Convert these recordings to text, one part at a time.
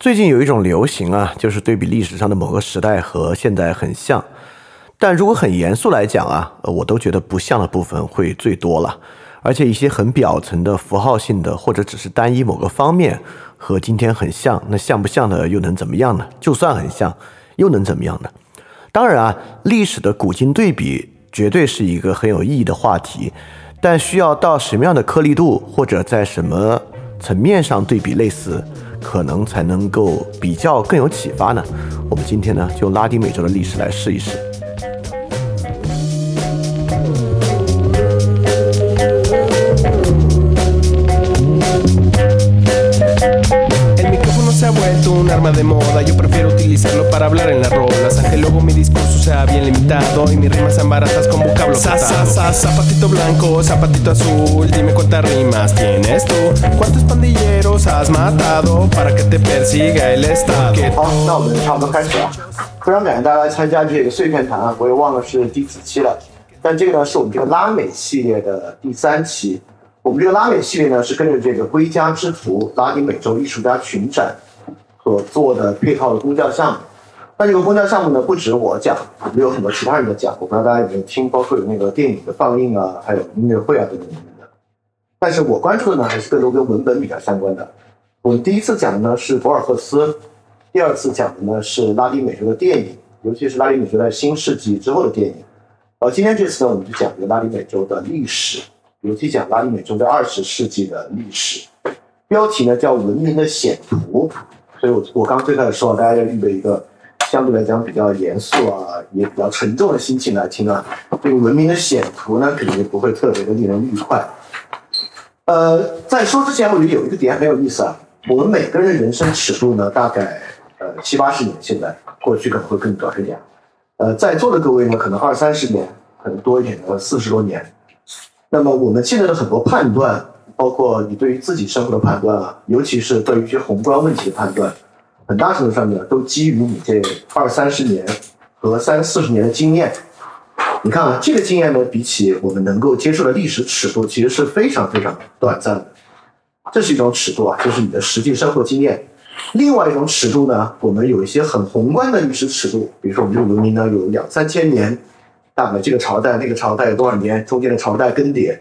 最近有一种流行啊，就是对比历史上的某个时代和现在很像，但如果很严肃来讲啊，我都觉得不像的部分会最多了。而且一些很表层的符号性的，或者只是单一某个方面和今天很像，那像不像的又能怎么样呢？就算很像，又能怎么样呢？当然啊，历史的古今对比绝对是一个很有意义的话题，但需要到什么样的颗粒度，或者在什么层面上对比类似？可能才能够比较更有启发呢。我们今天呢，就拉丁美洲的历史来试一试。zapatito blanco, zapatito azul, dime cuántas rimas tienes tú. ¿Cuántos pandilleros has matado para que te persiga el estado? 好，那我们差不多开始了。非常感谢大家来参加这个碎片谈啊，我也忘了是第几期了。但这个呢，是我们这个拉美系列的第三期。我们这个拉美系列呢，是跟着这个归家之途拉丁美洲艺术家群展 所做的配套的公教项目。那这个公交项目呢，不止我讲，也有很多其他人的讲。我不知道大家有没有听，包括有那个电影的放映啊，还有音乐会啊等等等等的。但是我关注的呢，还是更多跟文本比较相关的。我们第一次讲的呢是博尔赫斯，第二次讲的呢是拉丁美洲的电影，尤其是拉丁美洲在新世纪之后的电影。而今天这次呢，我们就讲一个拉丁美洲的历史，尤其讲拉丁美洲在二十世纪的历史。标题呢叫《文明的显图》，所以我我刚最开始说，大家要预备一个。相对来讲比较严肃啊，也比较沉重的心情来听啊，这个文明的显图呢，肯定不会特别的令人愉快。呃，在说之前，我觉得有一个点很有意思啊，我们每个人人生尺度呢，大概呃七八十年，现在过去可能会更短一点。呃，在座的各位呢，可能二三十年，可能多一点的四十多年。那么我们现在的很多判断，包括你对于自己生活的判断啊，尤其是对于一些宏观问题的判断。很大程度上面，都基于你这二三十年和三四十年的经验。你看啊，这个经验呢，比起我们能够接受的历史尺度，其实是非常非常短暂的。这是一种尺度啊，就是你的实际生活经验。另外一种尺度呢，我们有一些很宏观的历史尺度，比如说我们这个文明呢，有两三千年，大概这个朝代、那个朝代有多少年，中间的朝代更迭。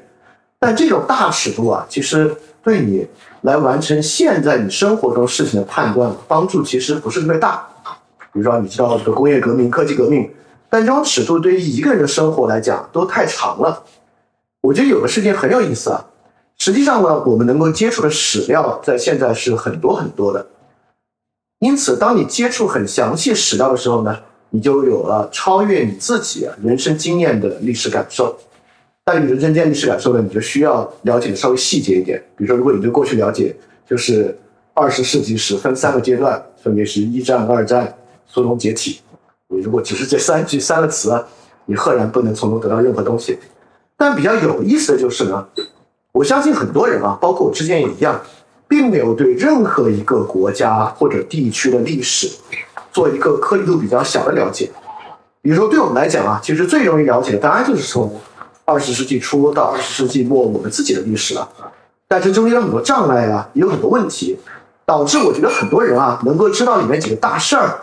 但这种大尺度啊，其实对你。来完成现在你生活中事情的判断，帮助其实不是特别大。比如说，你知道这个工业革命、科技革命，但这种尺度对于一个人的生活来讲都太长了。我觉得有个事情很有意思啊。实际上呢，我们能够接触的史料在现在是很多很多的。因此，当你接触很详细史料的时候呢，你就有了超越你自己人生经验的历史感受。但你的人间历史感受呢，你就需要了解稍微细节一点。比如说，如果你对过去了解，就是二十世纪史分三个阶段，分别是一战、二战、苏东解体。你如果只是这三 句三个词，你赫然不能从中得到任何东西。但比较有意思的就是呢，我相信很多人啊，包括我之前也一样，并没有对任何一个国家或者地区的历史做一个颗粒度比较小的了解。比如说，对我们来讲啊，其实最容易了解的，当然就是从二十世纪初到二十世纪末，我们自己的历史了，但这中间有很多障碍啊，也有很多问题，导致我觉得很多人啊能够知道里面几个大事儿，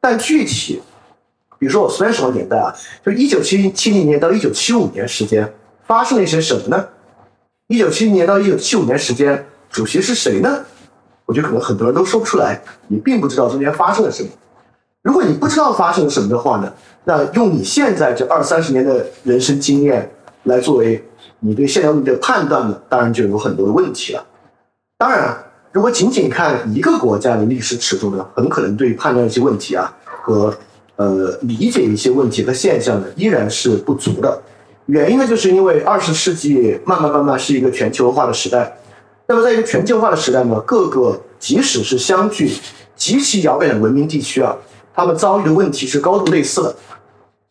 但具体，比如说我虽然什么年代啊，就一九七七零年到一九七五年时间发生了一些什么呢？一九七零年到一九七五年时间，主席是谁呢？我觉得可能很多人都说不出来，你并不知道中间发生了什么。如果你不知道发生了什么的话呢？那用你现在这二三十年的人生经验来作为你对现在问题的判断呢，当然就有很多的问题了。当然，如果仅仅看一个国家的历史尺度呢，很可能对判断一些问题啊和呃理解一些问题和现象呢，依然是不足的。原因呢，就是因为二十世纪慢慢慢慢是一个全球化的时代。那么，在一个全球化的时代呢，各个即使是相距极其遥远的文明地区啊，他们遭遇的问题是高度类似的。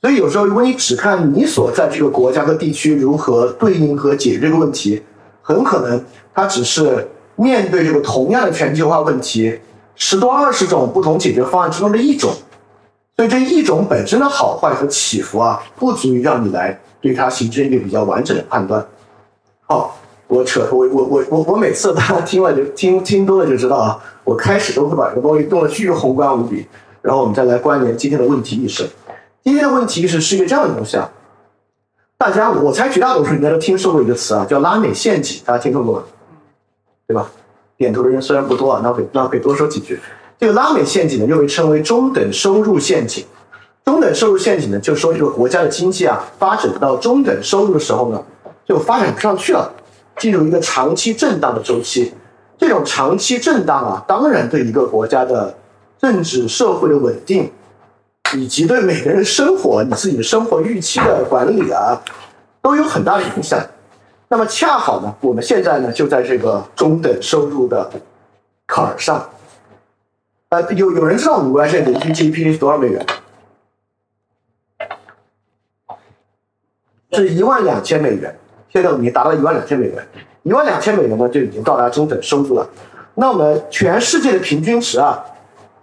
所以有时候，如果你只看你所在这个国家和地区如何对应和解决这个问题，很可能它只是面对这个同样的全球化问题，十多二十种不同解决方案之中的一种。所以这一种本身的好坏和起伏啊，不足以让你来对它形成一个比较完整的判断。好，我扯，我我我我我每次大家听了就听听多了就知道啊，我开始都会把这个东西弄得巨宏观无比，然后我们再来关联今天的问题意识。今天的问题意识是一个这样的东西啊，大家我猜绝大多数应该都听说过一个词啊，叫拉美陷阱，大家听说过吗？对吧？点头的人虽然不多啊，那可以那可以多说几句。这个拉美陷阱呢，又被称为中等收入陷阱。中等收入陷阱呢，就是说这个国家的经济啊，发展到中等收入的时候呢，就发展不上去了，进入一个长期震荡的周期。这种长期震荡啊，当然对一个国家的政治社会的稳定，以及对每个人生活、你自己的生活预期的管理啊，都有很大的影响。那么恰好呢，我们现在呢就在这个中等收入的坎儿上。呃，有有人知道我们国家现在人均 GDP 是多少美元？是一万两千美元。现在我们已经达到一万两千美元。一万两千美元呢，就已经到达中等收入了。那我们全世界的平均值啊，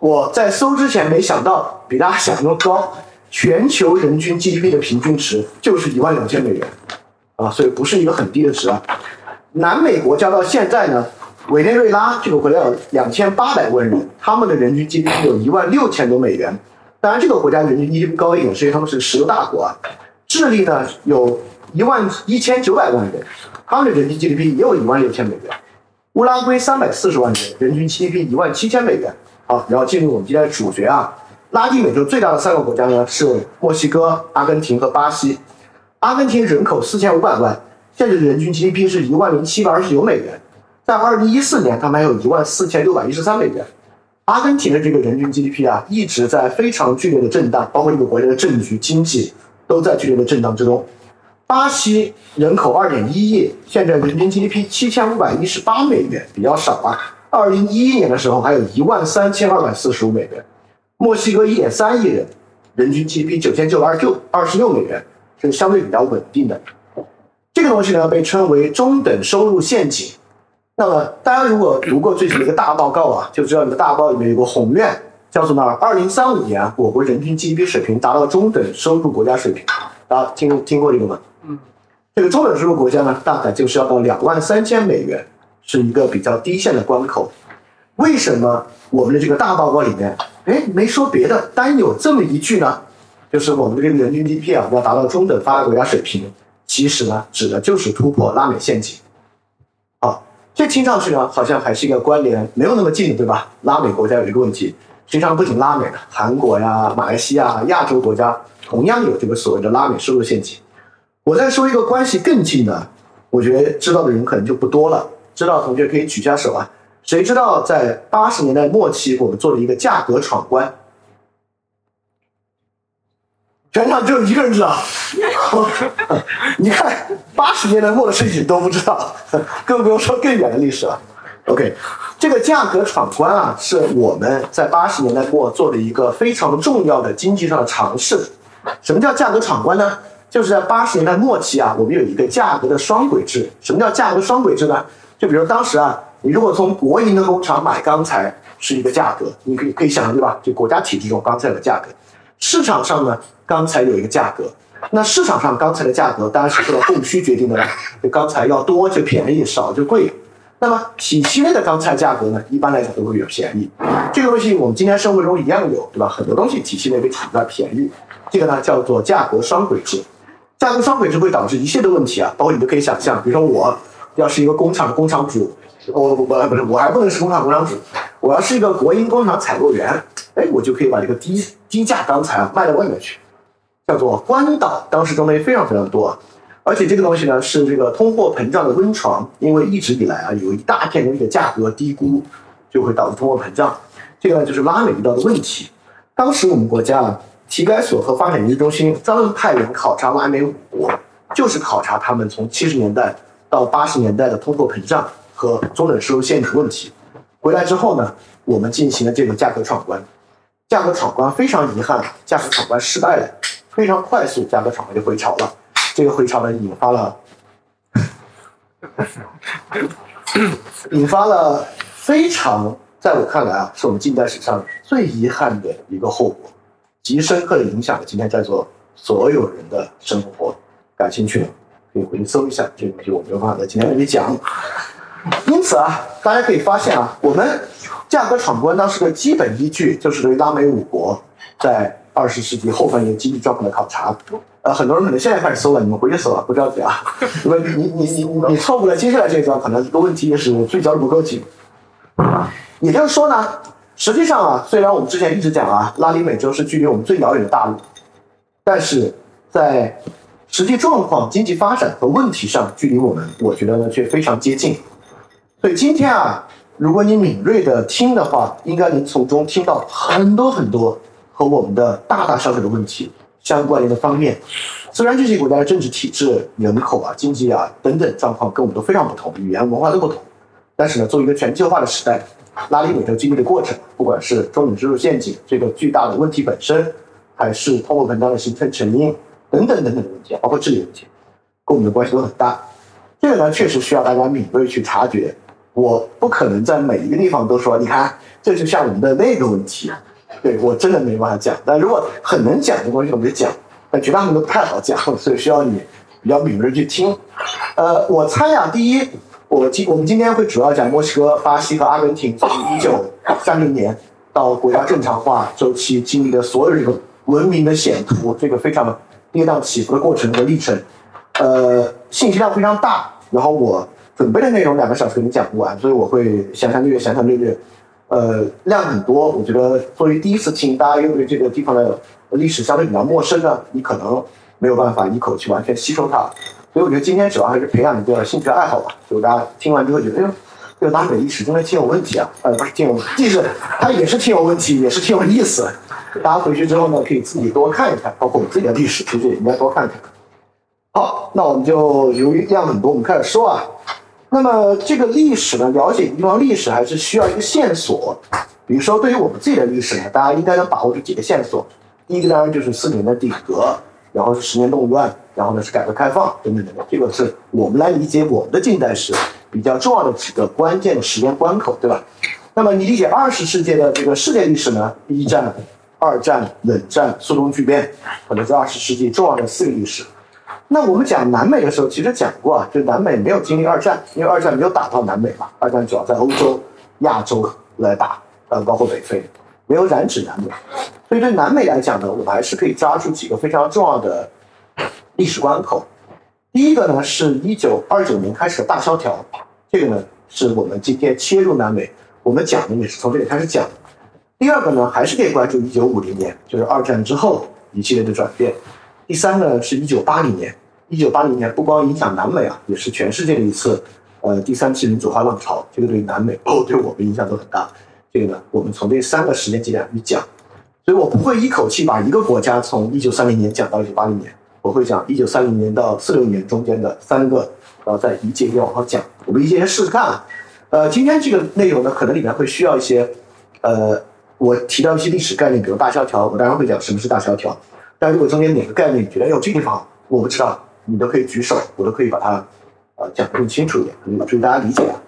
我在搜之前没想到比大家想象中高。全球人均 GDP 的平均值就是一万两千美元啊，所以不是一个很低的值啊。南美国家到现在呢，委内瑞拉这个国家有两千八百万人，他们的人均 GDP 有一万六千多美元。当然，这个国家人均 GDP 高一点，是因为他们是石油大国啊。智利呢，有一万一千九百万人。他们的人均 GDP 也有一万六千美元，乌拉圭三百四十万人，人均 GDP 一万七千美元。好，然后进入我们今天的主角啊，拉丁美洲最大的三个国家呢是墨西哥、阿根廷和巴西。阿根廷人口四千五百万，现在的人均 GDP 是一万零七百二十九美元，在二零一四年他们还有一万四千六百一十三美元。阿根廷的这个人均 GDP 啊，一直在非常剧烈的震荡，包括这个国家的政局、经济都在剧烈的震荡之中。巴西人口二点一亿，现在人均 GDP 七千五百一十八美元，比较少啊。二零一一年的时候还有一万三千二百四十五美元。墨西哥一点三亿人，人均 GDP 九千九百二十六二十六美元，是相对比较稳定的。这个东西呢被称为中等收入陷阱。那么大家如果读过最近的一个大报告啊，就知道这个大报里面有个宏愿，叫做呢二零三五年我国人均 GDP 水平达到中等收入国家水平。大家听听过这个吗？嗯，这个中等收入国家呢，大概就是要到两万三千美元，是一个比较低线的关口。为什么我们的这个大报告里面，哎，没说别的，单有这么一句呢？就是我们的这个人均 GDP 啊，要达到中等发达国家水平，其实呢，指的就是突破拉美陷阱。好，这听上去呢，好像还是一个关联没有那么近，对吧？拉美国家有一个问题，实际上不仅拉美，韩国呀、马来西亚、亚洲国家同样有这个所谓的拉美收入陷阱。我再说一个关系更近的，我觉得知道的人可能就不多了。知道的同学可以举下手啊！谁知道在八十年代末期，我们做了一个价格闯关？全场只有一个人知道。你看，八十年代末的事情都不知道，更不用说更远的历史了。OK，这个价格闯关啊，是我们在八十年代末做的一个非常重要的经济上的尝试。什么叫价格闯关呢？就是在八十年代末期啊，我们有一个价格的双轨制。什么叫价格双轨制呢？就比如当时啊，你如果从国营的工厂买钢材是一个价格，你可以可以想象对吧？就国家体制中钢材的价格。市场上呢，钢材有一个价格。那市场上钢材的价格当然是受到供需决定的了。就钢材要多就便宜，少就贵。那么体系内的钢材价格呢，一般来讲都会比较便宜。这个东西我们今天生活中一样有，对吧？很多东西体系内比体外便宜。这个呢叫做价格双轨制。价格双轨制会导致一切的问题啊，包括你都可以想象，比如说我要是一个工厂的工厂主，我我不是我还不能是工厂工厂主，我要是一个国营工厂采购员，哎，我就可以把这个低低价钢材啊卖到外面去，叫做关岛，当时中的非常非常多，而且这个东西呢是这个通货膨胀的温床，因为一直以来啊有一大片东西的价格低估，就会导致通货膨胀，这个呢就是拉美遇到的问题，当时我们国家啊。体改所和发展研究中心专门派人考察拉美五国，就是考察他们从七十年代到八十年代的通货膨胀和中等收入陷阱问题。回来之后呢，我们进行了这个价格闯关。价格闯关非常遗憾，价格闯关失败了，非常快速，价格闯关就回潮了。这个回潮呢，引发了，引发了非常，在我看来啊，是我们近代史上最遗憾的一个后果。极深刻的影响了今天在座所有人的生活。感兴趣的可以回去搜一下，这个东西我没有办法在今天跟你讲。因此啊，大家可以发现啊，我们价格闯关当时的基本依据就是对拉美五国在二十世纪后半叶经济状况的考察。呃，很多人可能现在开始搜了，你们回去搜啊，不着急啊。因为你你你你你错过了接下来这一段，可能一个问题也是聚焦不够紧。也就是说呢，实际上啊，虽然我们之前一直讲啊，拉丁美洲是距离我们最遥远的大陆，但是在实际状况、经济发展和问题上，距离我们，我觉得呢却非常接近。所以今天啊，如果你敏锐的听的话，应该能从中听到很多很多和我们的大大小小的问题。相关联的方面，虽然这些国家的政治体制、人口啊、经济啊等等状况跟我们都非常不同，语言文化都不同，但是呢，作为一个全球化的时代，拉丁美洲经历的过程，不管是中等收入陷阱这个巨大的问题本身，还是通货膨胀的形成成因等等等等的问题，包括治理问题，跟我们的关系都很大。这个呢，确实需要大家敏锐去察觉。我不可能在每一个地方都说，你看，这就像我们的那个问题。对我真的没办法讲，但如果很能讲的东西，我们就讲。但绝大部分都不太好讲，所以需要你比较敏锐去听。呃，我猜呀，第一，我今我们今天会主要讲墨西哥、巴西和阿根廷从一九三零年到国家正常化周期经历的所有这个文明的险途，这个非常跌宕起伏的过程和历程。呃，信息量非常大，然后我准备的内容两个小时肯定讲不完，所以我会详详略略、详详略略。呃，量很多，我觉得作为第一次听，大家又对这个地方的历史相对比较陌生的，你可能没有办法一口气完全吸收它。所以我觉得今天主要还是培养一个兴趣爱好吧，就大家听完之后觉得，哎呦，这个拉美历史真的挺有问题啊，呃，不是挺有，意思它也是挺有问题，也是挺有意思。大家回去之后呢，可以自己多看一看，包括我们自己的历史，其实也应该多看一看。好，那我们就由于量很多，我们开始说啊。那么这个历史呢，了解一个地方历史还是需要一个线索。比如说，对于我们自己的历史呢，大家应该能把握住几个线索。第一个当然就是四年的顶格，然后是十年动乱，然后呢是改革开放等等等等。这个是我们来理解我们的近代史比较重要的几个关键的时间关口，对吧？那么你理解二十世纪的这个世界历史呢？一战、二战、冷战、苏东巨变，可能是二十世纪重要的四个历史。那我们讲南美的时候，其实讲过啊，就南美没有经历二战，因为二战没有打到南美嘛。二战主要在欧洲、亚洲来打，呃，包括北非，没有染指南美。所以对南美来讲呢，我们还是可以抓住几个非常重要的历史关口。第一个呢，是一九二九年开始的大萧条，这个呢是我们今天切入南美，我们讲的也是从这里开始讲。第二个呢，还是可以关注一九五零年，就是二战之后一系列的转变。第三呢，是一九八零年。一九八零年不光影响南美啊，也是全世界的一次，呃，第三次民主化浪潮。这个对南美哦，对我们影响都很大。这个呢，我们从这三个时间节点去讲，所以我不会一口气把一个国家从一九三零年讲到一九八零年，我会讲一九三零年到四六年中间的三个，然后再一节一节往后讲。我们一节节试试看啊。呃，今天这个内容呢，可能里面会需要一些，呃，我提到一些历史概念，比如大萧条，我当然会讲什么是大萧条。但如果中间哪个概念你觉得有这地方我不知道，你都可以举手，我都可以把它呃讲得更清楚一点，有助于大家理解啊。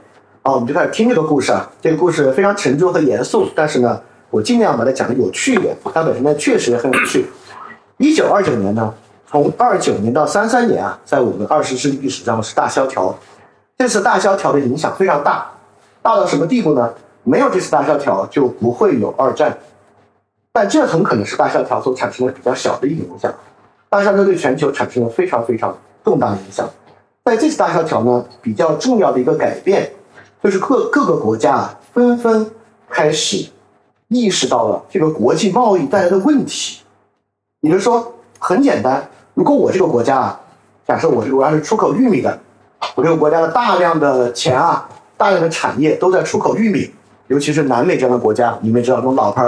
好，我们就开始听这个故事啊。这个故事非常沉重和严肃，但是呢，我尽量把它讲的有趣一点。它本身呢确实也很有趣。一九二九年呢，从二九年到三三年啊，在我们二十世纪历史上是大萧条。这次大萧条的影响非常大，大到什么地步呢？没有这次大萧条，就不会有二战。但这很可能是大萧条所产生的比较小的一个影响，大萧条对全球产生了非常非常重大的影响。在这次大萧条呢，比较重要的一个改变，就是各各个国家纷纷开始意识到了这个国际贸易带来的问题。也就是说，很简单，如果我这个国家啊，假设我这个国家是出口玉米的，我这个国家的大量的钱啊，大量的产业都在出口玉米，尤其是南美这样的国家，你们知道这种老牌。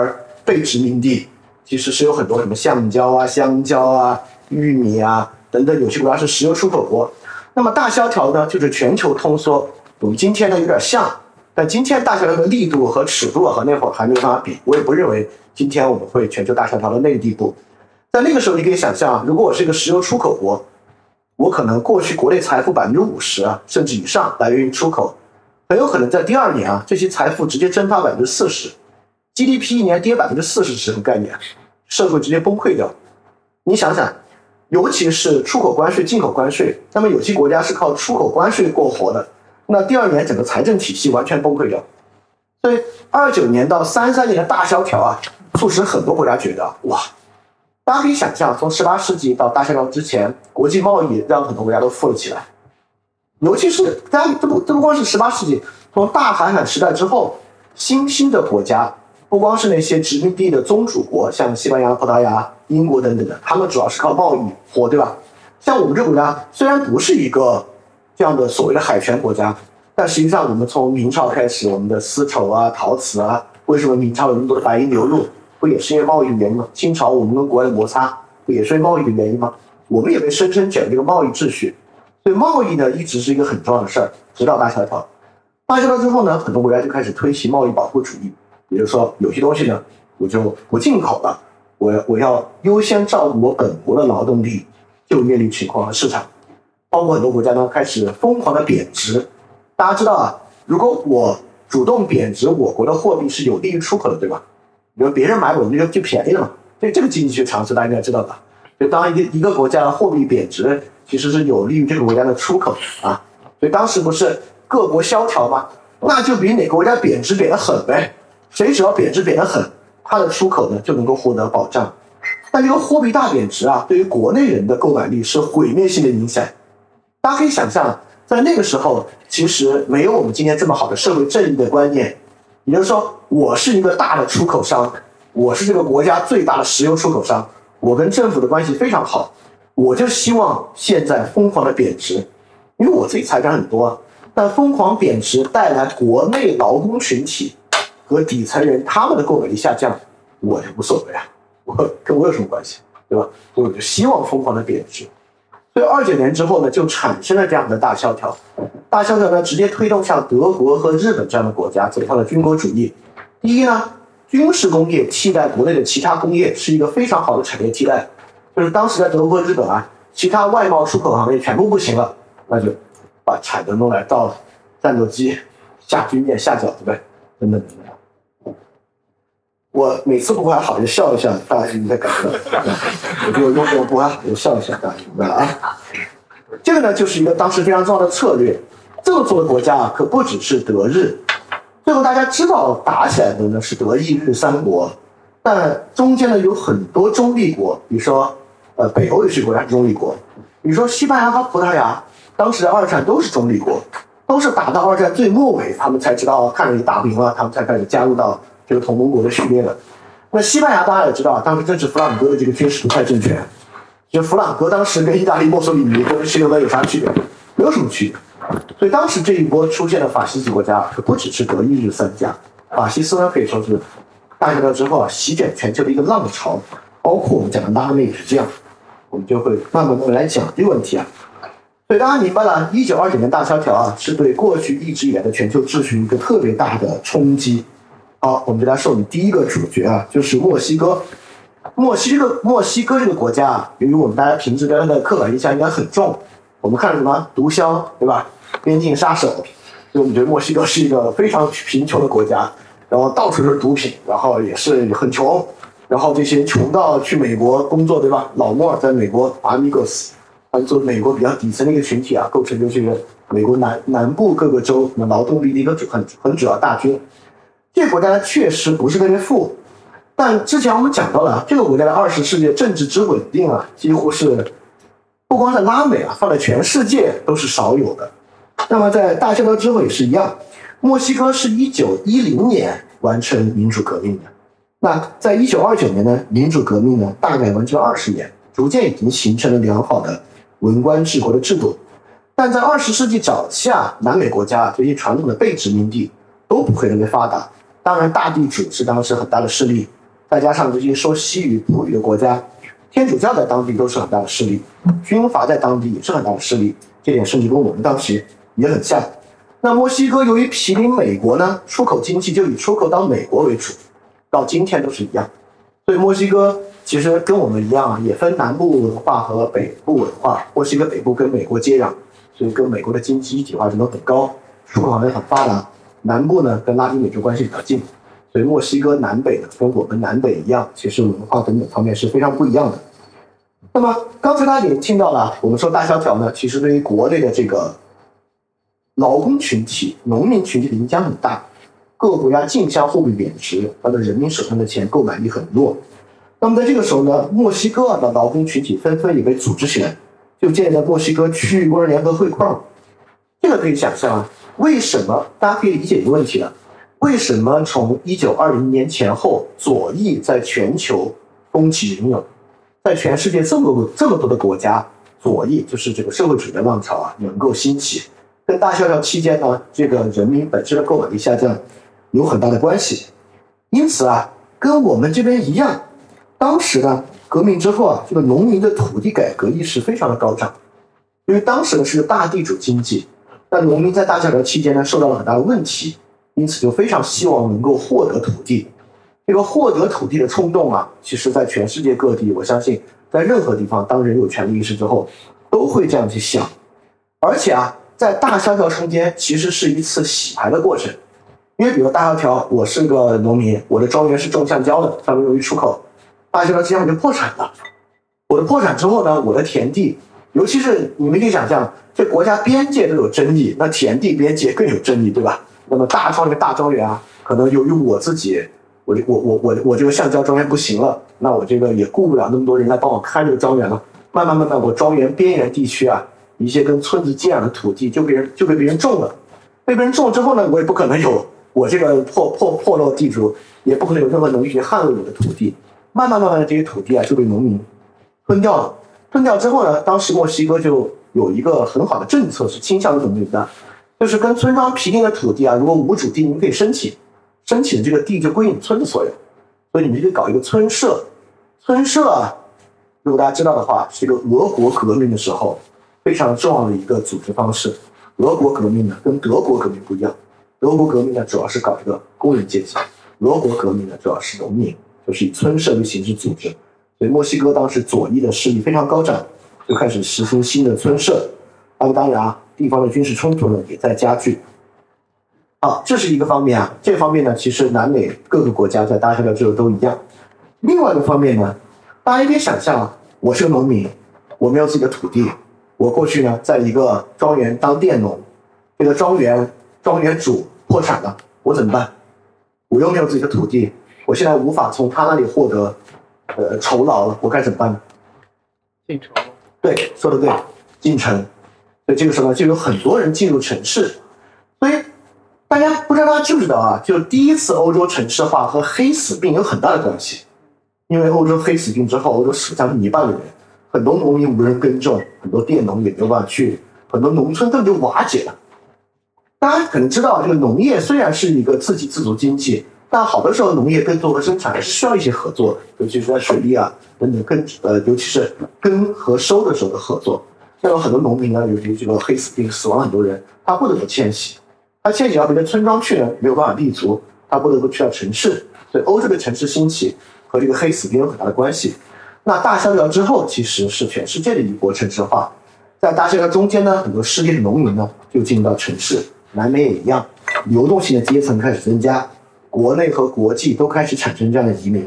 被殖民地其实是有很多什么橡胶啊、香蕉啊、玉米啊等等，有些国家是石油出口国。那么大萧条呢，就是全球通缩。我们今天呢有点像，但今天大萧条的力度和尺度和那会儿还没有办法比。我也不认为今天我们会全球大萧条到那个地步。在那个时候，你可以想象，如果我是一个石油出口国，我可能过去国内财富百分之五十啊，甚至以上来源于出口，很有可能在第二年啊，这些财富直接蒸发百分之四十。GDP 一年跌百分之四十是什么概念？社会直接崩溃掉。你想想，尤其是出口关税、进口关税，那么有些国家是靠出口关税过活的，那第二年整个财政体系完全崩溃掉。所以二九年到三三年的大萧条啊，促使很多国家觉得哇，大家可以想象，从十八世纪到大萧条之前，国际贸易让很多国家都富了起来。尤其是大家这不这不光是十八世纪，从大航海时代之后，新兴的国家不光是那些殖民地的宗主国，像西班牙、葡萄牙、英国等等的，他们主要是靠贸易活，对吧？像我们这国家虽然不是一个这样的所谓的海权国家。但实际上，我们从明朝开始，我们的丝绸啊、陶瓷啊，为什么明朝有那么多的白银流入？不也是因为贸易的原因吗？清朝我们跟国外的摩擦，不也是因为贸易的原因吗？我们也被深深卷这个贸易秩序，对贸易呢，一直是一个很重要的事儿。直到大萧条，大萧条之后呢，很多国家就开始推行贸易保护主义，也就是说，有些东西呢，我就不进口了，我我要优先照顾我本国的劳动力、就业率情况和市场，包括很多国家呢，开始疯狂的贬值。大家知道啊，如果我主动贬值我国的货币是有利于出口的，对吧？比如别人买我们就就便宜了嘛。所以这个经济学常识大家应该知道吧？就当一个一个国家的货币贬值，其实是有利于这个国家的出口啊。所以当时不是各国萧条吗？那就比哪个国家贬值贬得狠呗。谁只要贬值贬得狠，它的出口呢就能够获得保障。但这个货币大贬值啊，对于国内人的购买力是毁灭性的影响。大家可以想象。在那个时候，其实没有我们今天这么好的社会正义的观念。也就是说，我是一个大的出口商，我是这个国家最大的石油出口商，我跟政府的关系非常好，我就希望现在疯狂的贬值，因为我自己财产很多啊，但疯狂贬值带来国内劳工群体和底层人他们的购买力下降，我就无所谓啊，我跟我有什么关系，对吧？我就希望疯狂的贬值。所以二九年之后呢，就产生了这样的大萧条。大萧条呢，直接推动像德国和日本这样的国家走向了军国主义。第一呢，军事工业替代国内的其他工业是一个非常好的产业替代。就是当时在德国日本啊，其他外贸出口行业全部不行了，那就把产能弄来造战斗机、下军舰、下饺子呗，等等等等。我每次不还好就笑一笑，大家应该感觉到，我就用这个不还好就笑一笑，大家明白了啊？这个呢，就是一个当时非常重要的策略。这么做的国家啊，可不只是德日。最后大家知道打起来的呢是德意日三国，但中间呢有很多中立国，比如说呃北欧有些国家是中立国，比如说西班牙和葡萄牙，当时二战都是中立国，都是打到二战最末尾，他们才知道看着你打不赢了，他们才开始加入到。这个同盟国的序列的，那西班牙大家也知道，当时正是弗朗哥的这个军事独裁政权。就弗朗哥当时跟意大利墨索里尼跟希特勒有啥区别？没有什么区别。所以当时这一波出现的法西斯国家，可不只是德意日三家。法西斯呢，可以说是大萧条之后啊，席卷全球的一个浪潮。包括我们讲的拉美也是这样。我们就会慢慢的来讲这个问题啊。所以大家明白了，一九二九年大萧条啊，是对过去一直以来的全球秩序一个特别大的冲击。好，我们给大家授予第一个主角啊，就是墨西哥。墨西哥，墨西哥这个国家啊，由于我们大家平时对它的刻板印象应该很重，我们看什么毒枭，对吧？边境杀手，所以我们觉得墨西哥是一个非常贫穷的国家，然后到处都是毒品，然后也是很穷，然后这些穷到去美国工作，对吧？老莫在美国，Amigos，做美国比较底层的一个群体啊，构成就是美国南南部各个州那劳动力的一个很很主要大军。这个国家呢，确实不是特别富，但之前我们讲到了，这个国家的二十世纪政治之稳定啊，几乎是不光在拉美啊，放在全世界都是少有的。那么在大萧条之后也是一样，墨西哥是一九一零年完成民主革命的，那在一九二九年呢，民主革命呢大概完成二十年，逐渐已经形成了良好的文官治国的制度。但在二十世纪早期啊，南美国家这些传统的被殖民地都不会特别发达。当然，大地主是当时很大的势力，再加上这些说西语、葡语的国家，天主教在当地都是很大的势力，军阀在当地也是很大的势力，这点甚至跟我们当时也很像。那墨西哥由于毗邻美国呢，出口经济就以出口到美国为主，到今天都是一样。所以墨西哥其实跟我们一样啊，也分南部文化和北部文化。墨西哥北部跟美国接壤，所以跟美国的经济一体化程度很高，出口行业很发达。南部呢，跟拉丁美洲关系比较近，所以墨西哥南北呢，跟我们南北一样，其实文化等等方面是非常不一样的。那么刚才大家已经听到了，我们说大萧条呢，其实对于国内的这个劳工群体、农民群体的影响很大，各个国家竞相货币贬值，它的人民手上的钱购买力很弱。那么在这个时候呢，墨西哥的劳工群体纷纷也被组织起来，就建立了墨西哥区域工人联合会框。这个可以想象啊，为什么大家可以理解一个问题呢？为什么从一九二零年前后，左翼在全球风起云涌，在全世界这么多这么多的国家，左翼就是这个社会主义的浪潮啊，能够兴起？跟大萧条期间呢，这个人民本身的购买力下降有很大的关系。因此啊，跟我们这边一样，当时呢，革命之后啊，这个农民的土地改革意识非常的高涨，因为当时呢是个大地主经济，但农民在大萧条期间呢受到了很大的问题，因此就非常希望能够获得土地。这个获得土地的冲动啊，其实在全世界各地，我相信在任何地方，当人有权利意识之后，都会这样去想，而且啊。在大萧条中间，其实是一次洗牌的过程，因为比如大萧条，我是个农民，我的庄园是种橡胶的，上面用于出口，大萧条期间我就破产了。我的破产之后呢，我的田地，尤其是你们可以想象，这国家边界都有争议，那田地边界更有争议，对吧？那么大庄园大庄园啊，可能由于我自己，我我我我我这个橡胶庄园不行了，那我这个也顾不了那么多人来帮我看这个庄园了，慢慢慢慢，我庄园边缘地区啊。一些跟村子接壤的土地就被人就被别人种了，被别人种了之后呢，我也不可能有我这个破破破落地主，也不可能有任何能力去捍卫我的土地。慢慢慢慢的这些土地啊就被农民吞掉了。吞掉之后呢，当时墨西哥就有一个很好的政策是倾向于农民的，就是跟村庄毗邻的土地啊，如果无主地，你们可以申请，申请这个地就归你村子所有，所以你们就可以搞一个村社。村社，如果大家知道的话，是一个俄国革命的时候。非常重要的一个组织方式，俄国革命呢跟德国革命不一样，德国革命呢主要是搞一个工人阶级，俄国革命呢主要是农民，就是以村社为形式组织。所以墨西哥当时左翼的势力非常高涨，就开始实行新的村社。那么当然啊，地方的军事冲突呢也在加剧。好，这是一个方面啊，这方面呢其实南美各个国家在大萧条之后都一样。另外一个方面呢，大家也可以想象啊，我是个农民，我没有自己的土地。我过去呢，在一个庄园当佃农，这个庄园庄园主破产了，我怎么办？我又没有自己的土地，我现在无法从他那里获得呃酬劳了，我该怎么办呢？进城。对，说的对，进城。所以这个时候呢，就有很多人进入城市。所以大家不知道大家知不知道啊？就第一次欧洲城市化和黑死病有很大的关系，因为欧洲黑死病之后，欧洲死将近一半的人。很多农民无人耕种，很多佃农也没有办法去，很多农村根本就瓦解了。大家可能知道，这个农业虽然是一个自给自足经济，但好多时候农业耕作和生产还是需要一些合作，尤其是在水利啊等等耕呃，尤其是耕和收的时候的合作。像有很多农民呢，由于这个黑死病死亡很多人，他不得不迁徙，他迁徙到别的村庄去呢，没有办法立足，他不得不去到城市。所以欧洲的城市兴起和这个黑死病有很大的关系。那大萧条之后，其实是全世界的一波城市化。在大萧条中间呢，很多失地的农民呢就进入到城市，南美也一样，流动性的阶层开始增加，国内和国际都开始产生这样的移民。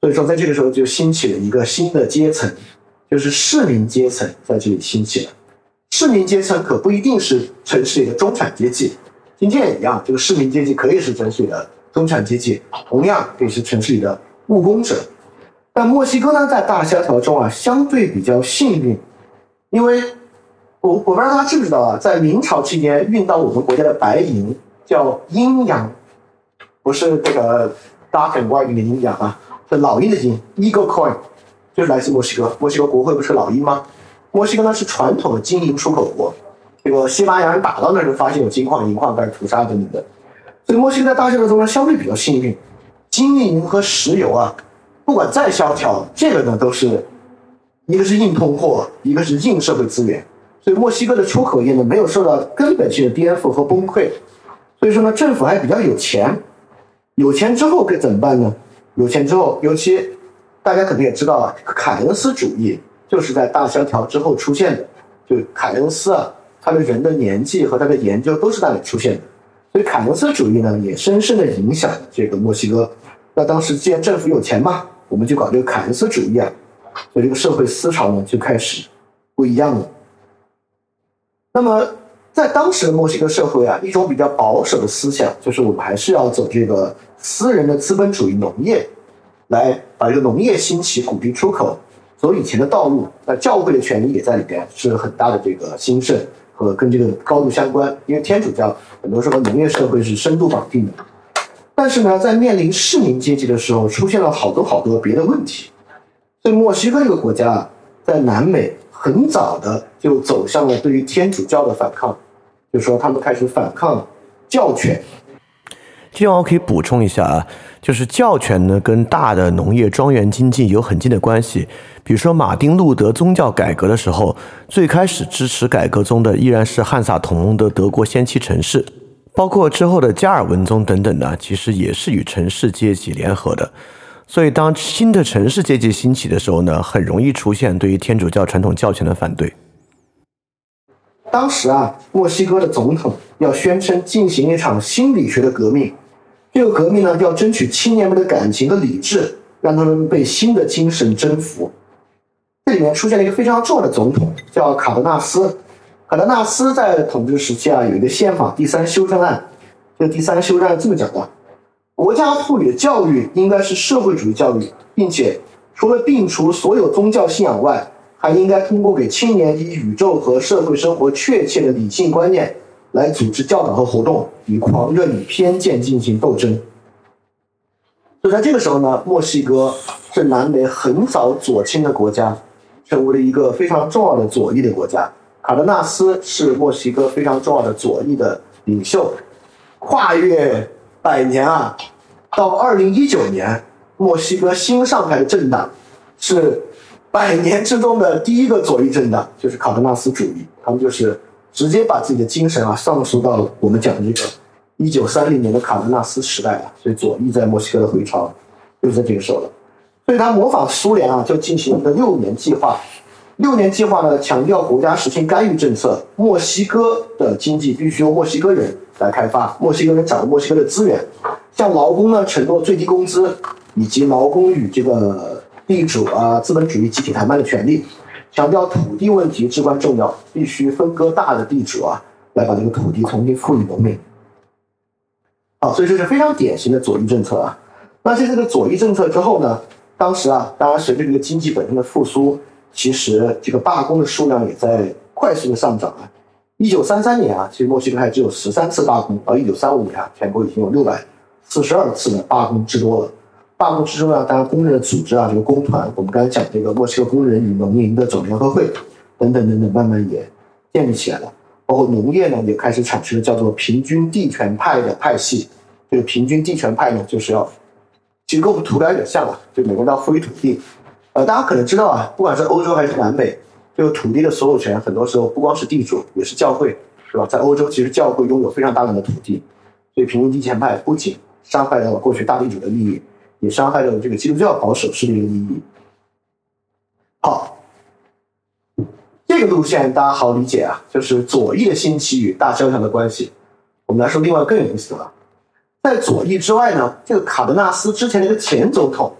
所以说，在这个时候就兴起了一个新的阶层，就是市民阶层在这里兴起了。市民阶层可不一定是城市里的中产阶级，今天也一样，这个市民阶级可以是城市里的中产阶级，同样可以是城市里的务工者。但墨西哥呢，在大萧条中啊，相对比较幸运，因为我我不知道大家知不知道啊，在明朝期间运到我们国家的白银叫阴阳，不是这个 dark and white 的阴阳啊，是老鹰的鹰，eagle coin，就是来自墨西哥。墨西哥国会不是老鹰吗？墨西哥呢是传统的金银出口国，这个西班牙人打到那儿就发现有金矿、银矿，开始屠杀等等的，所以墨西哥在大萧条中呢相对比较幸运，金银和石油啊。不管再萧条，这个呢都是一个是硬通货，一个是硬社会资源，所以墨西哥的出口业呢没有受到根本性的颠覆和崩溃，所以说呢政府还比较有钱，有钱之后该怎么办呢？有钱之后，尤其大家可能也知道啊，凯恩斯主义就是在大萧条之后出现的，就凯恩斯啊，他的人的年纪和他的研究都是那里出现的，所以凯恩斯主义呢也深深的影响这个墨西哥。那当时既然政府有钱嘛。我们就搞这个凯恩斯主义啊，所以这个社会思潮呢就开始不一样了。那么，在当时的墨西哥社会啊，一种比较保守的思想就是我们还是要走这个私人的资本主义农业，来把这个农业兴起、鼓励出口走以前的道路。那教会的权利也在里边是很大的这个兴盛和跟这个高度相关，因为天主教很多时候农业社会是深度绑定的。但是呢，在面临市民阶级的时候，出现了好多好多别的问题。所以墨西哥这个国家啊，在南美很早的就走向了对于天主教的反抗，就说他们开始反抗教权。这样我可以补充一下啊，就是教权呢跟大的农业庄园经济有很近的关系。比如说马丁路德宗教改革的时候，最开始支持改革宗的依然是汉萨同盟的德国先期城市，包括之后的加尔文宗等等呢，其实也是与城市阶级联合的。所以，当新的城市阶级兴起的时候呢，很容易出现对于天主教传统教权的反对。当时啊，墨西哥的总统要宣称进行一场心理学的革命，这个革命呢，要争取青年们的感情和理智，让他们被新的精神征服。这里面出现了一个非常重要的总统，叫卡德纳斯。卡德纳斯在统治时期啊，有一个宪法第三修正案。这第三修正案这么讲的。国家赋予的教育应该是社会主义教育，并且除了摒除所有宗教信仰外，还应该通过给青年以宇宙和社会生活确切的理性观念，来组织教导和活动，与狂热与偏见进行斗争。就在这个时候呢，墨西哥是南美很早左倾的国家，成为了一个非常重要的左翼的国家。卡德纳斯是墨西哥非常重要的左翼的领袖，跨越。百年啊，到二零一九年，墨西哥新上台的政党是百年之中的第一个左翼政党，就是卡德纳斯主义。他们就是直接把自己的精神啊上溯到我们讲的这个一九三零年的卡德纳斯时代了。所以左翼在墨西哥的回潮就在这个时候了。所以他模仿苏联啊，就进行一个六年计划。六年计划呢，强调国家实行干预政策，墨西哥的经济必须由墨西哥人来开发，墨西哥人掌握墨西哥的资源，向劳工呢承诺最低工资，以及劳工与这个地主啊资本主义集体谈判的权利，强调土地问题至关重要，必须分割大的地主啊，来把这个土地重新赋予农民。啊，所以这是非常典型的左翼政策啊。那在这个左翼政策之后呢，当时啊，当然随着这个经济本身的复苏。其实这个罢工的数量也在快速的上涨啊！一九三三年啊，其实墨西哥还只有十三次罢工，到一九三五年啊，全国已经有六百四十二次的罢工之多了。罢工之中呢，当然工人的组织啊，这个工团，我们刚才讲这个墨西哥工人与农民的总联合会等等等等，慢慢也建立起来了。包括农业呢，也开始产生了叫做平均地权派的派系。这个平均地权派呢，就是要其实跟我们图标有点像啊，就每个人要赋予土地。呃，大家可能知道啊，不管是欧洲还是南美，这个土地的所有权，很多时候不光是地主，也是教会，是吧？在欧洲，其实教会拥有非常大量的土地，所以平民地权派不仅伤害到了过去大地主的利益，也伤害到了这个基督教保守势力的利益。好，这个路线大家好理解啊，就是左翼的兴起与大萧条的关系。我们来说另外更有意思的了，在左翼之外呢，这个卡德纳斯之前的一个前总统。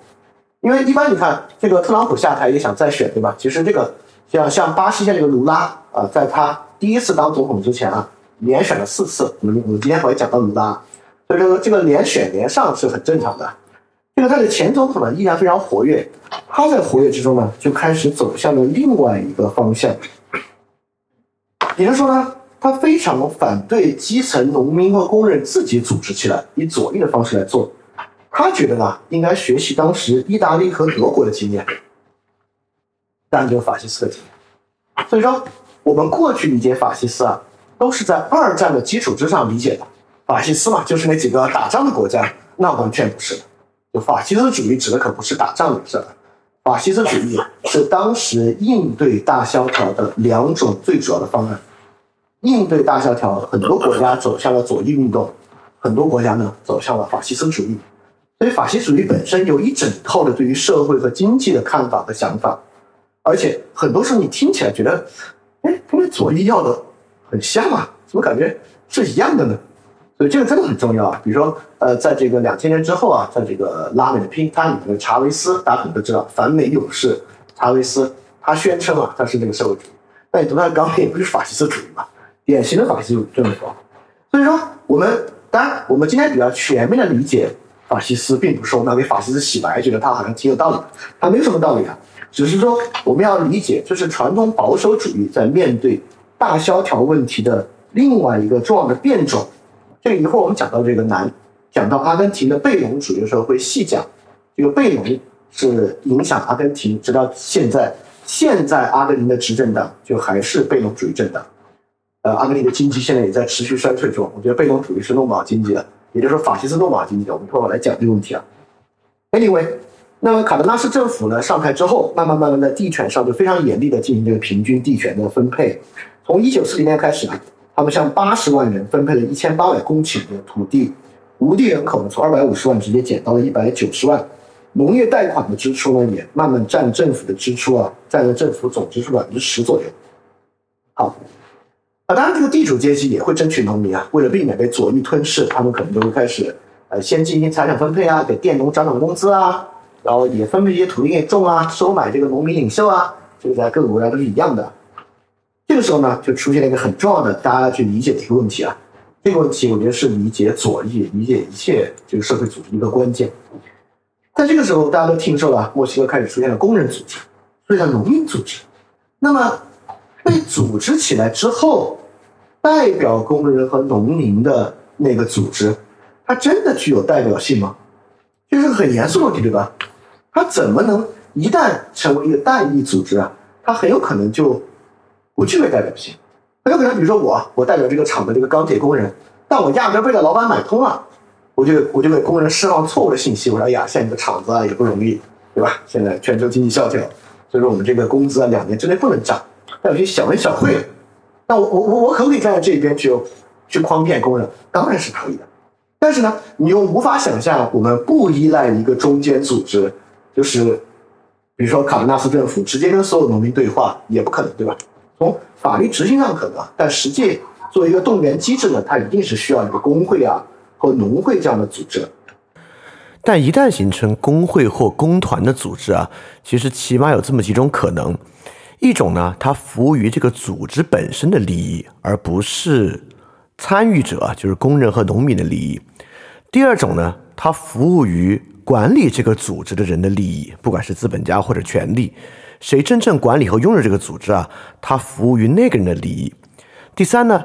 因为一般你看这个特朗普下台也想再选，对吧？其实这个像像巴西像这个卢拉啊，在他第一次当总统之前啊，连选了四次。我们我们今天会讲到卢拉，所以说这个连选连上是很正常的。这个他的前总统呢依然非常活跃，他在活跃之中呢就开始走向了另外一个方向，也就是说呢，他非常反对基层农民和工人自己组织起来，以左翼的方式来做。他觉得呢，应该学习当时意大利和德国的经验，当然就法西斯的经验。所以说，我们过去理解法西斯啊，都是在二战的基础之上理解的。法西斯嘛，就是那几个打仗的国家，那完全不是的。就法西斯主义指的可不是打仗的事儿，法西斯主义是当时应对大萧条的两种最主要的方案。应对大萧条，很多国家走向了左翼运动，很多国家呢走向了法西斯主义。所以，法西主义本身有一整套的对于社会和经济的看法和想法，而且很多时候你听起来觉得，哎，跟那左翼要的很像啊，怎么感觉是一样的呢？所以这个真的很重要啊。比如说，呃，在这个两千年之后啊，在这个拉美的拼摊里面，查韦斯大家可能都知道，反美勇士查韦斯，他宣称啊，他是那个社会主义，但你读他的纲领不是法西斯主义嘛？典型的法西斯政府。所以说，我们当然我们今天比较全面的理解法西斯，并不是说我们要给法西斯洗白，觉得他好像挺有道理的，他没什么道理啊。只是说我们要理解，这是传统保守主义在面对大萧条问题的另外一个重要的变种。这个一会儿我们讲到这个南，讲到阿根廷的贝隆主义的时候会细讲。这个贝隆是影响阿根廷直到现在，现在阿根廷的执政党就还是贝隆主义政党。呃，阿根廷的经济现在也在持续衰退中。我觉得贝隆主义是弄不好经济的，也就是说法西斯弄不好经济的。我们一会儿来讲这个问题啊。Anyway，那么卡德纳斯政府呢上台之后，慢慢慢慢在地权上就非常严厉的进行这个平均地权的分配。从一九四零年开始啊，他们向八十万人分配了一千八百公顷的土地，无地人口呢从二百五十万直接减到了一百九十万。农业贷款的支出呢也慢慢占政府的支出啊，占了政府总支出百分之十左右。好。当然，这个地主阶级也会争取农民啊。为了避免被左翼吞噬，他们可能就会开始，呃，先进行财产分配啊，给佃农涨涨工资啊，然后也分配一些土地给种啊，收买这个农民领袖啊。这个在各个国家都是一样的。这个时候呢，就出现了一个很重要的大家去理解的一个问题啊。这个问题，我觉得是理解左翼、理解一切这个社会组织的一个关键。在这个时候，大家都听说了，墨西哥开始出现了工人组织，出现了农民组织。那么，被组织起来之后，代表工人和农民的那个组织，它真的具有代表性吗？这是个很严肃的问题，对吧？它怎么能一旦成为一个代议组织啊？它很有可能就不具备代表性。很有可能，比如说我，我代表这个厂的这个钢铁工人，但我压根被这老板买通了，我就我就给工人释放错误的信息，我说哎呀，现在你的厂子啊也不容易，对吧？现在全球经济萧条，所以说我们这个工资啊两年之内不能涨。有些小恩小惠，那我我我我可不可以站在这边去去诓骗工人？当然是可以的。但是呢，你又无法想象我们不依赖一个中间组织，就是比如说卡纳斯政府直接跟所有农民对话，也不可能，对吧？从法律执行上可能，但实际作为一个动员机制呢，它一定是需要一个工会啊或农会这样的组织。但一旦形成工会或工团的组织啊，其实起码有这么几种可能。一种呢，它服务于这个组织本身的利益，而不是参与者，就是工人和农民的利益。第二种呢，它服务于管理这个组织的人的利益，不管是资本家或者权力，谁真正管理和拥有这个组织啊，它服务于那个人的利益。第三呢，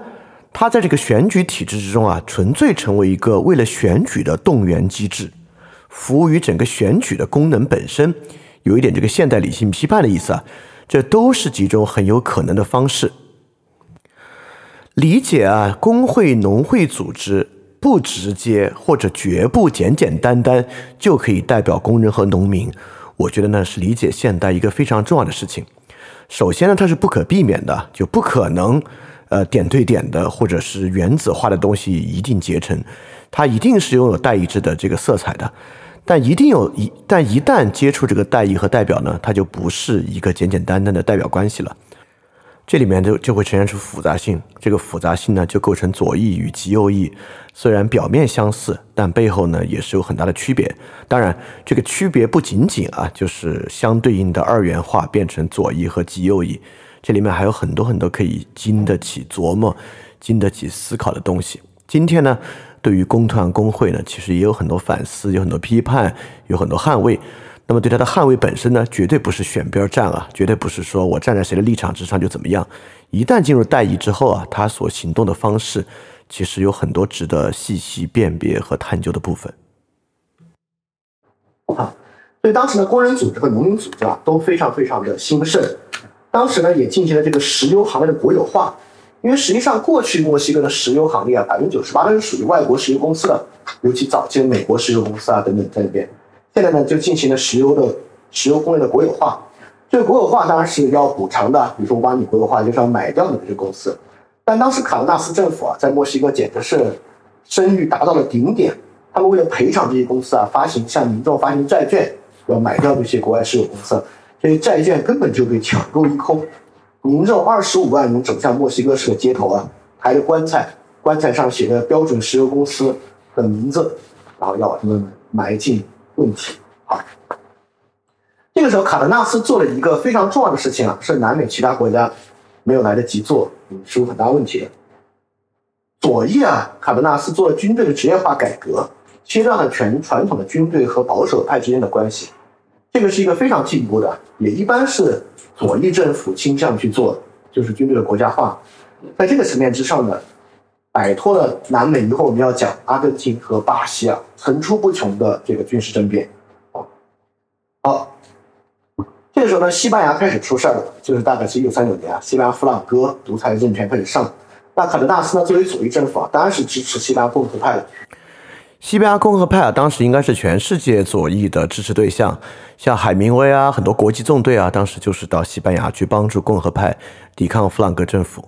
它在这个选举体制之中啊，纯粹成为一个为了选举的动员机制，服务于整个选举的功能本身，有一点这个现代理性批判的意思啊。这都是几种很有可能的方式理解啊。工会、农会组织不直接或者绝不简简单单就可以代表工人和农民，我觉得呢是理解现代一个非常重要的事情。首先呢，它是不可避免的，就不可能呃点对点的或者是原子化的东西一定结成，它一定是拥有代议制的这个色彩的。但一定有一，但一旦接触这个代议和代表呢，它就不是一个简简单单的代表关系了。这里面就就会呈现出复杂性，这个复杂性呢，就构成左翼与极右翼，虽然表面相似，但背后呢也是有很大的区别。当然，这个区别不仅仅啊，就是相对应的二元化变成左翼和极右翼，这里面还有很多很多可以经得起琢磨、经得起思考的东西。今天呢？对于工团工会呢，其实也有很多反思，有很多批判，有很多捍卫。那么对他的捍卫本身呢，绝对不是选边站啊，绝对不是说我站在谁的立场之上就怎么样。一旦进入代议之后啊，他所行动的方式，其实有很多值得细细辨别和探究的部分。好，所以当时呢，工人组织和农民组织啊都非常非常的兴盛。当时呢，也进行了这个石油行业的国有化。因为实际上，过去墨西哥的石油行业啊，百分之九十八都是属于外国石油公司的，尤其早期的美国石油公司啊等等在那边。现在呢，就进行了石油的石油工业的国有化。这个国有化当然是要补偿的，比如说我把你国有化，就是要买掉你这些公司。但当时卡罗纳斯政府啊，在墨西哥简直是声誉达到了顶点，他们为了赔偿这些公司啊，发行向民众发行债券，要买掉这些国外石油公司，这些债券根本就被抢购一空。民众二十五万人走向墨西哥市的街头啊，抬着棺材，棺材上写着标准石油公司的名字，然后要把他们埋进问题。好，这个时候卡德纳斯做了一个非常重要的事情啊，是南美其他国家没有来得及做，是有很大问题的。左翼啊，卡德纳斯做了军队的职业化改革，切断了全传统的军队和保守派之间的关系。这个是一个非常进步的，也一般是左翼政府倾向去做，就是军队的国家化。在这个层面之上呢，摆脱了南美以后我们要讲阿根廷和巴西啊层出不穷的这个军事政变。好，这个时候呢，西班牙开始出事儿了，就是大概是一九三九年啊，西班牙弗朗哥独裁政权开始上。那卡德纳斯呢，作为左翼政府啊，当然是支持西班牙共和派的。西班牙共和派啊，当时应该是全世界左翼的支持对象，像海明威啊，很多国际纵队啊，当时就是到西班牙去帮助共和派抵抗弗朗哥政府。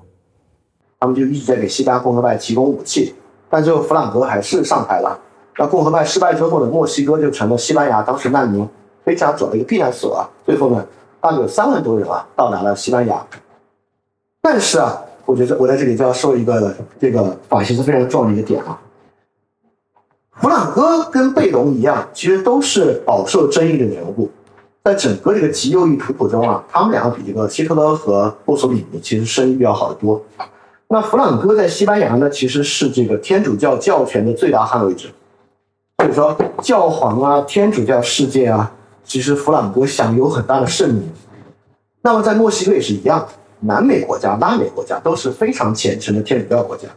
他们就一直在给西班牙共和派提供武器，但最后弗朗哥还是上台了。那共和派失败之后呢，墨西哥就成了西班牙当时难民。非常主要的一个避难所啊，最后呢，大概有三万多人啊到达了西班牙。但是啊，我觉得我在这里就要说一个这个法西斯非常重要的一个点啊，弗朗哥跟贝隆一样，其实都是饱受争议的人物，在整个这个极右翼图谱中啊，他们两个比这个希特勒和墨索里尼其实声誉要好得多。那弗朗哥在西班牙呢，其实是这个天主教教权的最大捍卫者，所以说教皇啊，天主教世界啊。其实弗朗哥享有很大的盛名，那么在墨西哥也是一样，南美国家、拉美国家都是非常虔诚的天主教国家，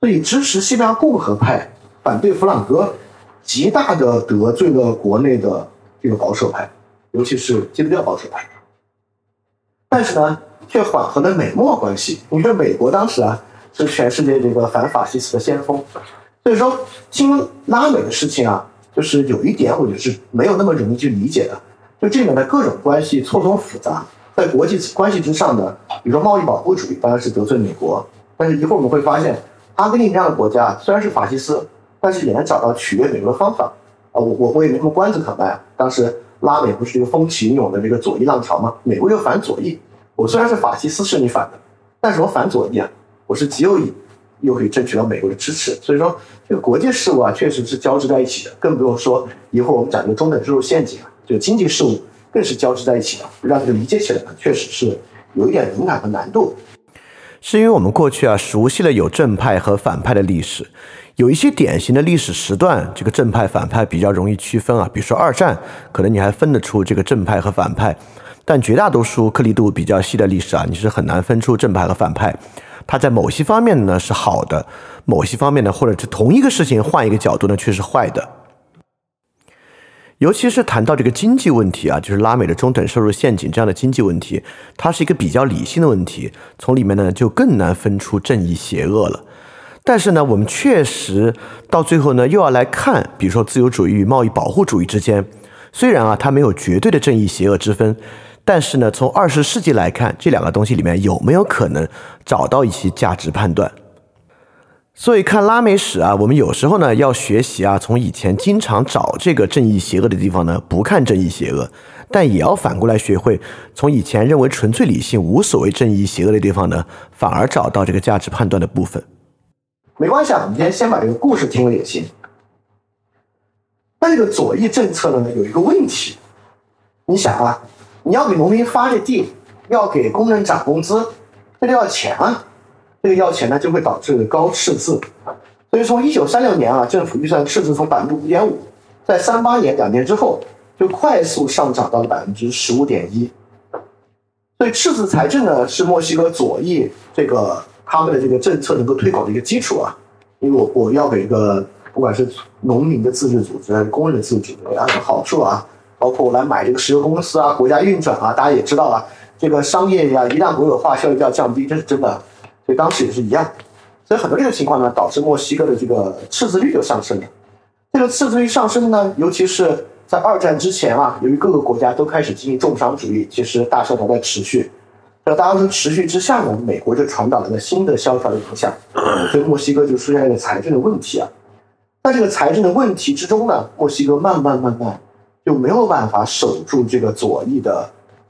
所以支持西班牙共和派、反对弗朗哥，极大的得罪了国内的这个保守派，尤其是基督教保守派。但是呢，却缓和了美墨关系。你说美国当时啊，是全世界这个反法西斯的先锋，所以说听拉美的事情啊。就是有一点，我觉得是没有那么容易去理解的。就这里面的各种关系错综复杂，在国际关系之上呢，比如说贸易保护主义当然是得罪美国，但是一会儿我们会发现，阿根廷这样的国家虽然是法西斯，但是也能找到取悦美国的方法。啊，我我我也没什么关子可卖啊。当时拉美不是一个风起云涌的这个左翼浪潮吗？美国又反左翼，我虽然是法西斯是你反的，但是我反左翼啊，我是极右翼。又可以争取到美国的支持，所以说这个国际事务啊，确实是交织在一起的。更不用说以后我们讲这个中等收入陷阱啊，这个经济事务更是交织在一起的，让这个理解起来呢，确实是有一点敏感和难度。是因为我们过去啊熟悉了有正派和反派的历史，有一些典型的历史时段，这个正派反派比较容易区分啊。比如说二战，可能你还分得出这个正派和反派，但绝大多数颗粒度比较细的历史啊，你是很难分出正派和反派。它在某些方面呢是好的，某些方面呢，或者是同一个事情换一个角度呢却是坏的。尤其是谈到这个经济问题啊，就是拉美的中等收入陷阱这样的经济问题，它是一个比较理性的问题，从里面呢就更难分出正义邪恶了。但是呢，我们确实到最后呢又要来看，比如说自由主义与贸易保护主义之间，虽然啊它没有绝对的正义邪恶之分。但是呢，从二十世纪来看，这两个东西里面有没有可能找到一些价值判断？所以看拉美史啊，我们有时候呢要学习啊，从以前经常找这个正义邪恶的地方呢，不看正义邪恶，但也要反过来学会从以前认为纯粹理性、无所谓正义邪恶的地方呢，反而找到这个价值判断的部分。没关系啊，我们今天先把这个故事听了也行。但这个左翼政策呢，有一个问题，你想啊。你要给农民发这地，要给工人涨工资，这个要钱啊，这个要钱呢，就会导致高赤字。所以从一九三六年啊，政府预算赤字从百分之五点五，在三八年两年之后，就快速上涨到了百分之十五点一。所以赤字财政呢，是墨西哥左翼这个他们的这个政策能够推广的一个基础啊。因为我我要给一个不管是农民的自治组织还是、工人的自治组织，有好处啊。包括我来买这个石油公司啊，国家运转啊，大家也知道啊，这个商业呀，一旦国有化，效率就要降低，这是真的。所以当时也是一样，所以很多这个情况呢，导致墨西哥的这个赤字率就上升了。这个赤字率上升呢，尤其是在二战之前啊，由于各个国家都开始进行重商主义，其实大萧条在持续。在大萧条持续之下呢，美国就传导了一个新的萧条的影响，所以墨西哥就出现一个财政的问题啊。在这个财政的问题之中呢，墨西哥慢慢慢慢。就没有办法守住这个左翼的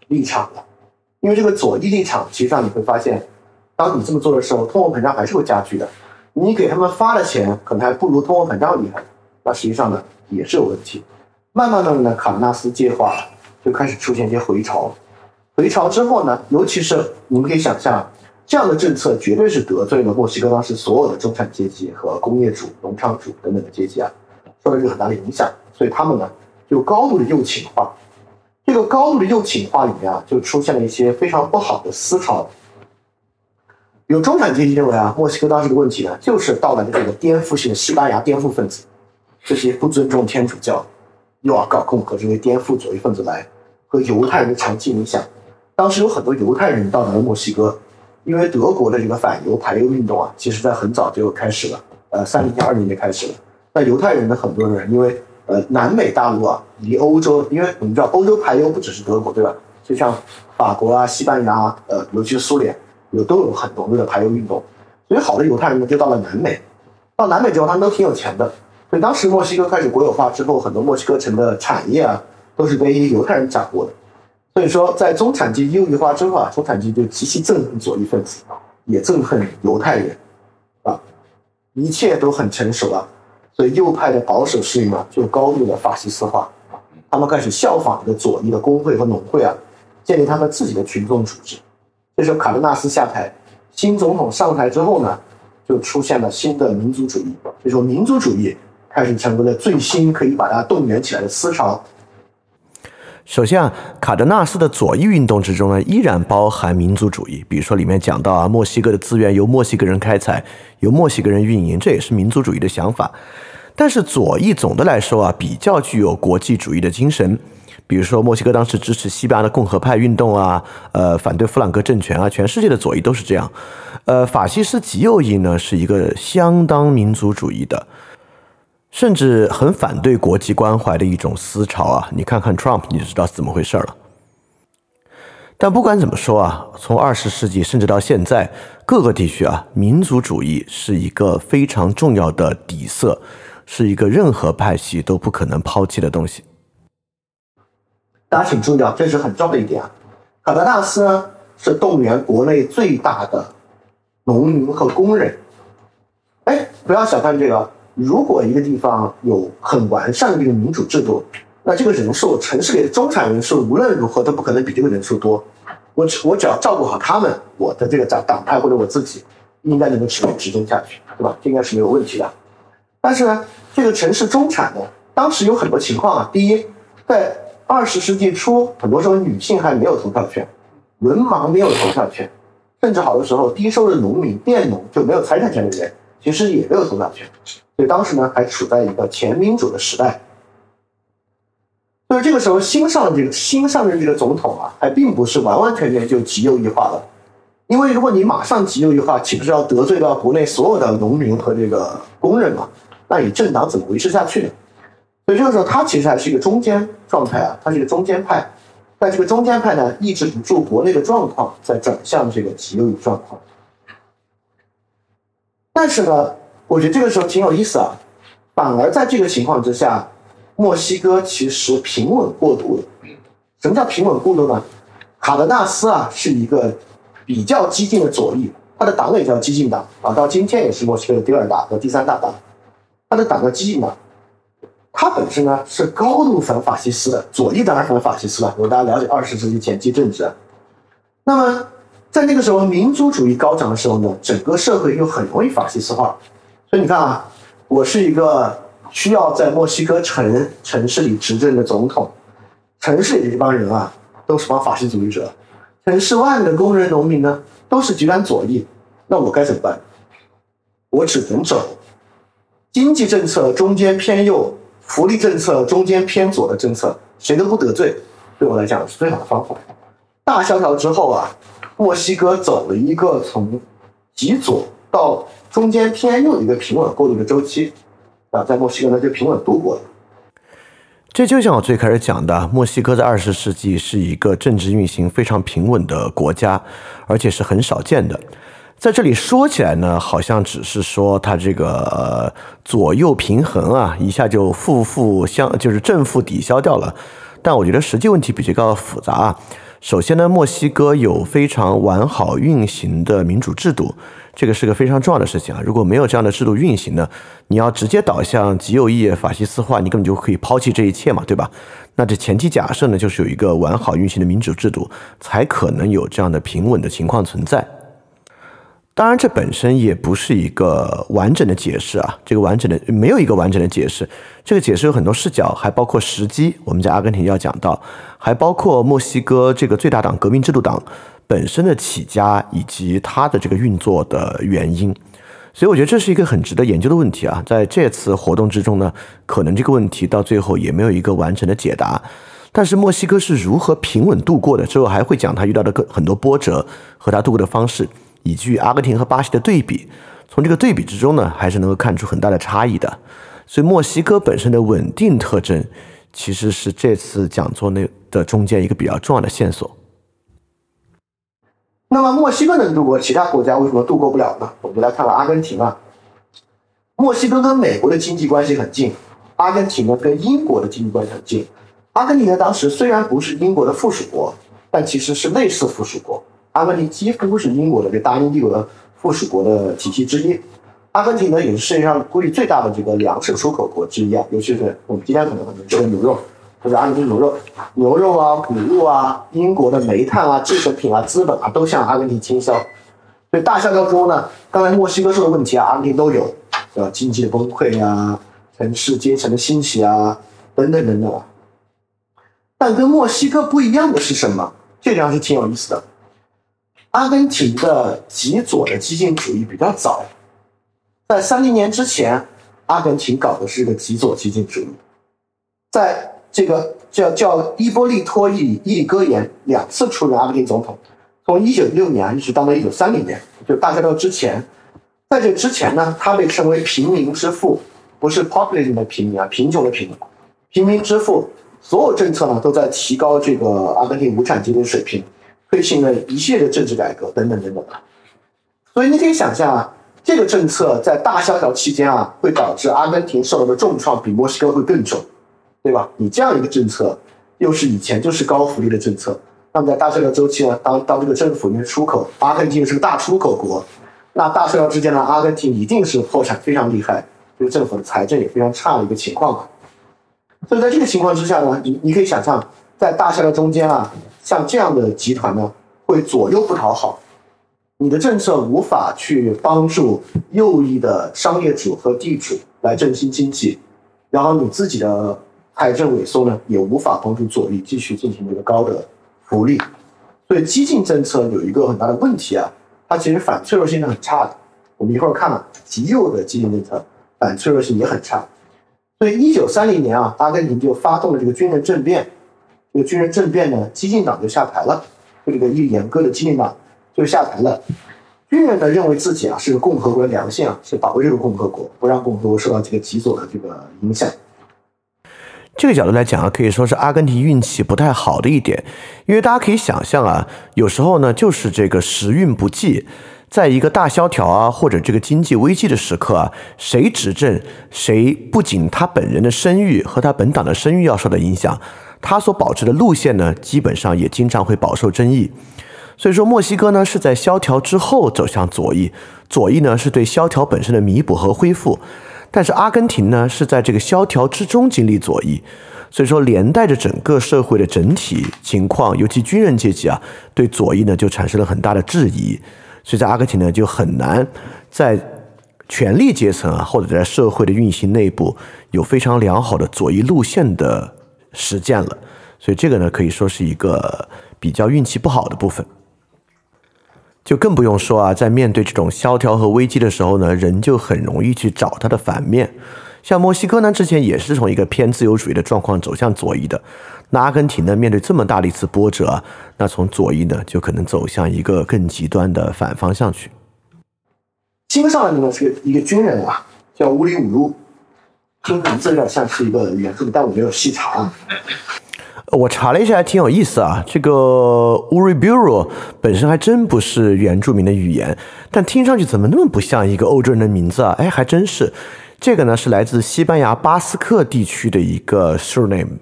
立场了，因为这个左翼立场，其实上你会发现，当你这么做的时候，通货膨胀还是会加剧的。你给他们发的钱，可能还不如通货膨胀厉害，那实际上呢，也是有问题。慢慢的呢，卡纳斯计划就开始出现一些回潮，回潮之后呢，尤其是你们可以想象，这样的政策绝对是得罪了墨西哥当时所有的中产阶级和工业主、农场主等等的阶级啊，受了这个很大的影响。所以他们呢，就高度的右倾化。这个高度的右倾化里面啊，就出现了一些非常不好的思潮。有中产阶级认为啊，墨西哥当时的问题呢，就是到来的这个颠覆性的西班牙颠覆分子，这些不尊重天主教，又要搞共和这些颠覆左翼分子来和犹太人的长期影响。当时有很多犹太人到达了墨西哥，因为德国的这个反犹排犹运动啊，其实在很早就开始了，呃，三零年、二零年开始了。那犹太人的很多人因为呃，南美大陆啊，离欧洲，因为我们知道欧洲排犹不只是德国，对吧？就像法国啊、西班牙啊，呃，尤其是苏联，有都有很浓的排犹运动。所以好的犹太人呢，就到了南美。到南美之后，他们都挺有钱的。所以当时墨西哥开始国有化之后，很多墨西哥城的产业啊，都是被犹太人掌握的。所以说，在中产阶级右翼化之后啊，中产阶级就极其憎恨左翼分子，也憎恨犹太人，啊，一切都很成熟啊。所以右派的保守势力呢，就高度的法西斯化，他们开始效仿着左翼的工会和农会啊，建立他们自己的群众组织。这时候卡德纳斯下台，新总统上台之后呢，就出现了新的民族主义。就说民族主义开始成为了最新可以把它动员起来的思潮。首先啊，卡德纳斯的左翼运动之中呢，依然包含民族主义。比如说里面讲到啊，墨西哥的资源由墨西哥人开采，由墨西哥人运营，这也是民族主义的想法。但是左翼总的来说啊，比较具有国际主义的精神。比如说墨西哥当时支持西班牙的共和派运动啊，呃，反对弗朗哥政权啊，全世界的左翼都是这样。呃，法西斯极右翼呢，是一个相当民族主义的。甚至很反对国际关怀的一种思潮啊！你看看 Trump，你就知道是怎么回事了。但不管怎么说啊，从二十世纪甚至到现在，各个地区啊，民族主义是一个非常重要的底色，是一个任何派系都不可能抛弃的东西。大家请注意啊，这是很重要的一点啊。卡德纳斯呢，是动员国内最大的农民和工人。哎，不要小看这个。如果一个地方有很完善的这个民主制度，那这个人数，城市里的中产人数无论如何都不可能比这个人数多。我我只要照顾好他们，我的这个党党派或者我自己，应该能够持续执政下去，对吧？这应该是没有问题的。但是呢，这个城市中产呢，当时有很多情况啊。第一，在二十世纪初，很多时候女性还没有投票权，文盲没有投票权，甚至好多时候低收入农民、佃农就没有财产权的人，其实也没有投票权。所以当时呢，还处在一个前民主的时代。所以这个时候新上这个新上任这个总统啊，还并不是完完全全就极右翼化了。因为如果你马上极右翼化，岂不是要得罪到国内所有的农民和这个工人嘛？那你政党怎么维持下去呢？所以这个时候他其实还是一个中间状态啊，他是一个中间派。但这个中间派呢，抑制不住国内的状况，在转向这个极右翼状况。但是呢？我觉得这个时候挺有意思啊，反而在这个情况之下，墨西哥其实平稳过渡了。什么叫平稳过渡呢？卡德纳斯啊是一个比较激进的左翼，他的党也叫激进党啊，到今天也是墨西哥的第二大和第三大党。他的党叫激进党，他本身呢是高度反法西斯的，左翼当然反法西斯了。如果大家了解二十世纪前期政治，那么在那个时候民族主义高涨的时候呢，整个社会又很容易法西斯化。所以你看啊，我是一个需要在墨西哥城城市里执政的总统，城市里这帮人啊，都是帮法西主义者，城市外的工人农民呢，都是极端左翼，那我该怎么办？我只能走经济政策中间偏右，福利政策中间偏左的政策，谁都不得罪，对我来讲是最好的方法。大萧条之后啊，墨西哥走了一个从极左到中间偏右的一个平稳过渡的周期，啊，在墨西哥呢就平稳度过了。这就像我最开始讲的，墨西哥在二十世纪是一个政治运行非常平稳的国家，而且是很少见的。在这里说起来呢，好像只是说它这个左右平衡啊，一下就负负相，就是正负抵消掉了。但我觉得实际问题比这个复杂啊。首先呢，墨西哥有非常完好运行的民主制度，这个是个非常重要的事情啊。如果没有这样的制度运行呢，你要直接导向极右翼、法西斯化，你根本就可以抛弃这一切嘛，对吧？那这前提假设呢，就是有一个完好运行的民主制度，才可能有这样的平稳的情况存在。当然，这本身也不是一个完整的解释啊，这个完整的没有一个完整的解释。这个解释有很多视角，还包括时机。我们在阿根廷要讲到，还包括墨西哥这个最大党革命制度党本身的起家以及它的这个运作的原因。所以，我觉得这是一个很值得研究的问题啊。在这次活动之中呢，可能这个问题到最后也没有一个完整的解答。但是，墨西哥是如何平稳度过的？之后还会讲他遇到的各很多波折和他度过的方式。以及阿根廷和巴西的对比，从这个对比之中呢，还是能够看出很大的差异的。所以墨西哥本身的稳定特征，其实是这次讲座内的中间一个比较重要的线索。那么墨西哥能度过，其他国家为什么度过不了呢？我们来看看阿根廷啊。墨西哥跟美国的经济关系很近，阿根廷呢跟英国的经济关系很近。阿根廷呢当时虽然不是英国的附属国，但其实是类似附属国。阿根廷几乎是英国的这大英帝国的附属国的体系之一。阿根廷呢，也是世界上估计最大的这个粮食出口国之一啊，尤其是我们今天可能很多吃的牛肉，就是阿根廷牛肉、牛肉啊、谷物啊、英国的煤炭啊、制成品啊、资本啊，都向阿根廷倾销。所以大萧条中呢，刚才墨西哥说的问题啊，阿根廷都有，呃，经济的崩溃啊，城市阶层的兴起啊，等等等等。但跟墨西哥不一样的是什么？这地方是挺有意思的。阿根廷的极左的激进主义比较早，在三零年之前，阿根廷搞的是一个极左激进主义，在这个叫叫伊波利托伊伊里戈延两次出任阿根廷总统，从一九一六年一直当到一九三零年，就大概到之前，在这之前呢，他被称为平民之父，不是 populism 的平民啊，贫穷的贫，平民之父，所有政策呢都在提高这个阿根廷无产阶级水平。推行了一系列的政治改革，等等等等的所以你可以想象啊，这个政策在大萧条期间啊，会导致阿根廷受到的重创比墨西哥会更重，对吧？你这样一个政策，又是以前就是高福利的政策，那么在大萧条周期呢，当当这个政府因为出口，阿根廷是个大出口国，那大萧条之间呢，阿根廷一定是破产非常厉害，这个政府的财政也非常差的一个情况。所以在这个情况之下呢，你你可以想象，在大萧条中间啊。像这样的集团呢，会左右不讨好，你的政策无法去帮助右翼的商业主和地主来振兴经济，然后你自己的财政萎缩呢，也无法帮助左翼继续进行这个高的福利。所以激进政策有一个很大的问题啊，它其实反脆弱性是很差的。我们一会儿看啊，极右的激进政策反脆弱性也很差。所以一九三零年啊，阿根廷就发动了这个军人政变。这个军人政变呢，激进党就下台了，这个一严格的激进党就下台了。军人呢认为自己啊是个共和国的良心啊，是保卫这个共和国，不让共和国受到这个极左的这个影响。这个角度来讲啊，可以说是阿根廷运气不太好的一点，因为大家可以想象啊，有时候呢就是这个时运不济，在一个大萧条啊或者这个经济危机的时刻啊，谁执政，谁不仅他本人的声誉和他本党的声誉要受到影响。他所保持的路线呢，基本上也经常会饱受争议。所以说，墨西哥呢是在萧条之后走向左翼，左翼呢是对萧条本身的弥补和恢复。但是阿根廷呢是在这个萧条之中经历左翼，所以说连带着整个社会的整体情况，尤其军人阶级啊，对左翼呢就产生了很大的质疑。所以在阿根廷呢就很难在权力阶层啊，或者在社会的运行内部有非常良好的左翼路线的。实践了，所以这个呢可以说是一个比较运气不好的部分。就更不用说啊，在面对这种萧条和危机的时候呢，人就很容易去找它的反面。像墨西哥呢，之前也是从一个偏自由主义的状况走向左翼的。那阿根廷呢，面对这么大的一次波折，那从左翼呢就可能走向一个更极端的反方向去。新上来的呢是一个军人啊，叫乌里乌鲁。听名字有点像是一个原住民，但我没有细查。我查了一下，还挺有意思啊。这个 Uriburu 本身还真不是原住民的语言，但听上去怎么那么不像一个欧洲人的名字啊？哎，还真是。这个呢是来自西班牙巴斯克地区的一个 surname。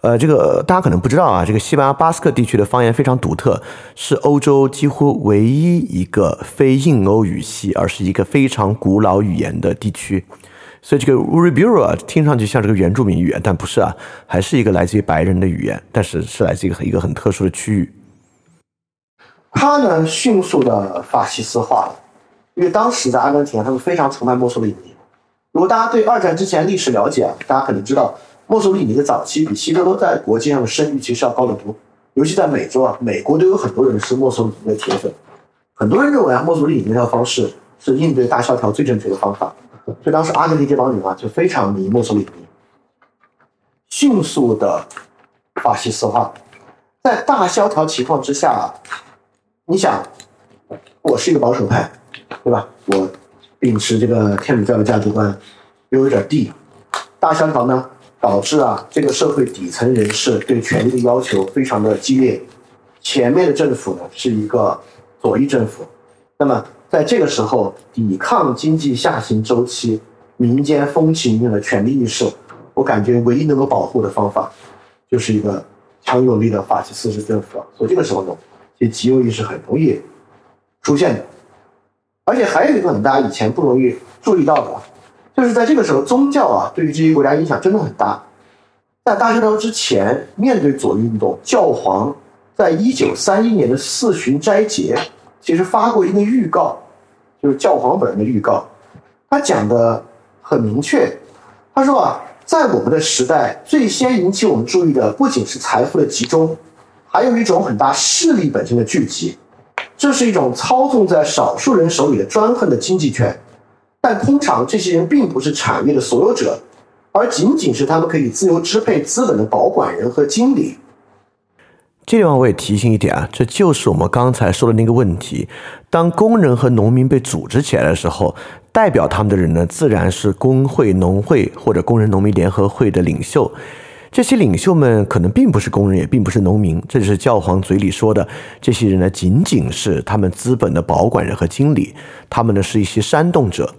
呃，这个大家可能不知道啊，这个西班牙巴斯克地区的方言非常独特，是欧洲几乎唯一一个非印欧语系，而是一个非常古老语言的地区。所以这个 Uriburu 啊，听上去像这个原住民语言，但不是啊，还是一个来自于白人的语言，但是是来自一个一个很特殊的区域。它呢，迅速的法西斯化了，因为当时在阿根廷，他们非常崇拜墨索里尼。如果大家对二战之前历史了解啊，大家可能知道，墨索里尼的早期比希特勒在国际上的声誉其实要高得多。尤其在美洲啊，美国都有很多人是墨索里尼的铁粉。很多人认为啊，墨索里尼那套方式是应对大萧条最正确的方法。所以当时阿根廷这帮人啊，就非常迷墨索里尼，迅速的法西斯化。在大萧条情况之下，你想，我是一个保守派，对吧？我秉持这个天主教的价值观，又有点地。大萧条呢，导致啊，这个社会底层人士对权力的要求非常的激烈。前面的政府呢，是一个左翼政府。那么在这个时候，抵抗经济下行周期，民间风起云涌的权力意识，我感觉唯一能够保护的方法，就是一个。强有力的法西斯式政府，所以这个时候呢，其实极右翼是很容易出现的。而且还有一个很大家以前不容易注意到的，就是在这个时候，宗教啊对于这些国家影响真的很大。在大萧条之前，面对左运动，教皇在一九三一年的四旬斋节，其实发过一个预告，就是教皇本人的预告，他讲的很明确，他说啊。在我们的时代，最先引起我们注意的不仅是财富的集中，还有一种很大势力本身的聚集。这是一种操纵在少数人手里的专横的经济权，但通常这些人并不是产业的所有者，而仅仅是他们可以自由支配资本的保管人和经理。这地方我也提醒一点啊，这就是我们刚才说的那个问题：当工人和农民被组织起来的时候。代表他们的人呢，自然是工会、农会或者工人农民联合会的领袖。这些领袖们可能并不是工人，也并不是农民。这就是教皇嘴里说的，这些人呢，仅仅是他们资本的保管人和经理。他们呢，是一些煽动者。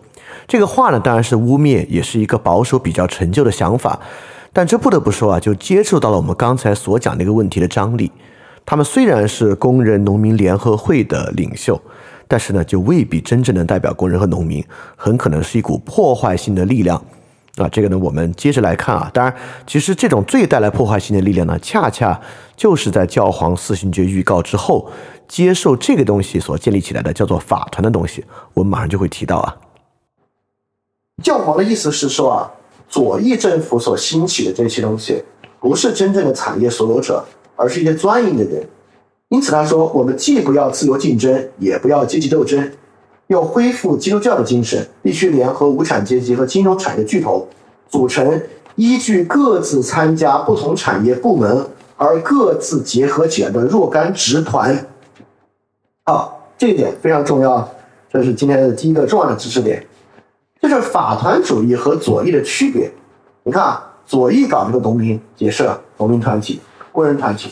这个话呢，当然是污蔑，也是一个保守、比较陈旧的想法。但这不得不说啊，就接触到了我们刚才所讲那个问题的张力。他们虽然是工人农民联合会的领袖。但是呢，就未必真正能代表工人和农民，很可能是一股破坏性的力量，啊，这个呢，我们接着来看啊。当然，其实这种最带来破坏性的力量呢，恰恰就是在教皇四旬节预告之后，接受这个东西所建立起来的，叫做法团的东西。我们马上就会提到啊。教皇的意思是说啊，左翼政府所兴起的这些东西，不是真正的产业所有者，而是一些专营的人。因此，他说：“我们既不要自由竞争，也不要阶级斗争，要恢复基督教的精神，必须联合无产阶级和金融产业巨头，组成依据各自参加不同产业部门而各自结合起来的若干职团。”好，这一点非常重要，这是今天的第一个重要的知识点，就是法团主义和左翼的区别。你看啊，左翼搞这个农民结社、农民团体、工人团体。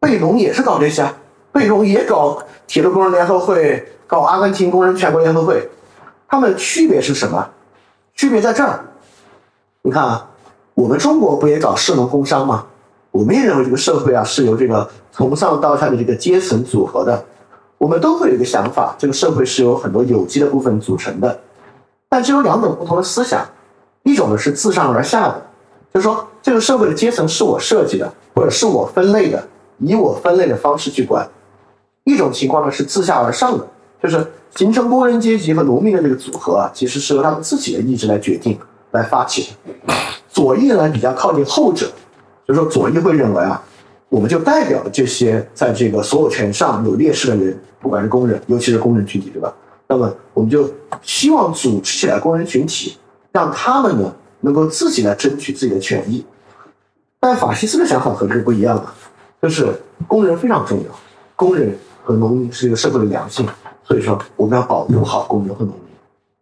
贝隆也是搞这些，贝隆也搞铁路工人联合会，搞阿根廷工人全国联合会，他们的区别是什么？区别在这儿，你看啊，我们中国不也搞士农工商吗？我们也认为这个社会啊是由这个从上到下的这个阶层组合的，我们都会有一个想法，这个社会是由很多有机的部分组成的，但只有两种不同的思想，一种呢是自上而下的，就是说这个社会的阶层是我设计的，或者是我分类的。以我分类的方式去管，一种情况呢是自下而上的，就是形成工人阶级和农民的这个组合啊，其实是由他们自己的意志来决定、来发起的。左翼呢比较靠近后者，就是说左翼会认为啊，我们就代表了这些在这个所有权上有劣势的人，不管是工人，尤其是工人群体，对吧？那么我们就希望组织起来工人群体，让他们呢能够自己来争取自己的权益。但法西斯的想法和这不一样啊。就是工人非常重要，工人和农民是一个社会的良性，所以说我们要保护好工人和农民，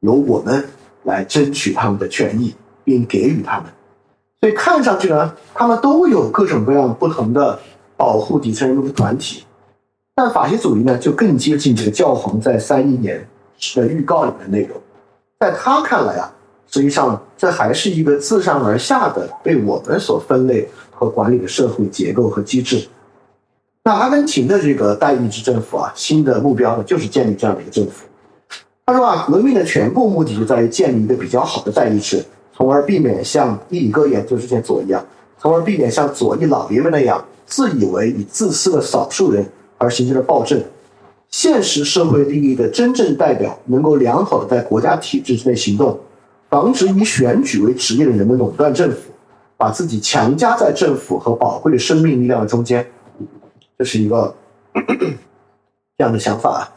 由我们来争取他们的权益，并给予他们。所以看上去呢，他们都有各种各样不同的保护底层人民的团体，但法西主义呢，就更接近这个教皇在三一年的预告里面的内容。在他看来啊，实际上这还是一个自上而下的被我们所分类。和管理的社会结构和机制。那阿根廷的这个代议制政府啊，新的目标呢，就是建立这样的一个政府。他说啊，革命的全部目的就在于建立一个比较好的代议制，从而避免像伊里戈研究之前左一样，从而避免像左翼老爷们那样自以为以自私的少数人而形成的暴政。现实社会利益的真正代表，能够良好的在国家体制之内行动，防止以选举为职业的人们垄断政府，把自己强加在政府和宝贵的生命力量的中间，这是一个 这样的想法。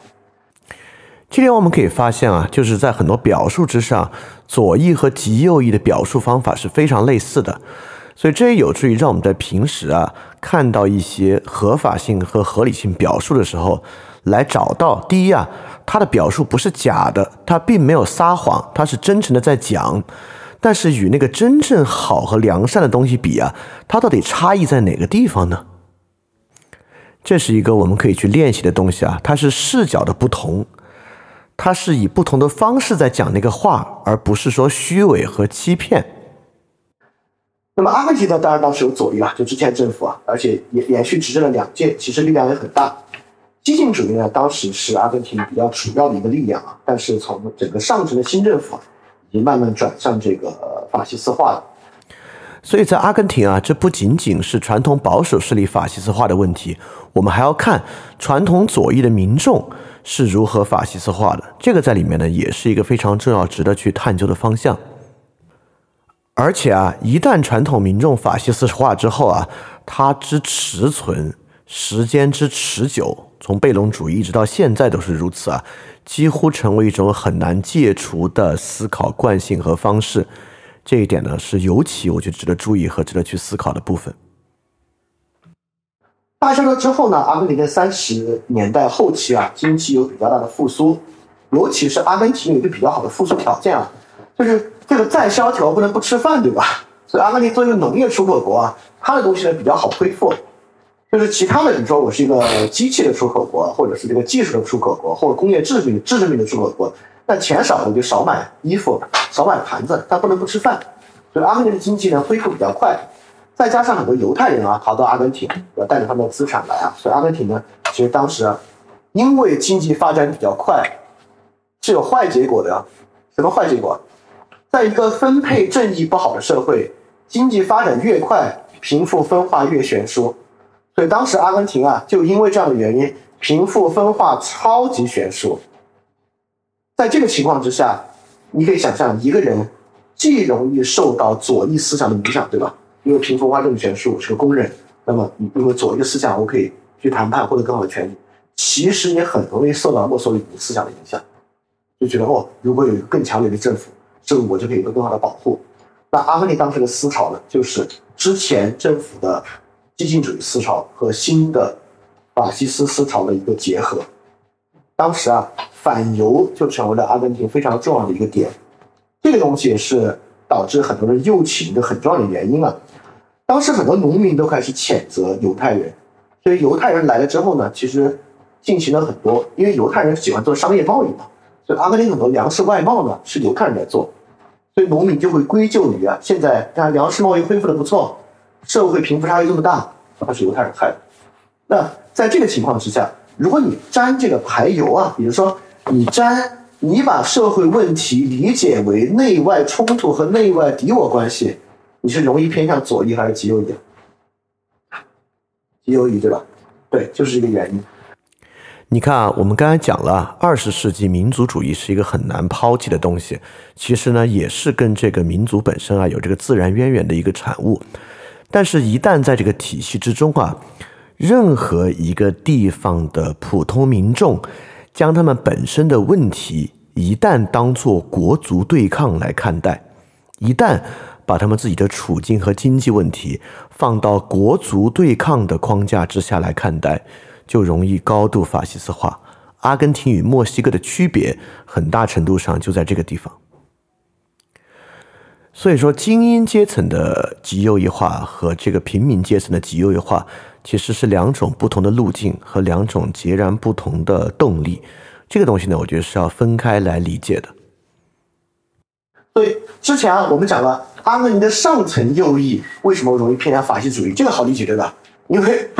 今天我们可以发现啊，就是在很多表述之上，左翼和极右翼的表述方法是非常类似的，所以这也有助于让我们在平时啊看到一些合法性和合理性表述的时候。来找到第一啊，他的表述不是假的，他并没有撒谎，他是真诚的在讲。但是与那个真正好和良善的东西比啊，它到底差异在哪个地方呢？这是一个我们可以去练习的东西啊，它是视角的不同，它是以不同的方式在讲那个话，而不是说虚伪和欺骗。那么阿根廷呢，当然当时有左翼啊，就之前政府啊，而且也连续执政了两届，其实力量也很大。激进主义呢，当时是阿根廷比较主要的一个力量啊，但是从整个上层的新政府啊，已经慢慢转向这个法西斯化了。所以在阿根廷啊，这不仅仅是传统保守势力法西斯化的问题，我们还要看传统左翼的民众是如何法西斯化的。这个在里面呢，也是一个非常重要、值得去探究的方向。而且啊，一旦传统民众法西斯化之后啊，它之持存时间之持久。从贝隆主义一直到现在都是如此啊，几乎成为一种很难戒除的思考惯性和方式。这一点呢，是尤其我觉得值得注意和值得去思考的部分。大萧条之后呢，阿根廷在三十年代后期啊，经济有比较大的复苏，尤其是阿根廷有一个比较好的复苏条件啊，就是这个再萧条不能不吃饭，对吧？所以阿根廷作为一个农业出口国啊，它的东西呢比较好恢复。就是其他的，比如说我是一个机器的出口国，或者是这个技术的出口国，或者工业制品、制制品的出口国，那钱少我就少买衣服，少买盘子，但不能不吃饭。所以阿根廷的经济呢恢复比较快，再加上很多犹太人啊逃到阿根廷，要带着他们的资产来啊，所以阿根廷呢其实当时啊，因为经济发展比较快，是有坏结果的。什么坏结果？在一个分配正义不好的社会，经济发展越快，贫富分化越悬殊。所以当时阿根廷啊，就因为这样的原因，贫富分化超级悬殊。在这个情况之下，你可以想象，一个人既容易受到左翼思想的影响，对吧？因为贫富分化这么悬殊，我是个工人，那么因为左翼的思想，我可以去谈判获得更好的权利。其实你很容易受到墨索里尼思想的影响，就觉得哦，如果有一个更强烈的政府，这个我就可以有个更好的保护。那阿根廷当时的思潮呢，就是之前政府的。激进主义思潮和新的法西斯思潮的一个结合，当时啊，反犹就成为了阿根廷非常重要的一个点。这个东西是导致很多人右倾的很重要的原因啊。当时很多农民都开始谴责犹太人，所以犹太人来了之后呢，其实进行了很多，因为犹太人喜欢做商业贸易嘛，所以阿根廷很多粮食外贸呢是犹太人在做，所以农民就会归咎于啊，现在看粮食贸易恢复的不错。社会贫富差距这么大，那是犹太人害的。那在这个情况之下，如果你沾这个排油啊，比如说你沾，你把社会问题理解为内外冲突和内外敌我关系，你是容易偏向左翼还是极右翼？极右翼对吧？对，就是这个原因。你看啊，我们刚才讲了，二十世纪民族主义是一个很难抛弃的东西，其实呢，也是跟这个民族本身啊有这个自然渊源的一个产物。但是，一旦在这个体系之中啊，任何一个地方的普通民众将他们本身的问题一旦当作国足对抗来看待，一旦把他们自己的处境和经济问题放到国足对抗的框架之下来看待，就容易高度法西斯化。阿根廷与墨西哥的区别，很大程度上就在这个地方。所以说，精英阶层的极右翼化和这个平民阶层的极右翼化，其实是两种不同的路径和两种截然不同的动力。这个东西呢，我觉得是要分开来理解的。所以之前啊，我们讲了阿根廷的上层右翼为什么容易偏向法西主义，这个好理解对吧？因为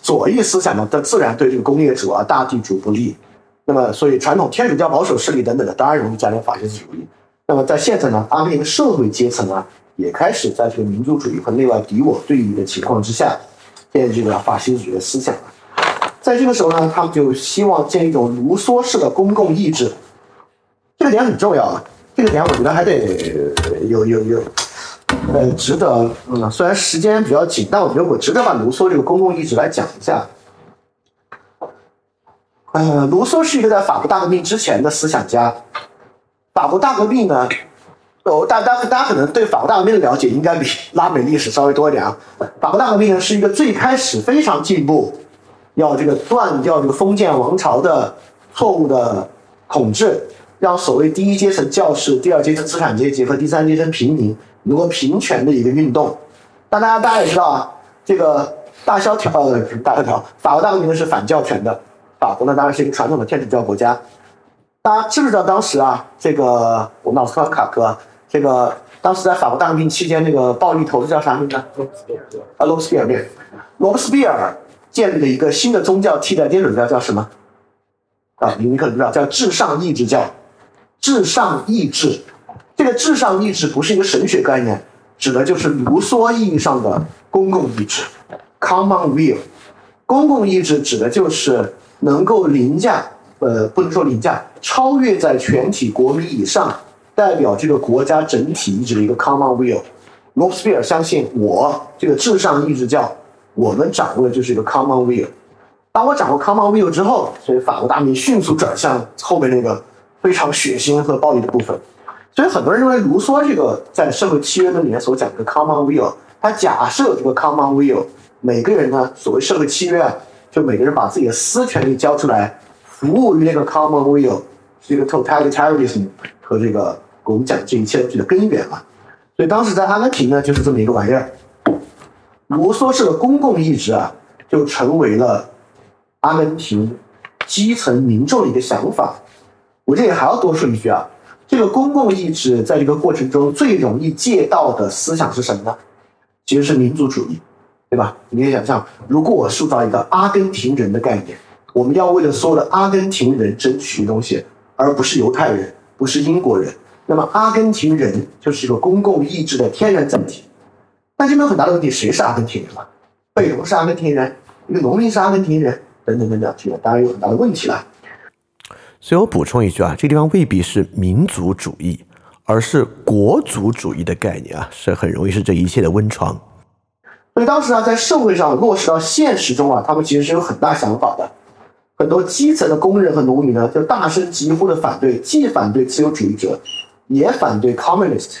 左翼思想呢，它自然对这个工业主啊、大地主不利。那么，所以传统天主教保守势力等等的，当然容易加入法西主义。那么在现在呢，阿根廷的社会阶层啊，也开始在这个民族主义和内外敌我对立的情况之下，建立这个法西斯主义的思想。在这个时候呢，他们就希望建立一种卢梭式的公共意志，这个点很重要啊。这个点我觉得还得有有有，呃，值得。嗯，虽然时间比较紧，但我觉得我值得把卢梭这个公共意志来讲一下。呃，卢梭是一个在法国大革命之前的思想家。法国大革命呢，哦，大大大家可能对法国大革命的了解应该比拉美历史稍微多一点啊。法国大革命呢是一个最开始非常进步，要这个断掉这个封建王朝的错误的统治。让所谓第一阶层教士、第二阶层资产阶级和第三阶层平民能够平权的一个运动。但大家大家也知道啊，这个大萧条呃大萧条，法国大革命是反教权的。法国呢当然是一个传统的天主教国家。大家知不知道当时啊，这个我们老斯科卡哥，这个当时在法国大革命期间那个暴力头子叫啥名字？罗斯比尔。啊，罗斯比尔。罗伯斯比尔建立了一个新的宗教替代天主教，叫什么？啊，你们可能知道，叫至上意志教。至上意志，这个至上意志不是一个神学概念，指的就是卢梭意义上的公共意志 （common will）。公共意志指的就是能够凌驾，呃，不能说凌驾，超越在全体国民以上，代表这个国家整体意志的一个 common will。罗斯比尔相信，我这个至上意志教，我们掌握的就是一个 common will。当我掌握 common will 之后，所以法国大革命迅速转向后面那个。非常血腥和暴力的部分，所以很多人认为卢梭这个在社会契约论里面所讲的 common will，他假设这个 common will，每个人呢，所谓社会契约啊，就每个人把自己的私权利交出来，服务于那个 common will，是一个 totalitarianism 和这个我们讲这一切东西的根源嘛。所以当时在阿根廷呢，就是这么一个玩意儿，卢梭式的公共意志啊，就成为了阿根廷基层民众的一个想法。我这里还要多说一句啊，这个公共意志在这个过程中最容易借到的思想是什么呢？其实是民族主义，对吧？你可以想象，如果我塑造一个阿根廷人的概念，我们要为了所有的阿根廷人争取东西，而不是犹太人，不是英国人，那么阿根廷人就是一个公共意志的天然载体。但这边有很大的问题，谁是阿根廷人嘛？贝隆是阿根廷人，一个农民是阿根廷人，等等等等，这个当然有很大的问题了。所以我补充一句啊，这地方未必是民族主义，而是国族主义的概念啊，是很容易是这一切的温床。所以当时啊，在社会上落实到现实中啊，他们其实是有很大想法的。很多基层的工人和农民呢，就大声疾呼的反对，既反对自由主义者，也反对 communist，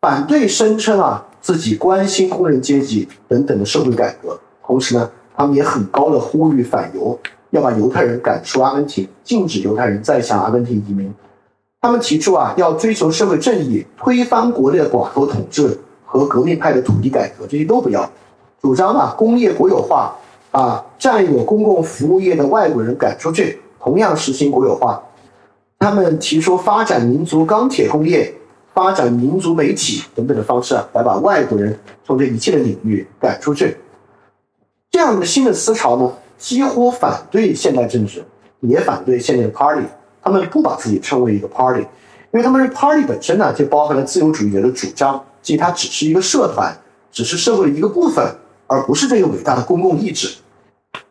反对声称啊自己关心工人阶级等等的社会改革。同时呢，他们也很高的呼吁反犹。要把犹太人赶出阿根廷，禁止犹太人再向阿根廷移民。他们提出啊，要追求社会正义，推翻国内的寡头统治和革命派的土地改革，这些都不要。主张啊，工业国有化，把占有公共服务业的外国人赶出去，同样实行国有化。他们提出发展民族钢铁工业、发展民族媒体等等的方式啊，来把外国人从这一切的领域赶出去。这样的新的思潮呢？几乎反对现代政治，也反对现代的 party。他们不把自己称为一个 party，因为他们是 party 本身呢，就包含了自由主义者的主张，即它只是一个社团，只是社会的一个部分，而不是这个伟大的公共意志。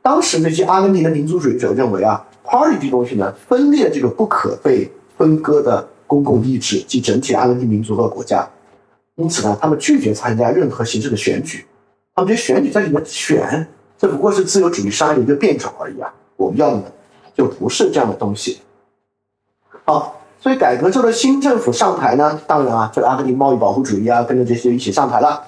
当时那些阿根廷的民族主义者认为啊，party 这东西呢，分裂这个不可被分割的公共意志及整体阿根廷民族和国家。因此呢，他们拒绝参加任何形式的选举，他们觉得选举在里面选。这不过是自由主义商业的一个变种而已啊！我们要的呢，就不是这样的东西。好，所以改革之后的新政府上台呢，当然啊，这个阿根廷贸易保护主义啊，跟着这些一起上台了。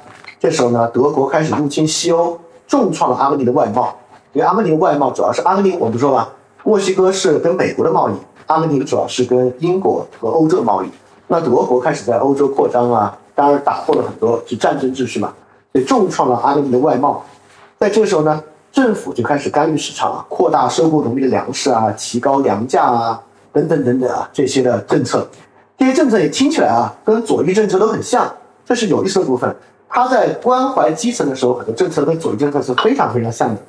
这时候呢，德国开始入侵西欧，重创了阿根廷的外贸。因为阿根廷外贸主要是阿根廷，我们说吧，墨西哥是跟美国的贸易，阿根廷主要是跟英国和欧洲的贸易。那德国开始在欧洲扩张啊，当然打破了很多是战争秩序嘛，所以重创了阿根廷的外贸。在这个时候呢，政府就开始干预市场啊，扩大收购农民的粮食啊，提高粮价啊，等等等等啊，这些的政策，这些政策也听起来啊，跟左翼政策都很像，这是有意思的部分。他在关怀基层的时候，很多政策跟左翼政策是非常非常像的。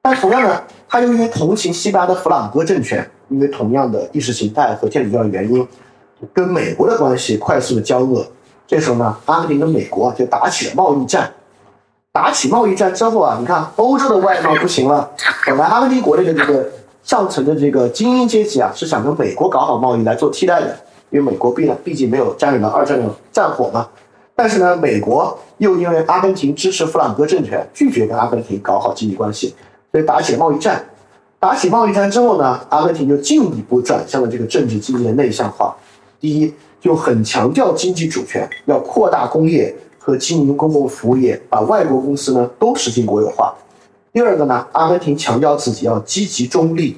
但同样呢，他又因为同情西班牙的弗朗哥政权，因为同样的意识形态和天主教的原因，跟美国的关系快速的交恶。这时候呢，阿根廷跟美国就打起了贸易战。打起贸易战之后啊，你看欧洲的外贸不行了，本来阿根廷国内的这个上层的这个精英阶级啊，是想跟美国搞好贸易来做替代的，因为美国毕毕竟没有沾染了二战的战火嘛。但是呢，美国又因为阿根廷支持弗朗哥政权，拒绝跟阿根廷搞好经济关系，所以打起贸易战。打起贸易战之后呢，阿根廷就进一步转向了这个政治经济的内向化。第一，就很强调经济主权，要扩大工业和经营公共服务业，把外国公司呢都实行国有化。第二个呢，阿根廷强调自己要积极中立，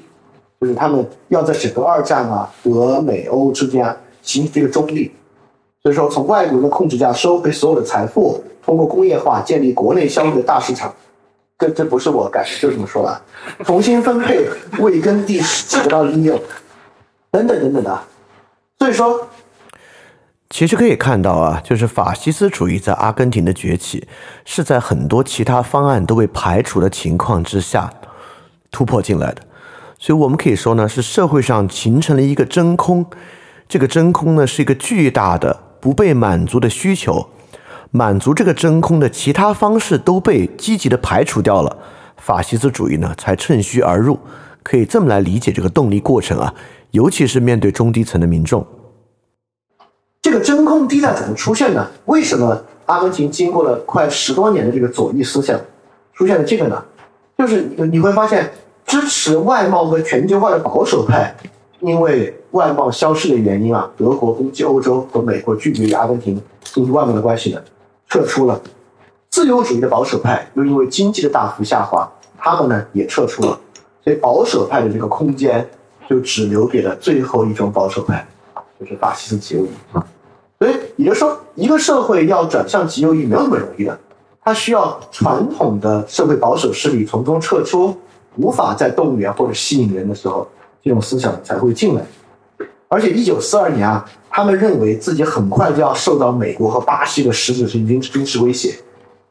就是他们要在整个二战啊，俄美欧之间啊形成这个中立。所以说，从外国人的控制下收回所有的财富，通过工业化建立国内消费的大市场。这这不是我改，就这么说的。重新分配未耕地得到利用，等等等等的。所以说，其实可以看到啊，就是法西斯主义在阿根廷的崛起，是在很多其他方案都被排除的情况之下突破进来的。所以我们可以说呢，是社会上形成了一个真空，这个真空呢是一个巨大的不被满足的需求。满足这个真空的其他方式都被积极的排除掉了，法西斯主义呢才趁虚而入，可以这么来理解这个动力过程啊，尤其是面对中低层的民众。这个真空地带怎么出现呢？为什么阿根廷经过了快十多年的这个左翼思想，出现了这个呢？就是你会发现，支持外贸和全球化的保守派，因为外贸消失的原因啊，德国攻击欧洲和美国拒绝与阿根廷进行外贸的关系呢？撤出了，自由主义的保守派又因为经济的大幅下滑，他们呢也撤出了，所以保守派的这个空间就只留给了最后一种保守派，就是法西斯极右翼。所以也就是说，一个社会要转向极右翼没有那么容易的，它需要传统的社会保守势力从中撤出，无法再动员或者吸引人的时候，这种思想才会进来。而且一九四二年啊，他们认为自己很快就要受到美国和巴西的实质性军军事威胁，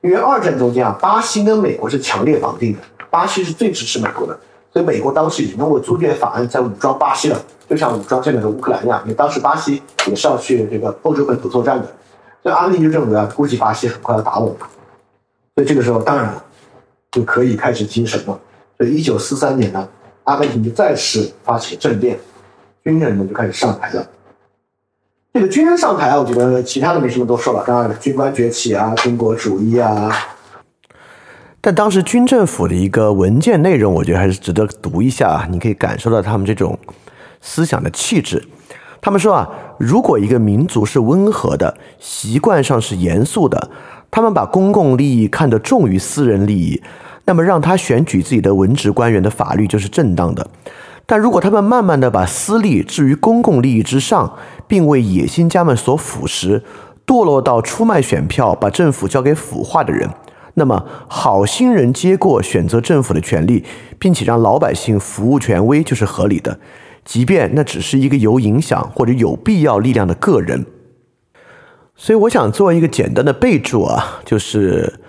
因为二战中间啊，巴西跟美国是强烈绑定的，巴西是最支持美国的，所以美国当时已经通过租借法案在武装巴西了，就像武装现在的乌克兰一样，因为当时巴西也是要去这个欧洲本土作战的，所以阿根廷就认为啊，估计巴西很快要打我们，所以这个时候当然就可以开始精神了，所以一九四三年呢，阿根廷就再次发起政变。军人们就开始上台了。这个军人上台啊，我觉得其他的没什么多说了。当然，军官崛起啊，军国主义啊。但当时军政府的一个文件内容，我觉得还是值得读一下啊。你可以感受到他们这种思想的气质。他们说啊，如果一个民族是温和的，习惯上是严肃的，他们把公共利益看得重于私人利益，那么让他选举自己的文职官员的法律就是正当的。但如果他们慢慢的把私利置于公共利益之上，并为野心家们所腐蚀，堕落到出卖选票、把政府交给腐化的人，那么好心人接过选择政府的权利，并且让老百姓服务权威就是合理的，即便那只是一个有影响或者有必要力量的个人。所以我想做一个简单的备注啊，就是。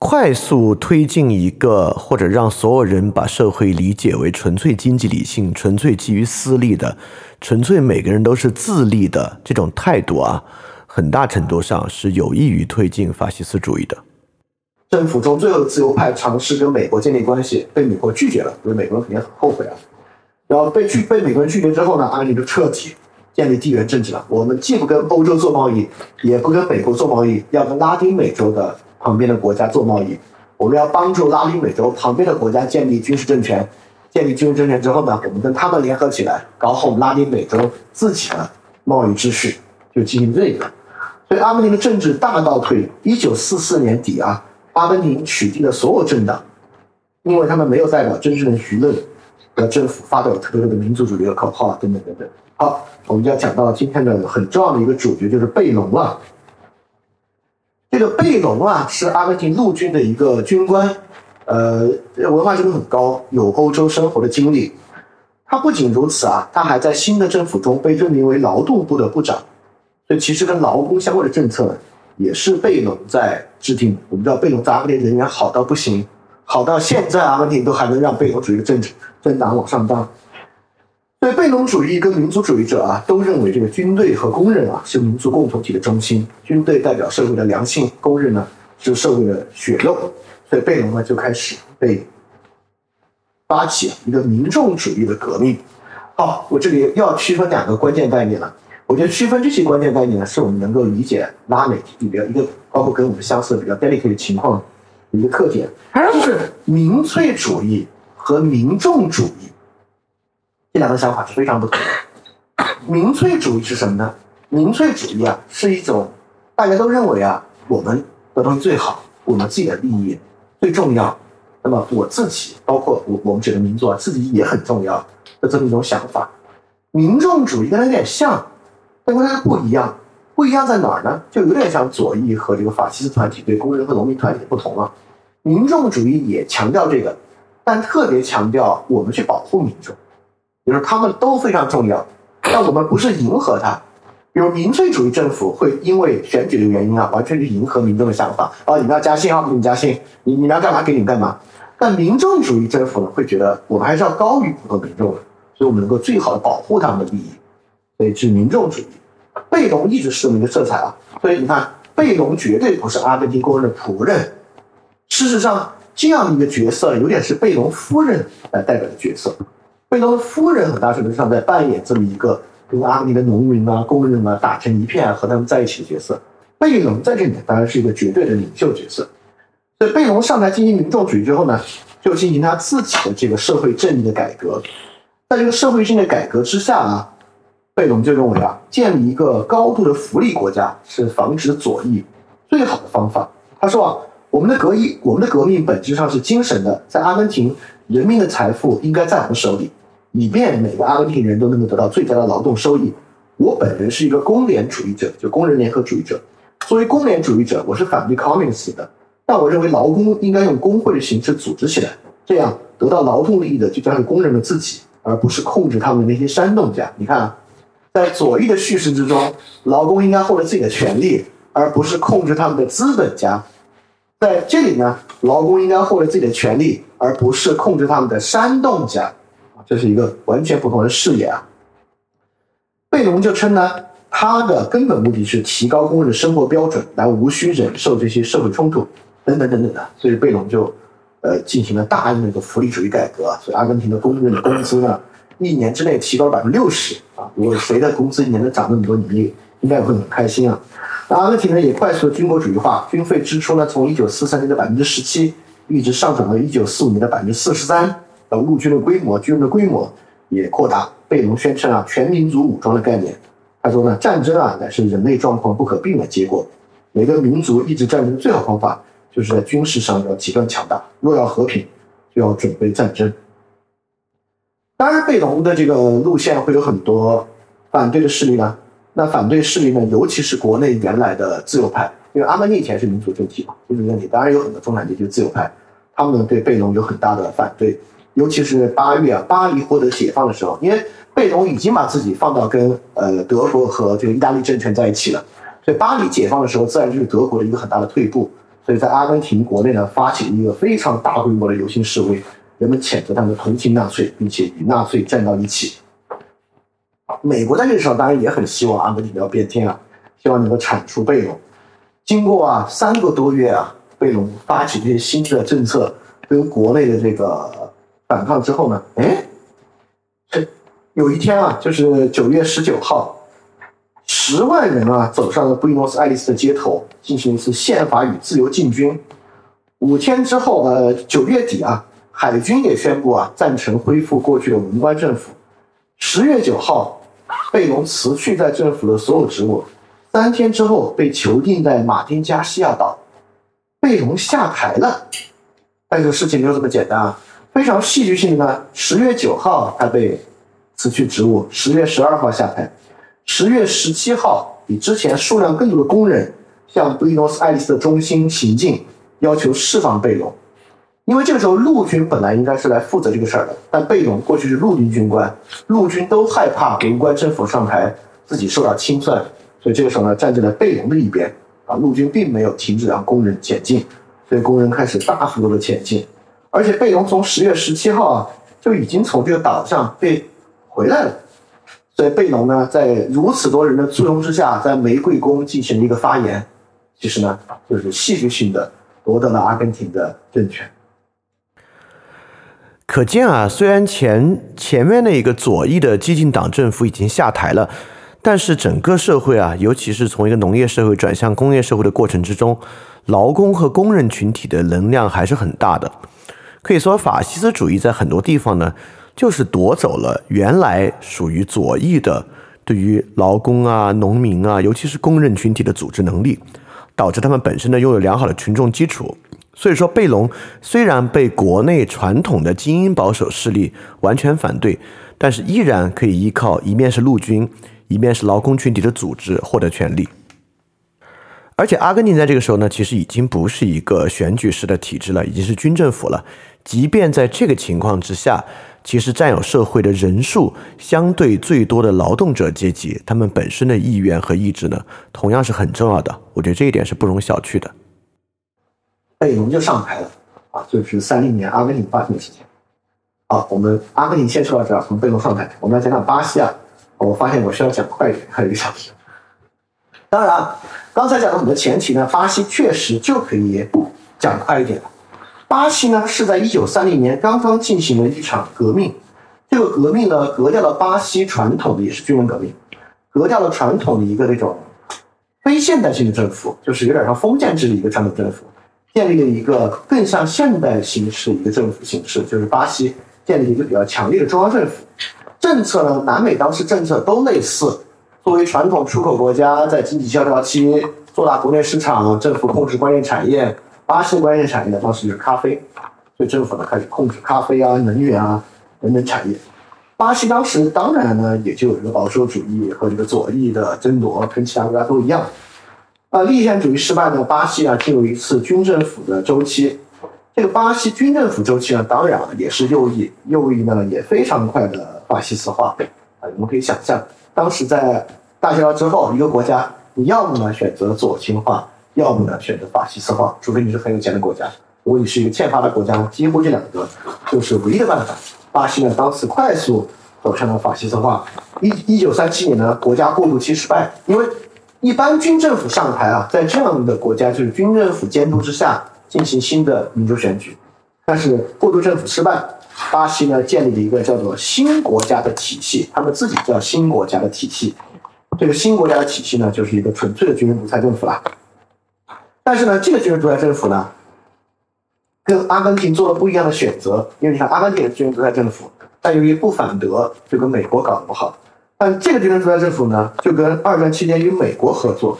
快速推进一个，或者让所有人把社会理解为纯粹经济理性、纯粹基于私利的、纯粹每个人都是自利的这种态度啊，很大程度上是有益于推进法西斯主义的。政府中最后的自由派尝试跟美国建立关系，被美国拒绝了，所以美国人肯定很后悔啊。然后被拒被美国人拒绝之后呢，阿根廷就彻底建立地缘政治了。我们既不跟欧洲做贸易，也不跟美国做贸易，要跟拉丁美洲的。旁边的国家做贸易，我们要帮助拉丁美洲旁边的国家建立军事政权。建立军事政权之后呢，我们跟他们联合起来，搞好我们拉丁美洲自己的贸易秩序，就进行这个。所以阿根廷的政治大倒退。一九四四年底啊，阿根廷取缔了所有政党，因为他们没有代表真正的舆论和政府发表特别的民族主义的口号啊等等等等。好，我们就要讲到今天的很重要的一个主角，就是贝隆了。这个贝隆啊，是阿根廷陆军的一个军官，呃，文化程度很高，有欧洲生活的经历。他不仅如此啊，他还在新的政府中被任命为劳动部的部长，所以其实跟劳工相关的政策也是贝隆在制定。我们知道贝隆在阿根廷人缘好到不行，好到现在阿根廷都还能让贝隆主义政治政党往上当。对贝隆主义跟民族主义者啊，都认为这个军队和工人啊是民族共同体的中心。军队代表社会的良性，工人呢是社会的血肉，所以贝隆呢就开始被发起一个民众主义的革命。好，我这里要区分两个关键概念了。我觉得区分这些关键概念呢，是我们能够理解拉美比较一个，包括跟我们相似的比较 delicate 的情况一个特点，就是民粹主义和民众主义这两个想法是非常不同的。民粹主义是什么呢？民粹主义啊，是一种大家都认为啊，我们的东西最好，我们自己的利益最重要。那么我自己，包括我我们整个民族啊，自己也很重要的这么一种想法。民众主义跟它有点像。但跟它不一样，不一样在哪儿呢？就有点像左翼和这个法西斯团体对工人和农民团体的不同了。民众主义也强调这个，但特别强调我们去保护民众，就是他们都非常重要，但我们不是迎合他。比如民粹主义政府会因为选举的原因啊，完全去迎合民众的想法啊，你们要加薪啊，给你加薪，你你们要干嘛给你们干嘛。但民众主义政府呢，会觉得我们还是要高于普通民众的，所以我们能够最好的保护他们的利益，所以是民众主义。贝隆一直是这么一个色彩啊，所以你看，贝隆绝对不是阿根廷工人的仆人。事实上，这样的一个角色有点是贝隆夫人来代表的角色。贝隆的夫人很大程度上在扮演这么一个跟阿根廷的农民啊、工人啊打成一片、和他们在一起的角色。贝隆在这里当然是一个绝对的领袖角色。所以贝隆上台进行民众主义之后呢，就进行他自己的这个社会正义的改革。在这个社会性的改革之下啊。贝隆就认为啊，建立一个高度的福利国家是防止左翼最好的方法。他说啊，我们的革命，我们的革命本质上是精神的，在阿根廷，人民的财富应该在我们手里，以便每个阿根廷人都能够得到最佳的劳动收益。我本人是一个工联主义者，就工人联合主义者。作为工联主义者，我是反对 communist 的，但我认为劳工应该用工会的形式组织起来，这样得到劳动利益的就将是工人们自己，而不是控制他们的那些煽动家。你看啊。在左翼的叙事之中，劳工应该获得自己的权利，而不是控制他们的资本家。在这里呢，劳工应该获得自己的权利，而不是控制他们的煽动家。这是一个完全不同的视野啊。贝隆就称呢，他的根本目的是提高工人的生活标准，来无需忍受这些社会冲突等等等等的。所以贝隆就，呃，进行了大量的一个福利主义改革。所以阿根廷的工人的工资呢？一年之内提高了百分之六十啊！如果谁的工资一年能涨那么多，你应该也会很开心啊。那阿根廷呢也快速的军国主义化，军费支出呢从一九四三年的百分之十七，一直上涨到一九四五年的百分之四十三。呃，陆军的规模，军人的规模也扩大。贝隆宣称啊，全民族武装的概念。他说呢，战争啊乃是人类状况不可避免的结果。每个民族抑制战争的最好方法，就是在军事上要极端强大。若要和平，就要准备战争。当然，贝隆的这个路线会有很多反对的势力呢。那反对势力呢，尤其是国内原来的自由派，因为阿曼尼以前是民主政体嘛，民主政体当然有很多中产阶级自由派，他们对贝隆有很大的反对。尤其是八月啊，巴黎获得解放的时候，因为贝隆已经把自己放到跟呃德国和这个意大利政权在一起了，所以巴黎解放的时候，自然就是德国的一个很大的退步。所以在阿根廷国内呢，发起了一个非常大规模的游行示威。人们谴责他们同情纳粹，并且与纳粹站到一起。美国在这个时候当然也很希望阿根廷要变天啊，希望能够铲除贝隆。经过啊三个多月啊，贝隆发起这些新的政策跟国内的这个反抗之后呢，哎，这有一天啊，就是九月十九号，十万人啊走上了布宜诺斯艾利斯的街头，进行一次宪法与自由进军。五天之后，呃，九月底啊。海军也宣布啊，赞成恢复过去的文官政府。十月九号，贝隆辞去在政府的所有职务，三天之后被囚禁在马丁加西亚岛。贝隆下台了，但是事情没有这么简单啊！非常戏剧性的呢，十月九号他被辞去职务，十月十二号下台，十月十七号比之前数量更多的工人向布宜诺斯艾利斯的中心行进，要求释放贝隆。因为这个时候陆军本来应该是来负责这个事儿的，但贝隆过去是陆军军官，陆军都害怕文官政府上台自己受到清算，所以这个时候呢站在了贝隆的一边啊，陆军并没有停止让工人前进，所以工人开始大幅度的前进，而且贝隆从十月十七号啊就已经从这个岛上被回来了，所以贝隆呢在如此多人的簇拥之下，在玫瑰宫进行了一个发言，其实呢，就是戏剧性的夺得了阿根廷的政权。可见啊，虽然前前面的一个左翼的激进党政府已经下台了，但是整个社会啊，尤其是从一个农业社会转向工业社会的过程之中，劳工和工人群体的能量还是很大的。可以说，法西斯主义在很多地方呢，就是夺走了原来属于左翼的对于劳工啊、农民啊，尤其是工人群体的组织能力，导致他们本身呢拥有良好的群众基础。所以说，贝隆虽然被国内传统的精英保守势力完全反对，但是依然可以依靠一面是陆军，一面是劳工群体的组织获得权力。而且，阿根廷在这个时候呢，其实已经不是一个选举式的体制了，已经是军政府了。即便在这个情况之下，其实占有社会的人数相对最多的劳动者阶级，他们本身的意愿和意志呢，同样是很重要的。我觉得这一点是不容小觑的。贝隆就上台了啊，就是三零年阿根廷发生的事情。好，我们阿根廷先说到这儿，从贝隆上台，我们来讲讲巴西啊。我发现我需要讲快一点，还有一个小时。当然，刚才讲的很多前提呢，巴西确实就可以讲快一点。巴西呢是在一九三零年刚刚进行了一场革命，这个革命呢革掉了巴西传统的也是军人革命，革掉了传统的一个那种非现代性的政府，就是有点像封建制的一个传统政府，建立了一个更像现代形式的一个政府形式，就是巴西建立一个比较强烈的中央政府。政策呢，南美当时政策都类似。作为传统出口国家，在经济萧条期做大国内市场，政府控制关键产业。巴西关键产业呢，当时就是咖啡，所以政府呢开始控制咖啡啊、能源啊等等产业。巴西当时当然呢，也就有这个保守主义和这个左翼的争夺，跟其他国家都一样。啊，立宪主义失败呢，巴西啊进入一次军政府的周期。这个巴西军政府周期呢，当然也是右翼，右翼呢也非常快的法西斯化。啊，我们可以想象。当时在大萧条之后，一个国家你要么呢选择左倾化，要么呢选择法西斯化，除非你是很有钱的国家。如果你是一个欠发达国家，几乎这两个就是唯一的办法。巴西呢当时快速走向了法西斯化。一一九三七年呢，国家过渡期失败，因为一般军政府上台啊，在这样的国家就是军政府监督之下进行新的民主选举，但是过渡政府失败。巴西呢建立了一个叫做新国家的体系，他们自己叫新国家的体系。这个新国家的体系呢，就是一个纯粹的军人独裁政府了。但是呢，这个军人独裁政府呢，跟阿根廷做了不一样的选择。因为你看，阿根廷是军人独裁政府，但由于不反德，就跟美国搞得不好。但这个军人独裁政府呢，就跟二战期间与美国合作，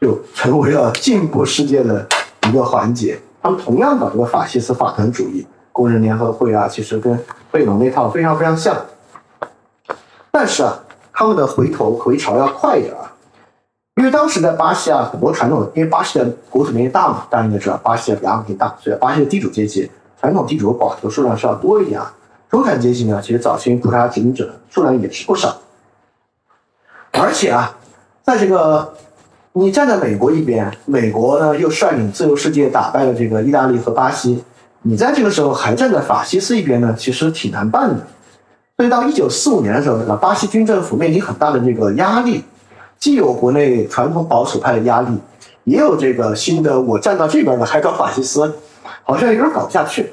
就成为了进步世界的一个环节。他们同样搞这个法西斯法团主义。工人联合会啊，其实跟贝隆那套非常非常像，但是啊，他们的回头回潮要快一点啊，因为当时在巴西啊，很多传统，因为巴西的国土面积大嘛，大家应该知道，巴西比阿根廷大，所以巴西的地主阶级，传统地主保留数量是要多一点啊。中产阶级呢，其实早期葡萄牙殖民者数量也是不少，而且啊，在这个你站在美国一边，美国呢又率领自由世界打败了这个意大利和巴西。你在这个时候还站在法西斯一边呢，其实挺难办的。所以到一九四五年的时候，呢，巴西军政府面临很大的这个压力，既有国内传统保守派的压力，也有这个新的我站到这边的还搞法西斯，好像有点搞不下去。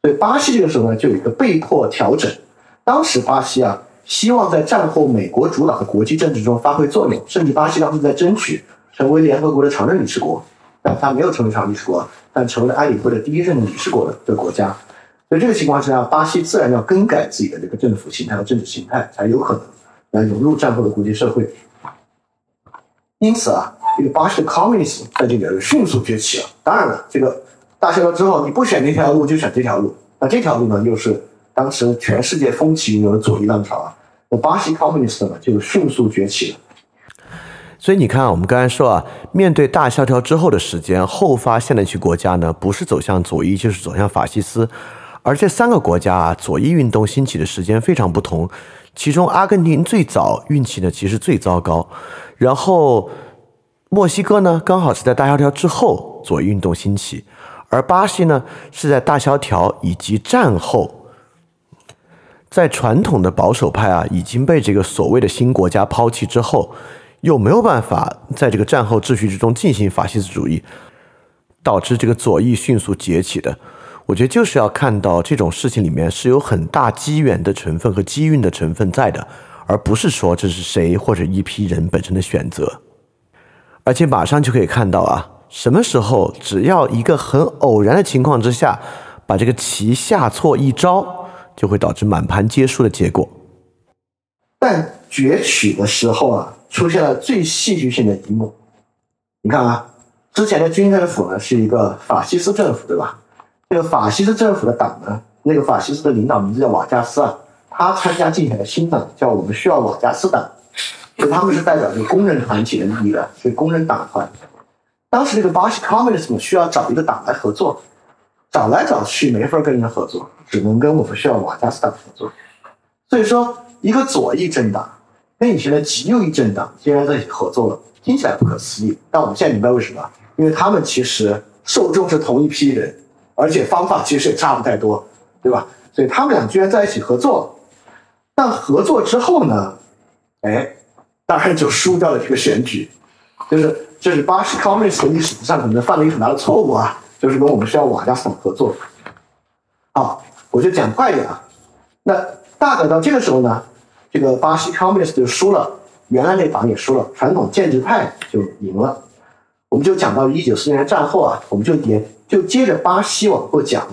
所以巴西这个时候呢，就有一个被迫调整。当时巴西啊，希望在战后美国主导的国际政治中发挥作用，甚至巴西当时在争取成为联合国的常任理事国。但他没有成为常任理事国，但成为了安理会的第一任理事国的的国家。所以这个情况之下，巴西自然要更改自己的这个政府形态和政治形态，才有可能来融入战后的国际社会。因此啊，这个巴西的 communism 在这里迅速崛起了。当然了，这个大萧条之后，你不选那条路就选这条路，那这条路呢，又是当时全世界风起云涌的左翼浪潮啊。那巴西 communism 呢，就迅速崛起了。所以你看，我们刚才说啊，面对大萧条之后的时间，后发现代区国家呢，不是走向左翼，就是走向法西斯。而这三个国家啊，左翼运动兴起的时间非常不同。其中，阿根廷最早运气呢，其实最糟糕。然后，墨西哥呢，刚好是在大萧条之后左翼运动兴起，而巴西呢，是在大萧条以及战后，在传统的保守派啊已经被这个所谓的新国家抛弃之后。又没有办法在这个战后秩序之中进行法西斯主义，导致这个左翼迅速崛起的。我觉得就是要看到这种事情里面是有很大机缘的成分和机运的成分在的，而不是说这是谁或者一批人本身的选择。而且马上就可以看到啊，什么时候只要一个很偶然的情况之下，把这个棋下错一招，就会导致满盘皆输的结果。但崛起的时候啊。出现了最戏剧性的一幕，你看啊，之前的军政府呢是一个法西斯政府，对吧？这个法西斯政府的党呢，那个法西斯的领导名字叫瓦加斯啊，他参加竞选的新党叫我们需要瓦加斯党，所以他们是代表这个工人团体的利益的，所以工人党团。当时这个巴西 communism 需要找一个党来合作，找来找去没法跟人合作，只能跟我们需要瓦加斯党合作。所以说，一个左翼政党。跟以前的极右翼政党竟然在一起合作了，听起来不可思议。但我们现在明白为什么？因为他们其实受众是同一批人，而且方法其实也差不太多，对吧？所以他们俩居然在一起合作。但合作之后呢？哎，当然就输掉了这个选举。就是这是巴西 communist 历史上可能犯了一个很大的错误啊，就是跟我们需要瓦加斯合作。好，我就讲快一点啊。那大概到这个时候呢？这个巴西 communist 就输了，原来那党也输了，传统建制派就赢了。我们就讲到一九四年战后啊，我们就也就接着巴西往后讲。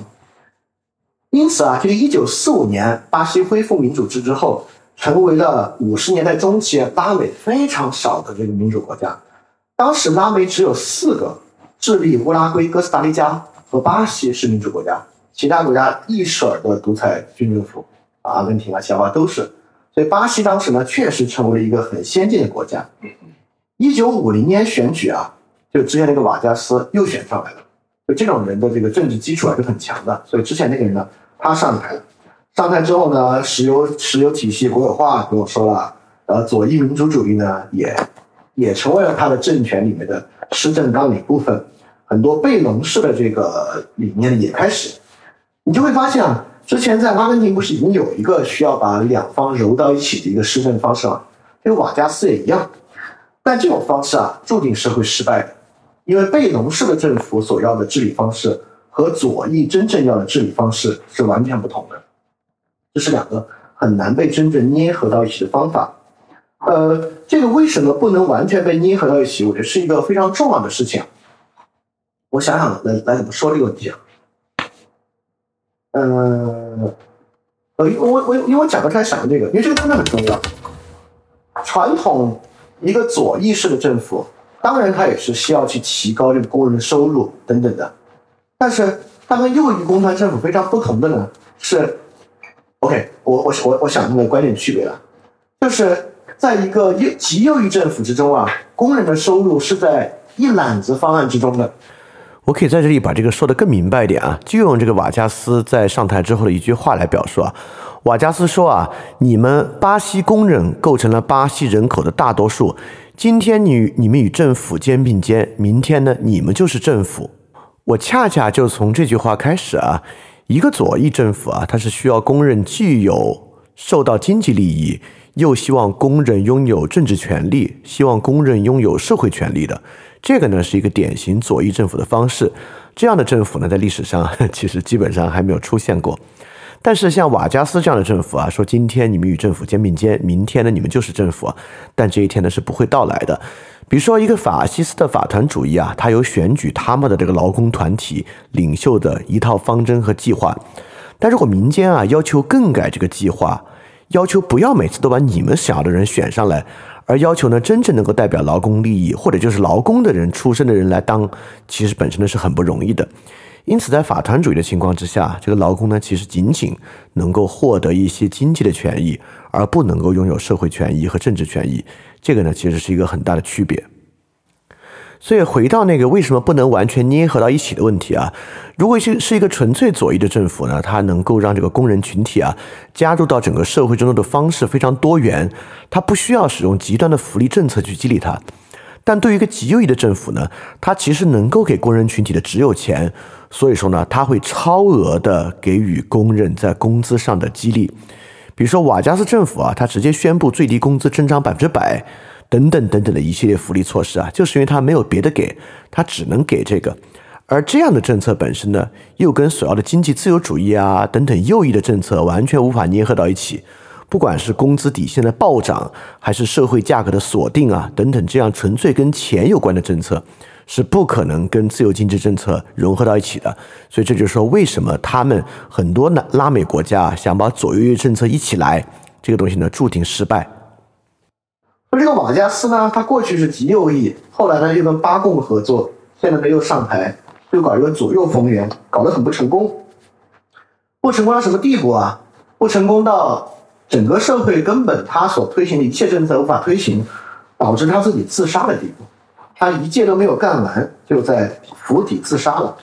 因此啊，这个一九四五年巴西恢复民主制之后，成为了五十年代中期拉美非常少的这个民主国家。当时拉美只有四个：智利、乌拉圭、哥斯达黎加和巴西是民主国家，其他国家一水儿的独裁军政府，阿根廷啊、小巴都是。所以巴西当时呢，确实成为了一个很先进的国家。一九五零年选举啊，就之前那个瓦加斯又选上来了。就这种人的这个政治基础啊是很强的。所以之前那个人呢，他上台了。上台之后呢，石油石油体系国有化跟我说了，然后左翼民主主义呢，也也成为了他的政权里面的施政纲领部分。很多贝隆式的这个理念也开始，你就会发现啊。之前在阿根廷不是已经有一个需要把两方揉到一起的一个施政方式吗？这个瓦加斯也一样，但这种方式啊，注定是会失败的，因为贝隆式的政府所要的治理方式和左翼真正要的治理方式是完全不同的，这是两个很难被真正捏合到一起的方法。呃，这个为什么不能完全被捏合到一起？我觉得是一个非常重要的事情。我想想来来怎么说这个问题啊？嗯，呃，我我因为我讲刚才想的这个，因为这个真的很重要。传统一个左翼式的政府，当然它也是需要去提高这个工人的收入等等的。但是它跟右翼工团政府非常不同的呢，是，OK，我我我我想那个观点区别了，就是在一个右极右翼政府之中啊，工人的收入是在一揽子方案之中的。我可以在这里把这个说的更明白一点啊，就用这个瓦加斯在上台之后的一句话来表述啊。瓦加斯说啊，你们巴西工人构成了巴西人口的大多数，今天你你们与政府肩并肩，明天呢你们就是政府。我恰恰就从这句话开始啊，一个左翼政府啊，它是需要工人既有受到经济利益，又希望工人拥有政治权利，希望工人拥有社会权利的。这个呢是一个典型左翼政府的方式，这样的政府呢在历史上 其实基本上还没有出现过。但是像瓦加斯这样的政府啊，说今天你们与政府肩并肩，明天呢你们就是政府，但这一天呢是不会到来的。比如说一个法西斯的法团主义啊，他有选举他们的这个劳工团体领袖的一套方针和计划，但如果民间啊要求更改这个计划，要求不要每次都把你们想要的人选上来。而要求呢，真正能够代表劳工利益，或者就是劳工的人出身的人来当，其实本身呢是很不容易的。因此，在法团主义的情况之下，这个劳工呢，其实仅仅能够获得一些经济的权益，而不能够拥有社会权益和政治权益。这个呢，其实是一个很大的区别。所以回到那个为什么不能完全捏合到一起的问题啊？如果是是一个纯粹左翼的政府呢，它能够让这个工人群体啊加入到整个社会中的方式非常多元，它不需要使用极端的福利政策去激励它。但对于一个极右翼的政府呢，它其实能够给工人群体的只有钱，所以说呢，它会超额的给予工人在工资上的激励。比如说瓦加斯政府啊，它直接宣布最低工资增长百分之百。等等等等的一系列福利措施啊，就是因为他没有别的给，他只能给这个。而这样的政策本身呢，又跟所要的经济自由主义啊等等右翼的政策完全无法捏合到一起。不管是工资底线的暴涨，还是社会价格的锁定啊等等，这样纯粹跟钱有关的政策，是不可能跟自由经济政策融合到一起的。所以这就是说，为什么他们很多拉拉美国家想把左右翼政策一起来，这个东西呢，注定失败。这个瓦加斯呢，他过去是极右翼，后来呢又跟巴共合作，现在呢又上台。就搞一个左右逢源，搞得很不成功。不成功到什么地步啊？不成功到整个社会根本他所推行的一切政策无法推行，导致他自己自杀的地步。他一届都没有干完，就在府邸自杀了。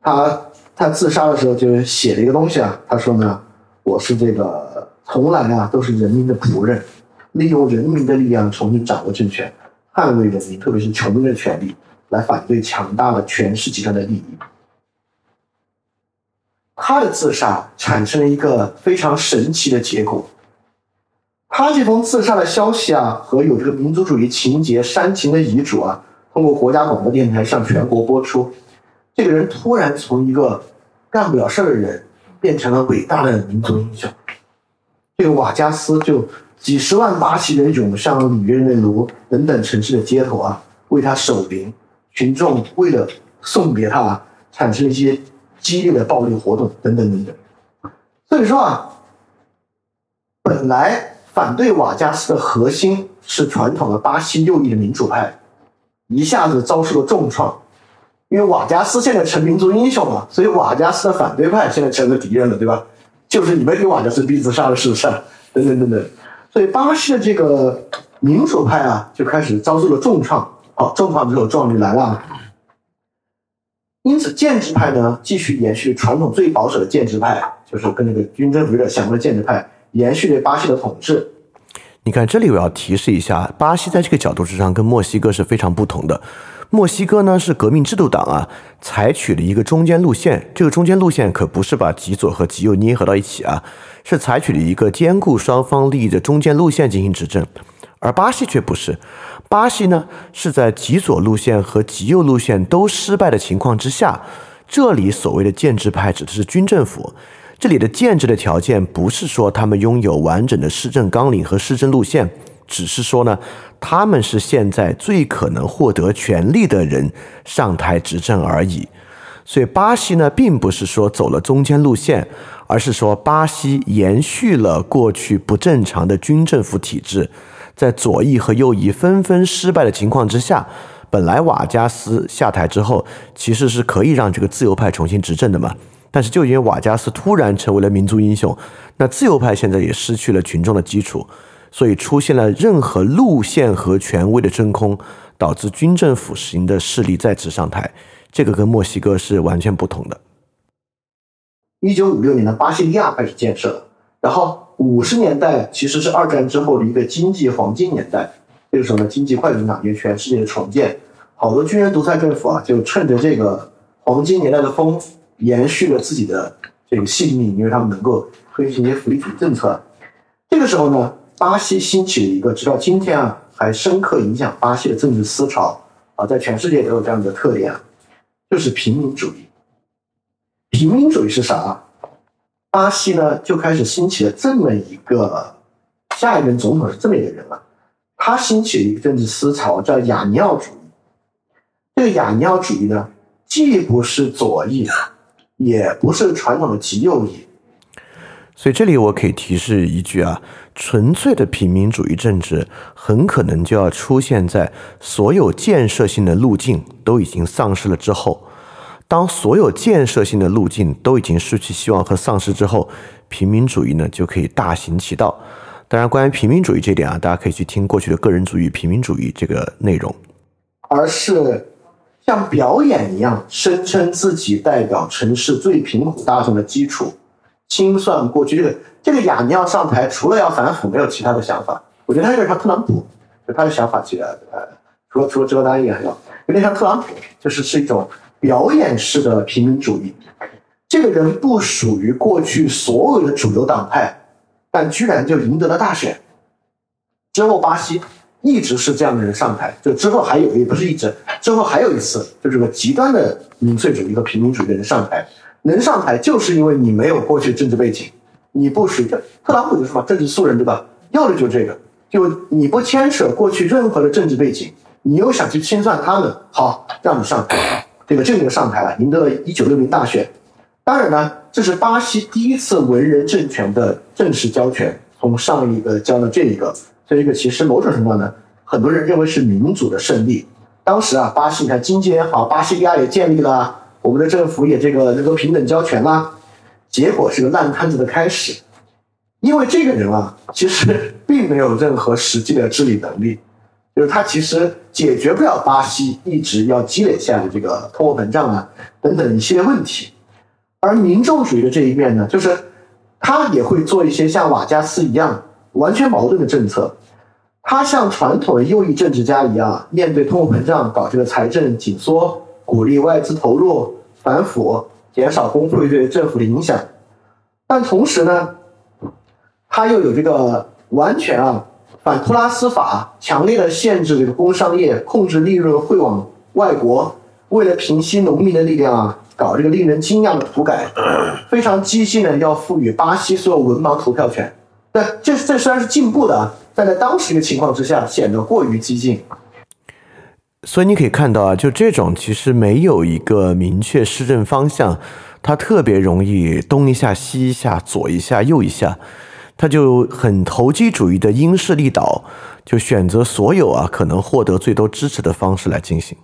他他自杀的时候就写了一个东西啊，他说呢：“我是这个从来啊都是人民的仆人，利用人民的力量重新掌握政权，捍卫人民，特别是穷人的权利。”来反对强大的权势集团的利益，他的自杀产生了一个非常神奇的结果。他这封自杀的消息啊，和有这个民族主义情节煽情的遗嘱啊，通过国家广播电台向全国播出。这个人突然从一个干不了事儿的人，变成了伟大的民族英雄。这个瓦加斯就几十万巴西人涌上里约热内卢等等城市的街头啊，为他守灵。群众为了送别他啊，产生了一些激烈的暴力活动，等等等等。所以说啊，本来反对瓦加斯的核心是传统的巴西右翼的民主派，一下子遭受了重创。因为瓦加斯现在成民族英雄了，所以瓦加斯的反对派现在成了敌人了，对吧？就是你们给瓦加斯逼自杀的事实，等等等等。所以巴西的这个民主派啊，就开始遭受了重创。好，重创之后，壮举来了。因此，建制派呢，继续延续传统最保守的建制派，就是跟那个军政府有点相关的建制派，延续对巴西的统治。你看，这里我要提示一下，巴西在这个角度之上跟墨西哥是非常不同的。墨西哥呢是革命制度党啊，采取了一个中间路线。这个中间路线可不是把极左和极右捏合到一起啊，是采取了一个兼顾双方利益的中间路线进行执政。而巴西却不是。巴西呢，是在极左路线和极右路线都失败的情况之下，这里所谓的建制派指的是军政府。这里的建制的条件不是说他们拥有完整的施政纲领和施政路线，只是说呢，他们是现在最可能获得权力的人上台执政而已。所以巴西呢，并不是说走了中间路线，而是说巴西延续了过去不正常的军政府体制。在左翼和右翼纷纷失败的情况之下，本来瓦加斯下台之后，其实是可以让这个自由派重新执政的嘛。但是就因为瓦加斯突然成为了民族英雄，那自由派现在也失去了群众的基础，所以出现了任何路线和权威的真空，导致军政府型的势力再次上台。这个跟墨西哥是完全不同的。一九五六年的巴西利亚开始建设，然后。五十年代其实是二战之后的一个经济黄金年代，这个时候呢，经济快速增长，也全世界的重建，好多军人独裁政府啊，就趁着这个黄金年代的风，延续了自己的这个性命，因为他们能够推行一些福利主义政策。这个时候呢，巴西兴起的一个直到今天啊，还深刻影响巴西的政治思潮啊，在全世界都有这样的特点，就是平民主义。平民主义是啥？巴西呢，就开始兴起了这么一个下一任总统是这么一个人了，他兴起了一个政治思潮叫雅尼奥主义。这个雅尼奥主义呢，既不是左翼，也不是传统的极右翼。所以这里我可以提示一句啊，纯粹的平民主义政治很可能就要出现在所有建设性的路径都已经丧失了之后。当所有建设性的路径都已经失去希望和丧失之后，平民主义呢就可以大行其道。当然，关于平民主义这点啊，大家可以去听过去的个人主义、平民主义这个内容。而是像表演一样，声称自己代表城市最贫苦大众的基础，清算过去这个这个雅尼奥上台，除了要反腐，没有其他的想法。我觉得他有点像特朗普，就他的想法其实呃，除了除了遮单以外，还有有点像特朗普，就是是一种。表演式的平民主义，这个人不属于过去所有的主流党派，但居然就赢得了大选。之后，巴西一直是这样的人上台，就之后还有也不是一直，之后还有一次，就这个极端的民粹主义和平民主义的人上台，能上台就是因为你没有过去政治背景，你不属于特朗普就是嘛，政治素人对吧？要的就是这个，就你不牵扯过去任何的政治背景，你又想去清算他们，好让你上台，这个这个上台了，赢得了一九六零大选。当然呢，这是巴西第一次文人政权的正式交权，从上一个交到这一个。这个其实某种程度上呢，很多人认为是民主的胜利。当时啊，巴西你看经济也好，巴西利亚也建立了，我们的政府也这个能够平等交权啦。结果是个烂摊子的开始，因为这个人啊，其实 并没有任何实际的治理能力，就是他其实解决不了巴西一直要积累下的这个通货膨胀啊等等一系列问题。而民众主义的这一面呢，就是他也会做一些像瓦加斯一样完全矛盾的政策。他像传统的右翼政治家一样，面对通货膨胀搞这个财政紧缩，鼓励外资投入，反腐，减少工会对政府的影响。但同时呢，他又有这个完全啊反托拉斯法，强烈的限制这个工商业，控制利润汇往外国，为了平息农民的力量啊，搞这个令人惊讶的土改，非常激进的要赋予巴西所有文盲投票权。对，这这虽然是进步的啊。但在当时的情况之下，显得过于激进。所以你可以看到啊，就这种其实没有一个明确施政方向，它特别容易东一下西一下，左一下右一下，它就很投机主义的因势利导，就选择所有啊可能获得最多支持的方式来进行。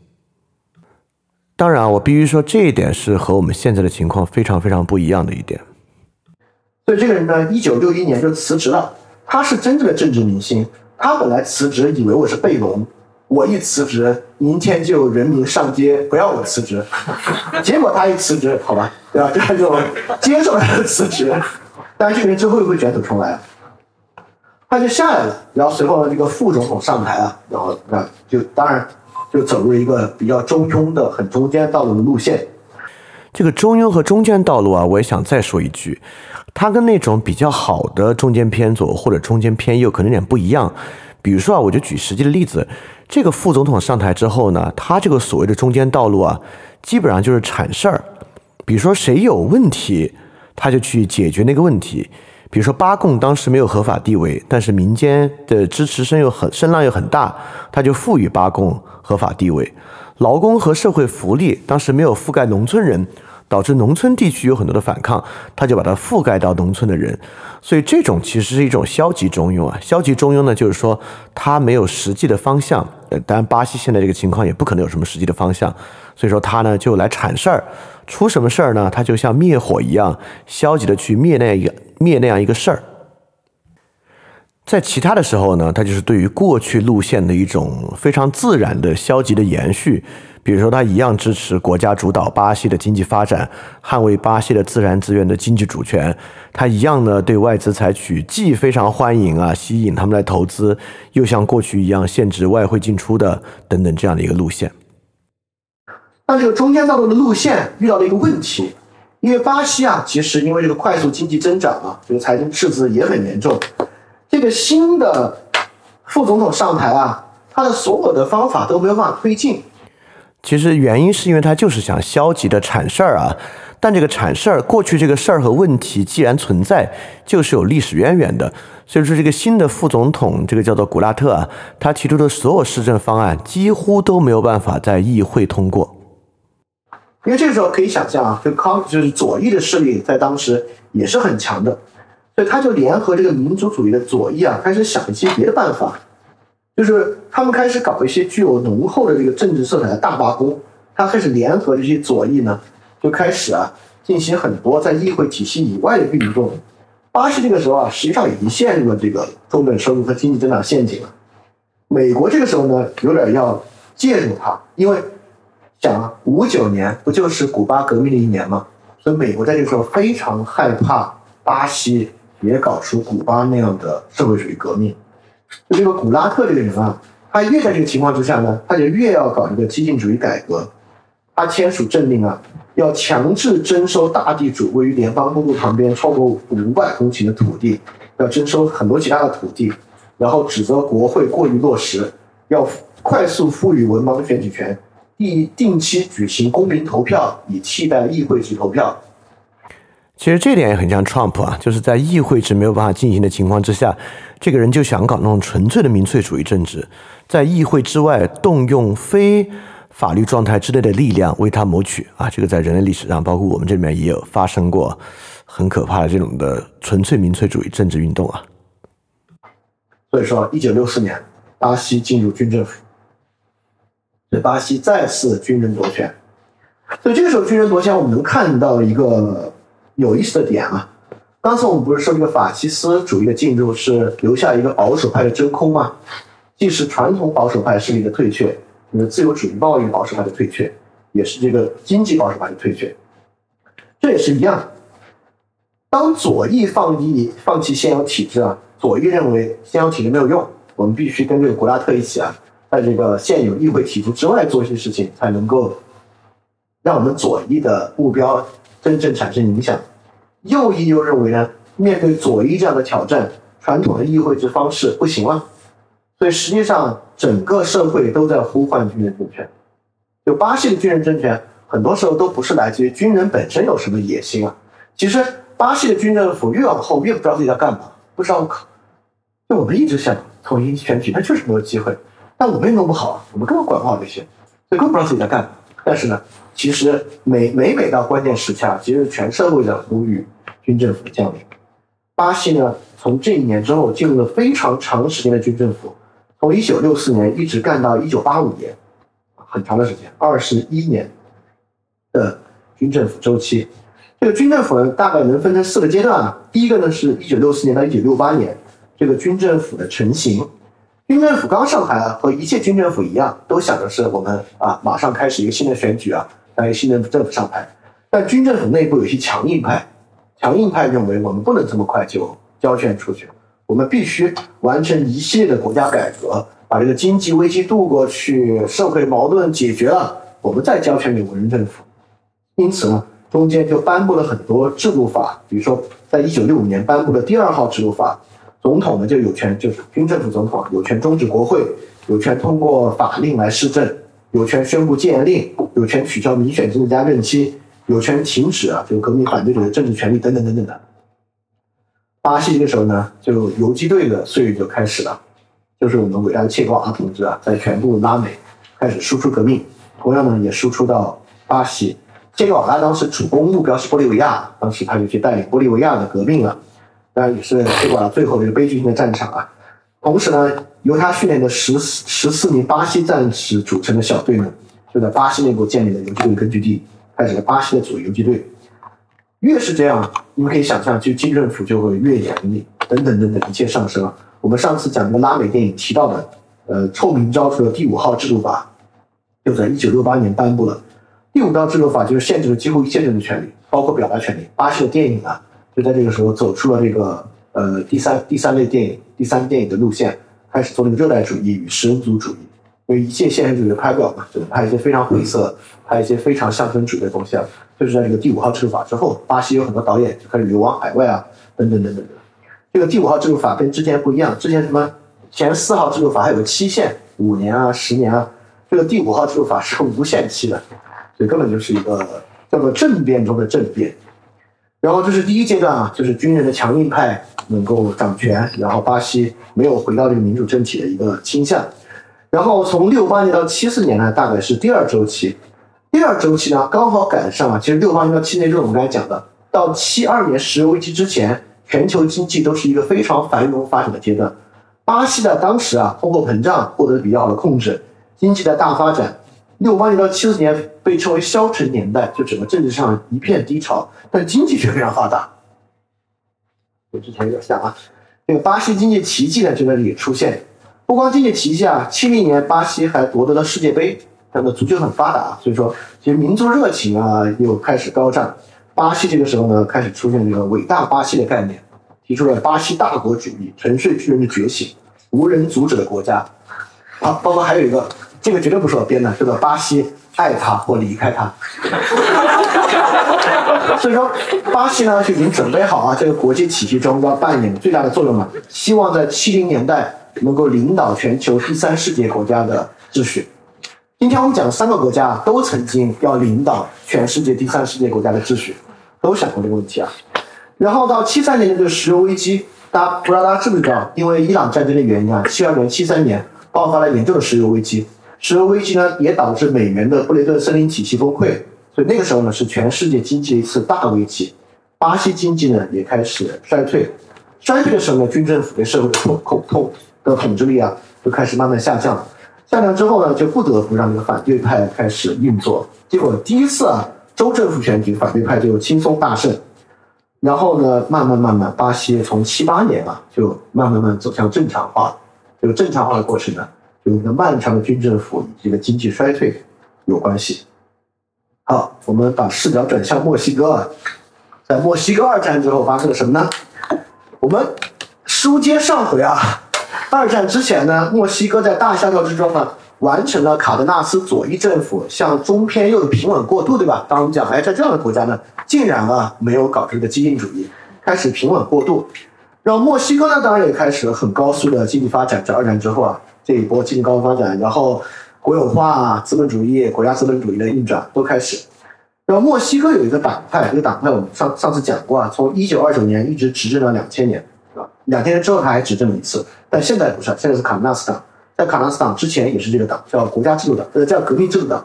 当然啊，我必须说这一点是和我们现在的情况非常非常不一样的一点。所以这个人呢，一九六一年就辞职了。他是真正的政治明星。他本来辞职以为我是贝隆，我一辞职，明天就人民上街不要我辞职。结果他一辞职，好吧，对吧？他就接受了辞职。但是这个人最后又会卷土重来，他就下来了。然后随后这个副总统上台了，然后那就当然就走入一个比较中庸的、很中间道路的路线。这个中庸和中间道路啊，我也想再说一句。它跟那种比较好的中间偏左或者中间偏右可能有点不一样。比如说啊，我就举实际的例子，这个副总统上台之后呢，他这个所谓的中间道路啊，基本上就是铲事儿。比如说谁有问题，他就去解决那个问题。比如说巴共当时没有合法地位，但是民间的支持声又很声浪又很大，他就赋予巴共合法地位。劳工和社会福利当时没有覆盖农村人。导致农村地区有很多的反抗，他就把它覆盖到农村的人，所以这种其实是一种消极中庸啊。消极中庸呢，就是说他没有实际的方向。呃，当然巴西现在这个情况也不可能有什么实际的方向，所以说他呢就来铲事儿，出什么事儿呢？他就像灭火一样，消极的去灭那样一个灭那样一个事儿。在其他的时候呢，他就是对于过去路线的一种非常自然的消极的延续。比如说，他一样支持国家主导巴西的经济发展，捍卫巴西的自然资源的经济主权。他一样呢，对外资采取既非常欢迎啊，吸引他们来投资，又像过去一样限制外汇进出的等等这样的一个路线。但这个中间道路的路线遇到了一个问题，因为巴西啊，其实因为这个快速经济增长啊，这个财政赤字也很严重。这个新的副总统上台啊，他的所有的方法都没有办法推进。其实原因是因为他就是想消极的铲事儿啊，但这个铲事儿，过去这个事儿和问题既然存在，就是有历史渊源的。所以说，这个新的副总统，这个叫做古拉特啊，他提出的所有施政方案几乎都没有办法在议会通过。因为这个时候可以想象啊，就康就是左翼的势力在当时也是很强的，所以他就联合这个民族主义的左翼啊，开始想一些别的办法。就是他们开始搞一些具有浓厚的这个政治色彩的大罢工，他开始联合这些左翼呢，就开始啊进行很多在议会体系以外的运动。巴西这个时候啊，实际上已经陷入了这个中等收入和经济增长陷阱了。美国这个时候呢，有点要介入它，因为想啊，五九年不就是古巴革命的一年吗？所以美国在这个时候非常害怕巴西也搞出古巴那样的社会主义革命。就这个古拉特这个人啊，他越在这个情况之下呢，他就越要搞一个激进主义改革。他签署政令啊，要强制征收大地主位于联邦公路旁边超过五百公顷的土地，要征收很多其他的土地，然后指责国会过于落实，要快速赋予文盲选举权，定定期举行公民投票，以替代议会制投票。其实这点也很像 Trump 啊，就是在议会制没有办法进行的情况之下，这个人就想搞那种纯粹的民粹主义政治，在议会之外动用非法律状态之类的力量为他谋取啊。这个在人类历史上，包括我们这里面也有发生过很可怕的这种的纯粹民粹主义政治运动啊。所以说，一九六四年，巴西进入军政府，这巴西再次军人夺权。所以这个时候军人夺权，我们能看到一个。有意思的点啊，刚才我们不是说这个法西斯主义的进入是留下一个保守派的真空吗？既是传统保守派势力的退却，就是自由主义贸易保守派的退却，也是这个经济保守派的退却。这也是一样，当左翼放弃放弃现有体制啊，左翼认为现有体制没有用，我们必须跟这个国家特一起啊，在这个现有议会体制之外做一些事情，才能够让我们左翼的目标。真正产生影响，右翼又认为呢，面对左翼这样的挑战，传统的议会制方式不行了，所以实际上整个社会都在呼唤军人政权。就巴西的军人政权，很多时候都不是来自于军人本身有什么野心啊。其实巴西的军政府越往后越不知道自己在干嘛，不知道可。就我们一直想统一选举，但确实没有机会。但我们也弄不好，我们根本管不好这些，所以更不知道自己在干嘛。但是呢？其实每每每到关键时刻，其实全社会的呼吁军政府降临。巴西呢，从这一年之后进入了非常长时间的军政府，从一九六四年一直干到一九八五年，很长的时间，二十一年的军政府周期。这个军政府呢，大概能分成四个阶段啊。第一个呢，是一九六四年到一九六八年，这个军政府的成型。军政府刚上台啊，和一切军政府一样，都想的是我们啊，马上开始一个新的选举啊。来新政府政府上台，但军政府内部有些强硬派，强硬派认为我们不能这么快就交权出去，我们必须完成一系列的国家改革，把这个经济危机渡过去，社会矛盾解决了，我们再交权给文人政府。因此呢，中间就颁布了很多制度法，比如说在一九六五年颁布的第二号制度法，总统呢就有权，就是军政府总统有权终止国会，有权通过法令来施政。有权宣布戒严令，有权取消民选政治家任期，有权停止啊，就革命反对者的政治权利等等等等的。巴西这个时候呢，就游击队的岁月就开始了，就是我们伟大的切格瓦拉同志啊，在全部拉美开始输出革命，同样呢也输出到巴西。切格瓦拉当时主攻目标是玻利维亚，当时他就去带领玻利维亚的革命了，当然也是切格瓦拉最后这个悲剧性的战场啊。同时呢。由他训练的十十四名巴西战士组成的小队呢，就在巴西内部建立了游击队根据地，开始了巴西的左游击队。越是这样，你们可以想象，就军政府就会越严厉，等等等等，一切上升。我们上次讲的拉美电影提到的，呃，臭名昭著的第五号制度法，就在一九六八年颁布了。第五道制度法就是限制了几乎一切人的权利，包括表达权利。巴西的电影啊，就在这个时候走出了这个呃第三第三类电影第三电影的路线。开始做那个热带主义与食人族主义，因为一切现实主义拍不了嘛，就拍一些非常晦涩，拍一些非常象征主义的东西啊。就是在这个第五号制度法之后，巴西有很多导演就开始流亡海外啊，等等等等的。这个第五号制度法跟之前不一样，之前什么前四号制度法还有个期限，五年啊、十年啊，这个第五号制度法是无限期的，所以根本就是一个叫做政变中的政变。然后这是第一阶段啊，就是军人的强硬派。能够掌权，然后巴西没有回到这个民主政体的一个倾向，然后从六八年到七四年呢，大概是第二周期，第二周期呢刚好赶上啊，其实六八年到七年就是我们刚才讲的，到七二年石油危机之前，全球经济都是一个非常繁荣发展的阶段，巴西的当时啊通货膨胀获得比较好的控制，经济的大发展，六八年到七四年被称为消沉年代，就整个政治上一片低潮，但经济却非常发达。跟之前有点像啊，这个巴西经济奇迹呢就在这里出现。不光经济奇迹啊，七零年巴西还夺得了世界杯，它的足球很发达，所以说其实民族热情啊又开始高涨。巴西这个时候呢开始出现这个伟大巴西的概念，提出了巴西大国主义、沉睡巨人的觉醒、无人阻止的国家。好，包括还有一个，这个绝对不是我编的，叫做巴西爱他或离开他。所以说，巴西呢就已经准备好啊，这个国际体系中要扮演最大的作用了。希望在七零年代能够领导全球第三世界国家的秩序。今天我们讲三个国家都曾经要领导全世界第三世界国家的秩序，都想过这个问题啊。然后到七三年的这个石油危机，大家不知道大家知不知道？因为伊朗战争的原因啊，七二年、七三年爆发了严重的石油危机。石油危机呢，也导致美元的布雷顿森林体系崩溃，所以那个时候呢，是全世界经济的一次大危机。巴西经济呢也开始衰退，衰退的时候呢，军政府对社会的统统统的统治力啊，就开始慢慢下降。下降之后呢，就不得不让这个反对派开始运作。结果第一次啊，州政府选举反对派就轻松大胜。然后呢，慢慢慢慢，巴西从七八年啊，就慢慢慢走向正常化。这个正常化的过程呢？有一个漫长的军政府以及个经济衰退有关系。好，我们把视角转向墨西哥啊，在墨西哥二战之后发生了什么呢？我们书接上回啊，二战之前呢，墨西哥在大萧条之中呢，完成了卡德纳斯左翼政府向中偏右的平稳过渡，对吧？当我们讲，哎，在这样的国家呢，竟然啊没有搞这个激进主义，开始平稳过渡。然后墨西哥呢，当然也开始了很高速的经济发展，在二战之后啊。这一波经济高发展，然后国有化、资本主义、国家资本主义的运转都开始。然后墨西哥有一个党派，这个党派我们上上次讲过啊，从一九二九年一直执政到两千年，两千年之后他还执政了一次，但现在不是，现在是卡纳斯党。在卡纳斯党之前也是这个党，叫国家制度党，呃，叫革命制度党。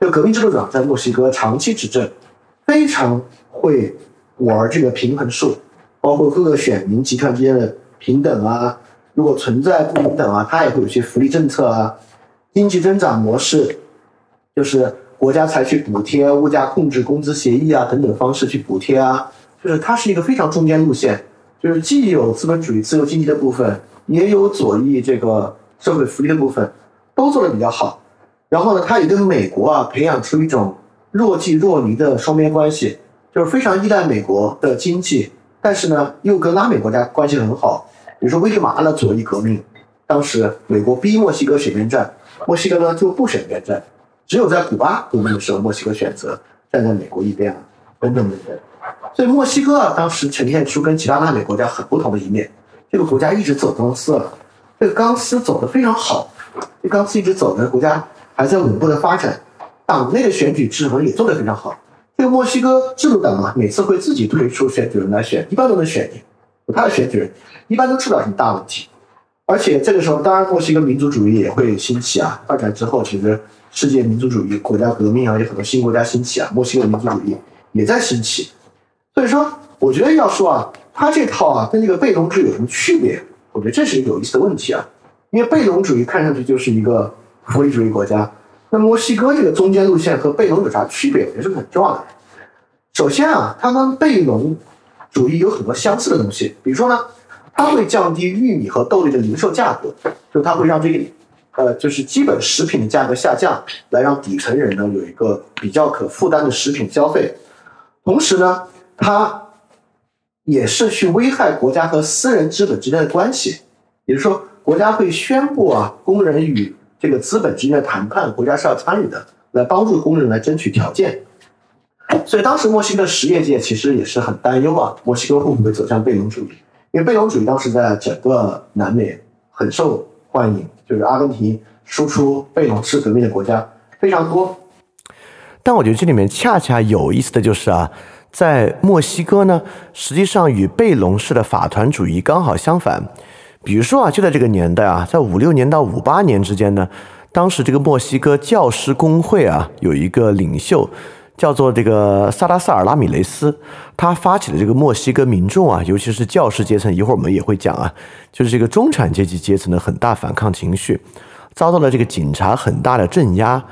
这个革命制度党在墨西哥长期执政，非常会玩这个平衡术，包括各个选民集团之间的平等啊。如果存在不平等啊，它也会有些福利政策啊，经济增长模式，就是国家采取补贴、物价控制、工资协议啊等等方式去补贴啊，就是它是一个非常中间路线，就是既有资本主义自由经济的部分，也有左翼这个社会福利的部分，都做的比较好。然后呢，它也跟美国啊培养出一种若即若离的双边关系，就是非常依赖美国的经济，但是呢又跟拉美国家关系很好。比如说，危地马拉的左翼革命，当时美国逼墨西哥选边站，墨西哥呢就不选边站，只有在古巴革命的时候，墨西哥选择站在美国一边啊，等等等等。所以墨西哥啊，当时呈现出跟其他拉美国家很不同的一面。这个国家一直走钢丝了，这个钢丝走得非常好，这钢丝一直走的国家还在稳步的发展，党内的选举制衡也做得非常好。这个墨西哥制度党啊，每次会自己推出选举人来选，一般都能选赢。他的选举人一般都出不了什么大问题，而且这个时候，当然墨西哥民族主义也会兴起啊。二战之后，其实世界民族主义国家革命啊，有很多新国家兴起啊，墨西哥民族主义也在兴起。所以说，我觉得要说啊，他这套啊跟这个贝隆制有什么区别？我觉得这是一个有意思的问题啊。因为贝隆主义看上去就是一个福利主义国家，那墨西哥这个中间路线和贝隆有啥区别？也是很重要的。首先啊，他跟贝隆。主义有很多相似的东西，比如说呢，它会降低玉米和豆类的零售价格，就它会让这个，呃，就是基本食品的价格下降，来让底层人呢有一个比较可负担的食品消费。同时呢，它也是去危害国家和私人资本之间的关系，也就是说，国家会宣布啊，工人与这个资本之间的谈判，国家是要参与的，来帮助工人来争取条件。所以当时墨西哥实业界其实也是很担忧啊，墨西哥会不会走向贝隆主义？因为贝隆主义当时在整个南美很受欢迎，就是阿根廷输出贝隆式革命的国家非常多。但我觉得这里面恰恰有意思的就是啊，在墨西哥呢，实际上与贝隆式的法团主义刚好相反。比如说啊，就在这个年代啊，在五六年到五八年之间呢，当时这个墨西哥教师工会啊，有一个领袖。叫做这个萨拉塞尔拉米雷斯，他发起的这个墨西哥民众啊，尤其是教师阶层，一会儿我们也会讲啊，就是这个中产阶级阶层的很大反抗情绪，遭到了这个警察很大的镇压。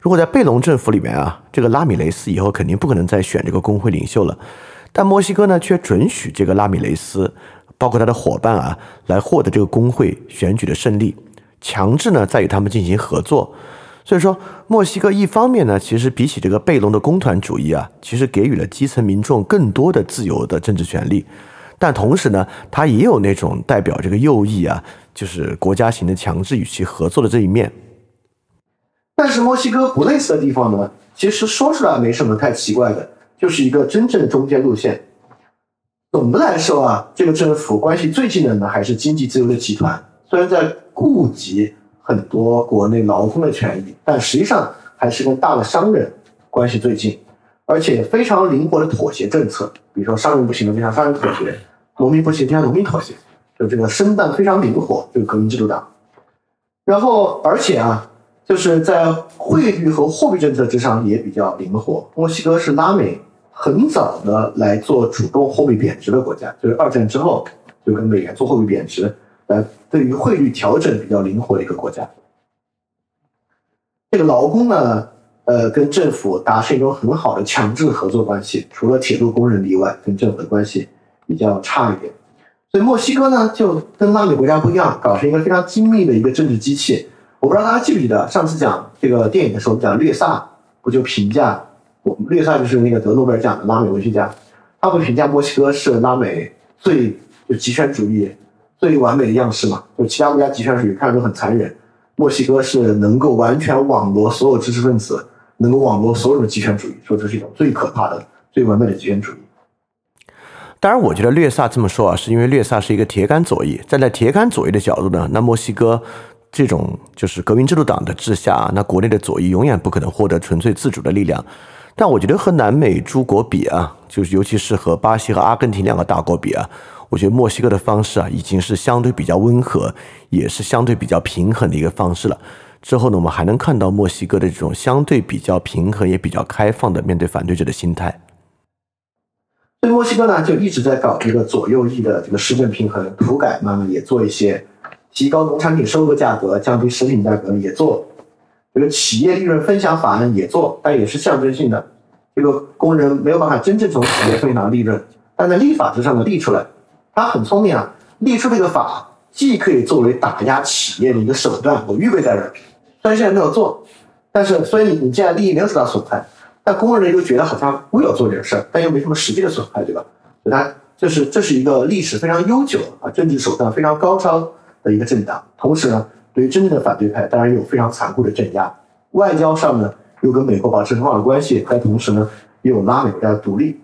如果在贝隆政府里面啊，这个拉米雷斯以后肯定不可能再选这个工会领袖了，但墨西哥呢却准许这个拉米雷斯，包括他的伙伴啊，来获得这个工会选举的胜利，强制呢再与他们进行合作。所以说，墨西哥一方面呢，其实比起这个贝隆的工团主义啊，其实给予了基层民众更多的自由的政治权利，但同时呢，它也有那种代表这个右翼啊，就是国家型的强制与其合作的这一面。但是墨西哥不类似的地方呢，其实说出来没什么太奇怪的，就是一个真正的中间路线。总的来说啊，这个政府关系最近的呢，还是经济自由的集团，虽然在顾及很多国内劳工的权益，但实际上还是跟大的商人关系最近，而且非常灵活的妥协政策，比如说商人不行了就向商人妥协，农民不行就向农民妥协，就这个身段非常灵活，这个革命制度党。然后，而且啊。就是在汇率和货币政策之上也比较灵活。墨西哥是拉美很早的来做主动货币贬值的国家，就是二战之后就跟美元做货币贬值，来对于汇率调整比较灵活的一个国家。这个劳工呢，呃，跟政府达成一种很好的强制合作关系，除了铁路工人例外，跟政府的关系比较差一点。所以墨西哥呢，就跟拉美国家不一样，搞成一个非常精密的一个政治机器。我不知道大家记不记得上次讲这个电影的时候，我们讲略萨不就评价我们略萨就是那个得诺贝尔奖的拉美文学家，他不评价墨西哥是拉美最就极权主义最完美的样式嘛？就其他国家极权主义看着都很残忍，墨西哥是能够完全网罗所有知识分子，能够网罗所有的极权主义，说这是一种最可怕的、最完美的极权主义。当然，我觉得略萨这么说啊，是因为略萨是一个铁杆左翼，站在铁杆左翼的角度呢，那墨西哥。这种就是革命制度党的治下，那国内的左翼永远不可能获得纯粹自主的力量。但我觉得和南美诸国比啊，就是尤其是和巴西和阿根廷两个大国比啊，我觉得墨西哥的方式啊，已经是相对比较温和，也是相对比较平衡的一个方式了。之后呢，我们还能看到墨西哥的这种相对比较平衡，也比较开放的面对反对者的心态。所以墨西哥呢，就一直在搞这个左右翼的这个施政平衡，土改嘛也做一些。提高农产品收购价格，降低食品价格也做，这个企业利润分享法案也做，但也是象征性的。这个工人没有办法真正从企业分享利润，但在立法之上呢立出来，他很聪明啊，立出这个法既可以作为打压企业的一个手段，我预备在这儿，虽然现在没有做，但是所以你你现在利益没有受到损害，但工人又觉得好像我有做这个事儿，但又没什么实际的损害，对吧？所以他就是这是一个历史非常悠久啊，政治手段非常高超。的一个政党，同时呢，对于真正的反对派，当然有非常残酷的镇压。外交上呢，又跟美国保持很好的关系，但同时呢，又拉美国家的独立。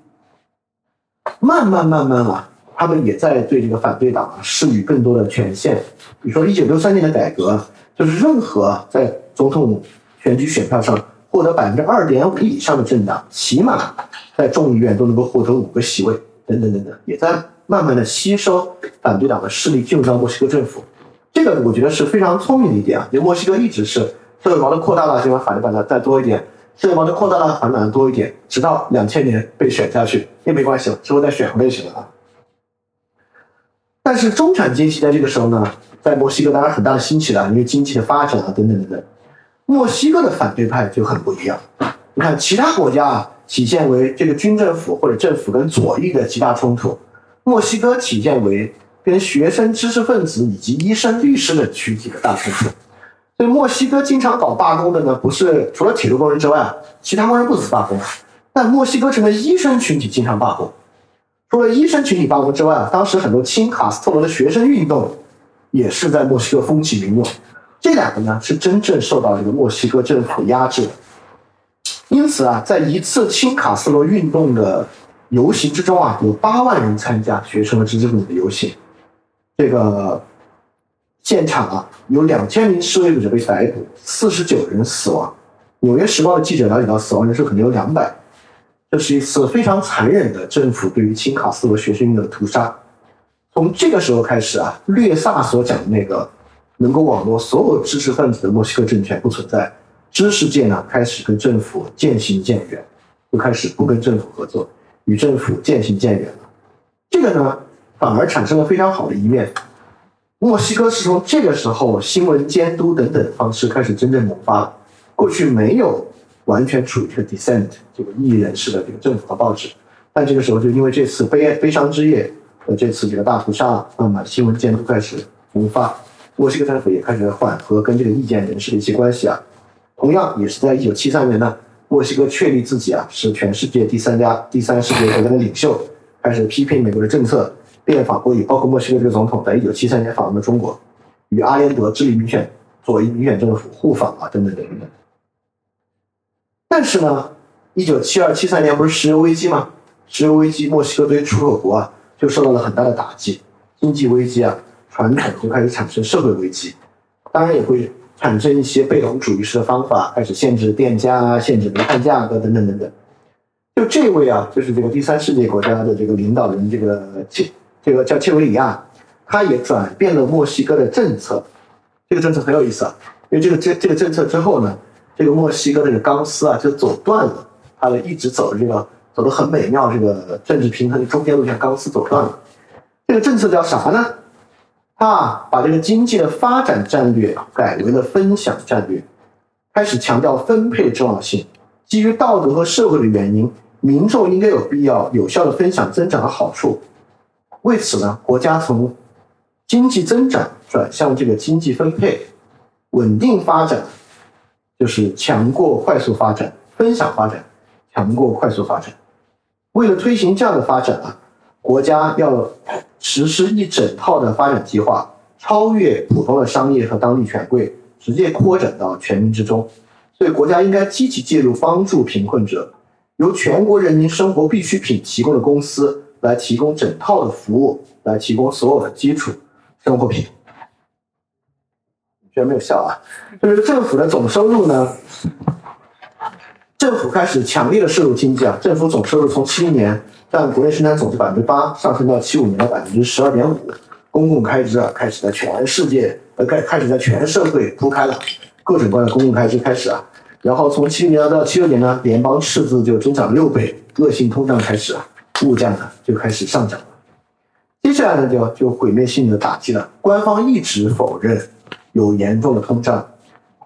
慢慢慢慢啊，他们也在对这个反对党施予更多的权限。比如说，一九六三年的改革，就是任何在总统选举选票上获得百分之二点五以上的政党，起码在众议院都能够获得五个席位，等等等等，也在。慢慢的吸收反对党的势力进入到墨西哥政府，这个我觉得是非常聪明的一点啊。因为墨西哥一直是社会矛盾扩大了，就把反对党再多一点，社会矛盾扩大了，反对党多一点，直到两千年被选下去也没关系了，之后再选回来就行了啊。但是中产阶级在这个时候呢，在墨西哥当然很大的兴起了，因为经济的发展啊等等等等。墨西哥的反对派就很不一样，你看其他国家啊，体现为这个军政府或者政府跟左翼的极大冲突。墨西哥体现为跟学生、知识分子以及医生、律师的群体的大冲突，所以墨西哥经常搞罢工的呢，不是除了铁路工人之外，其他工人不止罢工，但墨西哥城的医生群体经常罢工。除了医生群体罢工之外啊，当时很多亲卡斯特罗的学生运动也是在墨西哥风起云涌。这两个呢，是真正受到这个墨西哥政府压制。因此啊，在一次亲卡斯特罗运动的。游行之中啊，有八万人参加学生和知识分子的游行。这个现场啊，有两千名示威者被逮捕，四十九人死亡。纽约时报的记者了解到，死亡人数可能有两百。这是一次非常残忍的政府对于亲卡斯罗学生运的屠杀。从这个时候开始啊，略萨所讲的那个能够网络所有知识分子的墨西哥政权不存在。知识界呢，开始跟政府渐行渐远，就开始不跟政府合作。与政府渐行渐远了，这个呢反而产生了非常好的一面。墨西哥是从这个时候新闻监督等等方式开始真正萌发，过去没有完全处于这个 dissent 这个异议人士的这个政府和报纸，但这个时候就因为这次悲悲伤之夜和这次这个大屠杀，那么新闻监督开始萌发，墨西哥政府也开始缓和跟这个意见人士的一些关系啊。同样也是在一九七三年呢。墨西哥确立自己啊是全世界第三家第三世界国家的领袖，开始批评美国的政策，变法国语，包括墨西哥这个总统在一九七三年访问了中国，与阿连德智利民选左翼民选政府互访啊等等等等。但是呢，一九七二七三年不是石油危机吗？石油危机，墨西哥对于出口国啊，就受到了很大的打击，经济危机啊，传统就开始产生社会危机，当然也会产生一些贝隆主义式的方法，开始限制电价啊，限制煤炭价格等等等等。就这位啊，就是这个第三世界国家的这个领导人，这个切这个叫切维里亚，他也转变了墨西哥的政策。这个政策很有意思啊，因为这个这这个政策之后呢，这个墨西哥这个钢丝啊就走断了，它的一直走的这个走的很美妙，这个政治平衡的中间路线钢丝走断了。这个政策叫啥呢？他把这个经济的发展战略改为了分享战略，开始强调分配重要性。基于道德和社会的原因，民众应该有必要有效的分享增长的好处。为此呢，国家从经济增长转向这个经济分配，稳定发展就是强过快速发展，分享发展强过快速发展。为了推行这样的发展啊，国家要实施一整套的发展计划，超越普通的商业和当地权贵，直接扩展到全民之中。所以，国家应该积极介入，帮助贫困者，由全国人民生活必需品提供的公司来提供整套的服务，来提供所有的基础生活品。居然没有笑啊！就是政府的总收入呢，政府开始强烈的摄入经济啊，政府总收入从七零年占国内生产总值百分之八，上升到七五年的百分之十二点五，公共开支啊开始在全世界呃开开始在全社会铺开了。各种各样的公共开支开始啊，然后从七零年到七六年呢，联邦赤字就增长六倍，恶性通胀开始啊，物价呢就开始上涨了。接下来呢，就就毁灭性的打击了。官方一直否认有严重的通胀，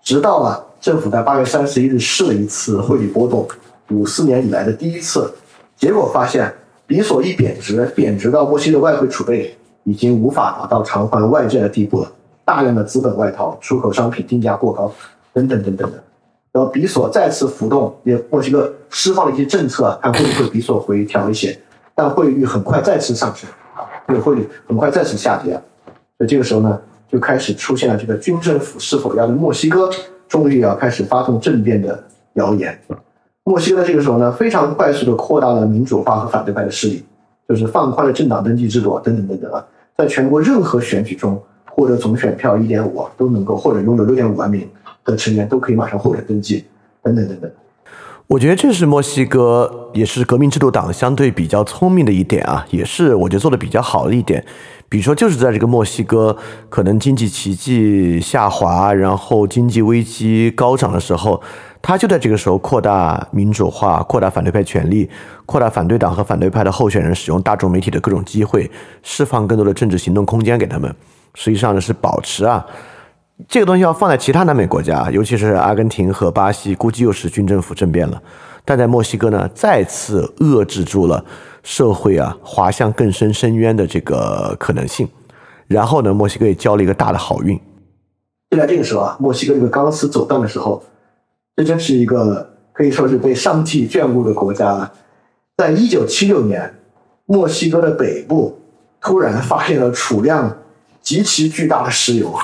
直到啊，政府在八月三十一日试了一次汇率波动，五四年以来的第一次，结果发现比索一贬值，贬值到墨西哥外汇储备已经无法达到偿还外债的地步了。大量的资本外逃，出口商品定价过高，等等等等的。然后比索再次浮动，也墨西哥释放了一些政策，看会不会比索回调一些，但汇率很快再次上升，啊，这个汇率很快再次下跌。所以这个时候呢，就开始出现了这个军政府是否要对墨西哥终于要开始发动政变的谣言。墨西哥这个时候呢，非常快速的扩大了民主化和反对派的势力，就是放宽了政党登记制度等等等等啊，在全国任何选举中。获得总选票一点五都能够，或者拥有六点五万名的成员都可以马上获得登记，等等等等。我觉得这是墨西哥也是革命制度党相对比较聪明的一点啊，也是我觉得做的比较好的一点。比如说，就是在这个墨西哥可能经济奇迹下滑，然后经济危机高涨的时候，他就在这个时候扩大民主化，扩大反对派权利，扩大反对党和反对派的候选人使用大众媒体的各种机会，释放更多的政治行动空间给他们。实际上呢是保持啊，这个东西要放在其他南美国家，尤其是阿根廷和巴西，估计又是军政府政变了。但在墨西哥呢，再次遏制住了社会啊滑向更深深渊的这个可能性。然后呢，墨西哥也交了一个大的好运。就在这个时候啊，墨西哥这个钢丝走断的时候，这真是一个可以说是被上帝眷顾的国家。在一九七六年，墨西哥的北部突然发现了储量。极其巨大的石油，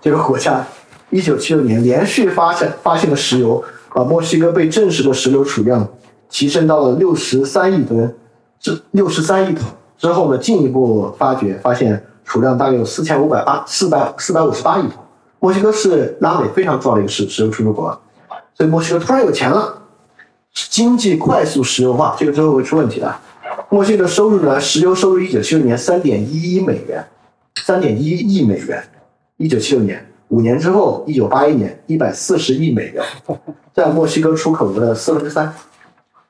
这个国家一九七六年连续发现发现了石油，把墨西哥被证实的石油储量提升到了六十三亿吨，这六十三亿桶之后呢，进一步发掘发现储量大概有四千五百八四百四百五十八亿桶。墨西哥是拉美非常重要的一个石石油出口国，所以墨西哥突然有钱了，经济快速石油化，这个之后会出问题的。墨西哥的收入呢，石油收入一九七六年三点一一美元。三点一亿美元，一九七六年，五年之后，一九八一年，一百四十亿美元，在墨西哥出口的四分之三。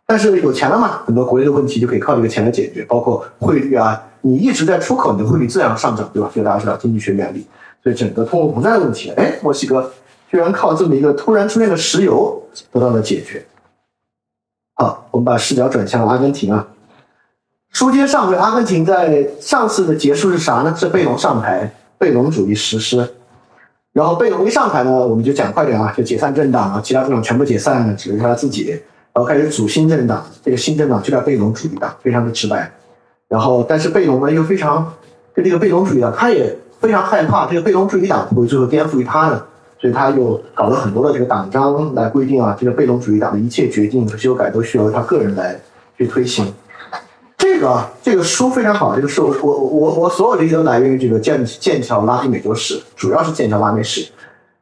但是有钱了嘛，很多国内的问题就可以靠这个钱来解决，包括汇率啊，你一直在出口，你的汇率自然上涨，对吧？这个大家知道经济学原理。所以整个通货膨胀的问题，哎，墨西哥居然靠这么一个突然出现的石油得到了解决。好，我们把视角转向阿根廷啊。书接上回，阿根廷在上次的结束是啥呢？是贝隆上台，贝隆主义实施。然后贝隆一上台呢，我们就讲快点啊，就解散政党啊，其他政党全部解散，只留下他自己，然后开始组新政党。这个新政党就叫贝隆主义党，非常的直白。然后，但是贝隆呢又非常跟这个贝隆主义党，他也非常害怕这个贝隆主义党会最后颠覆于他的，所以他又搞了很多的这个党章来规定啊，这个贝隆主义党的一切决定和修改都需要他个人来去推行。这个这个书非常好，这个是我我我我所有这些都来源于这个剑剑桥拉丁美洲史，主要是剑桥拉美史。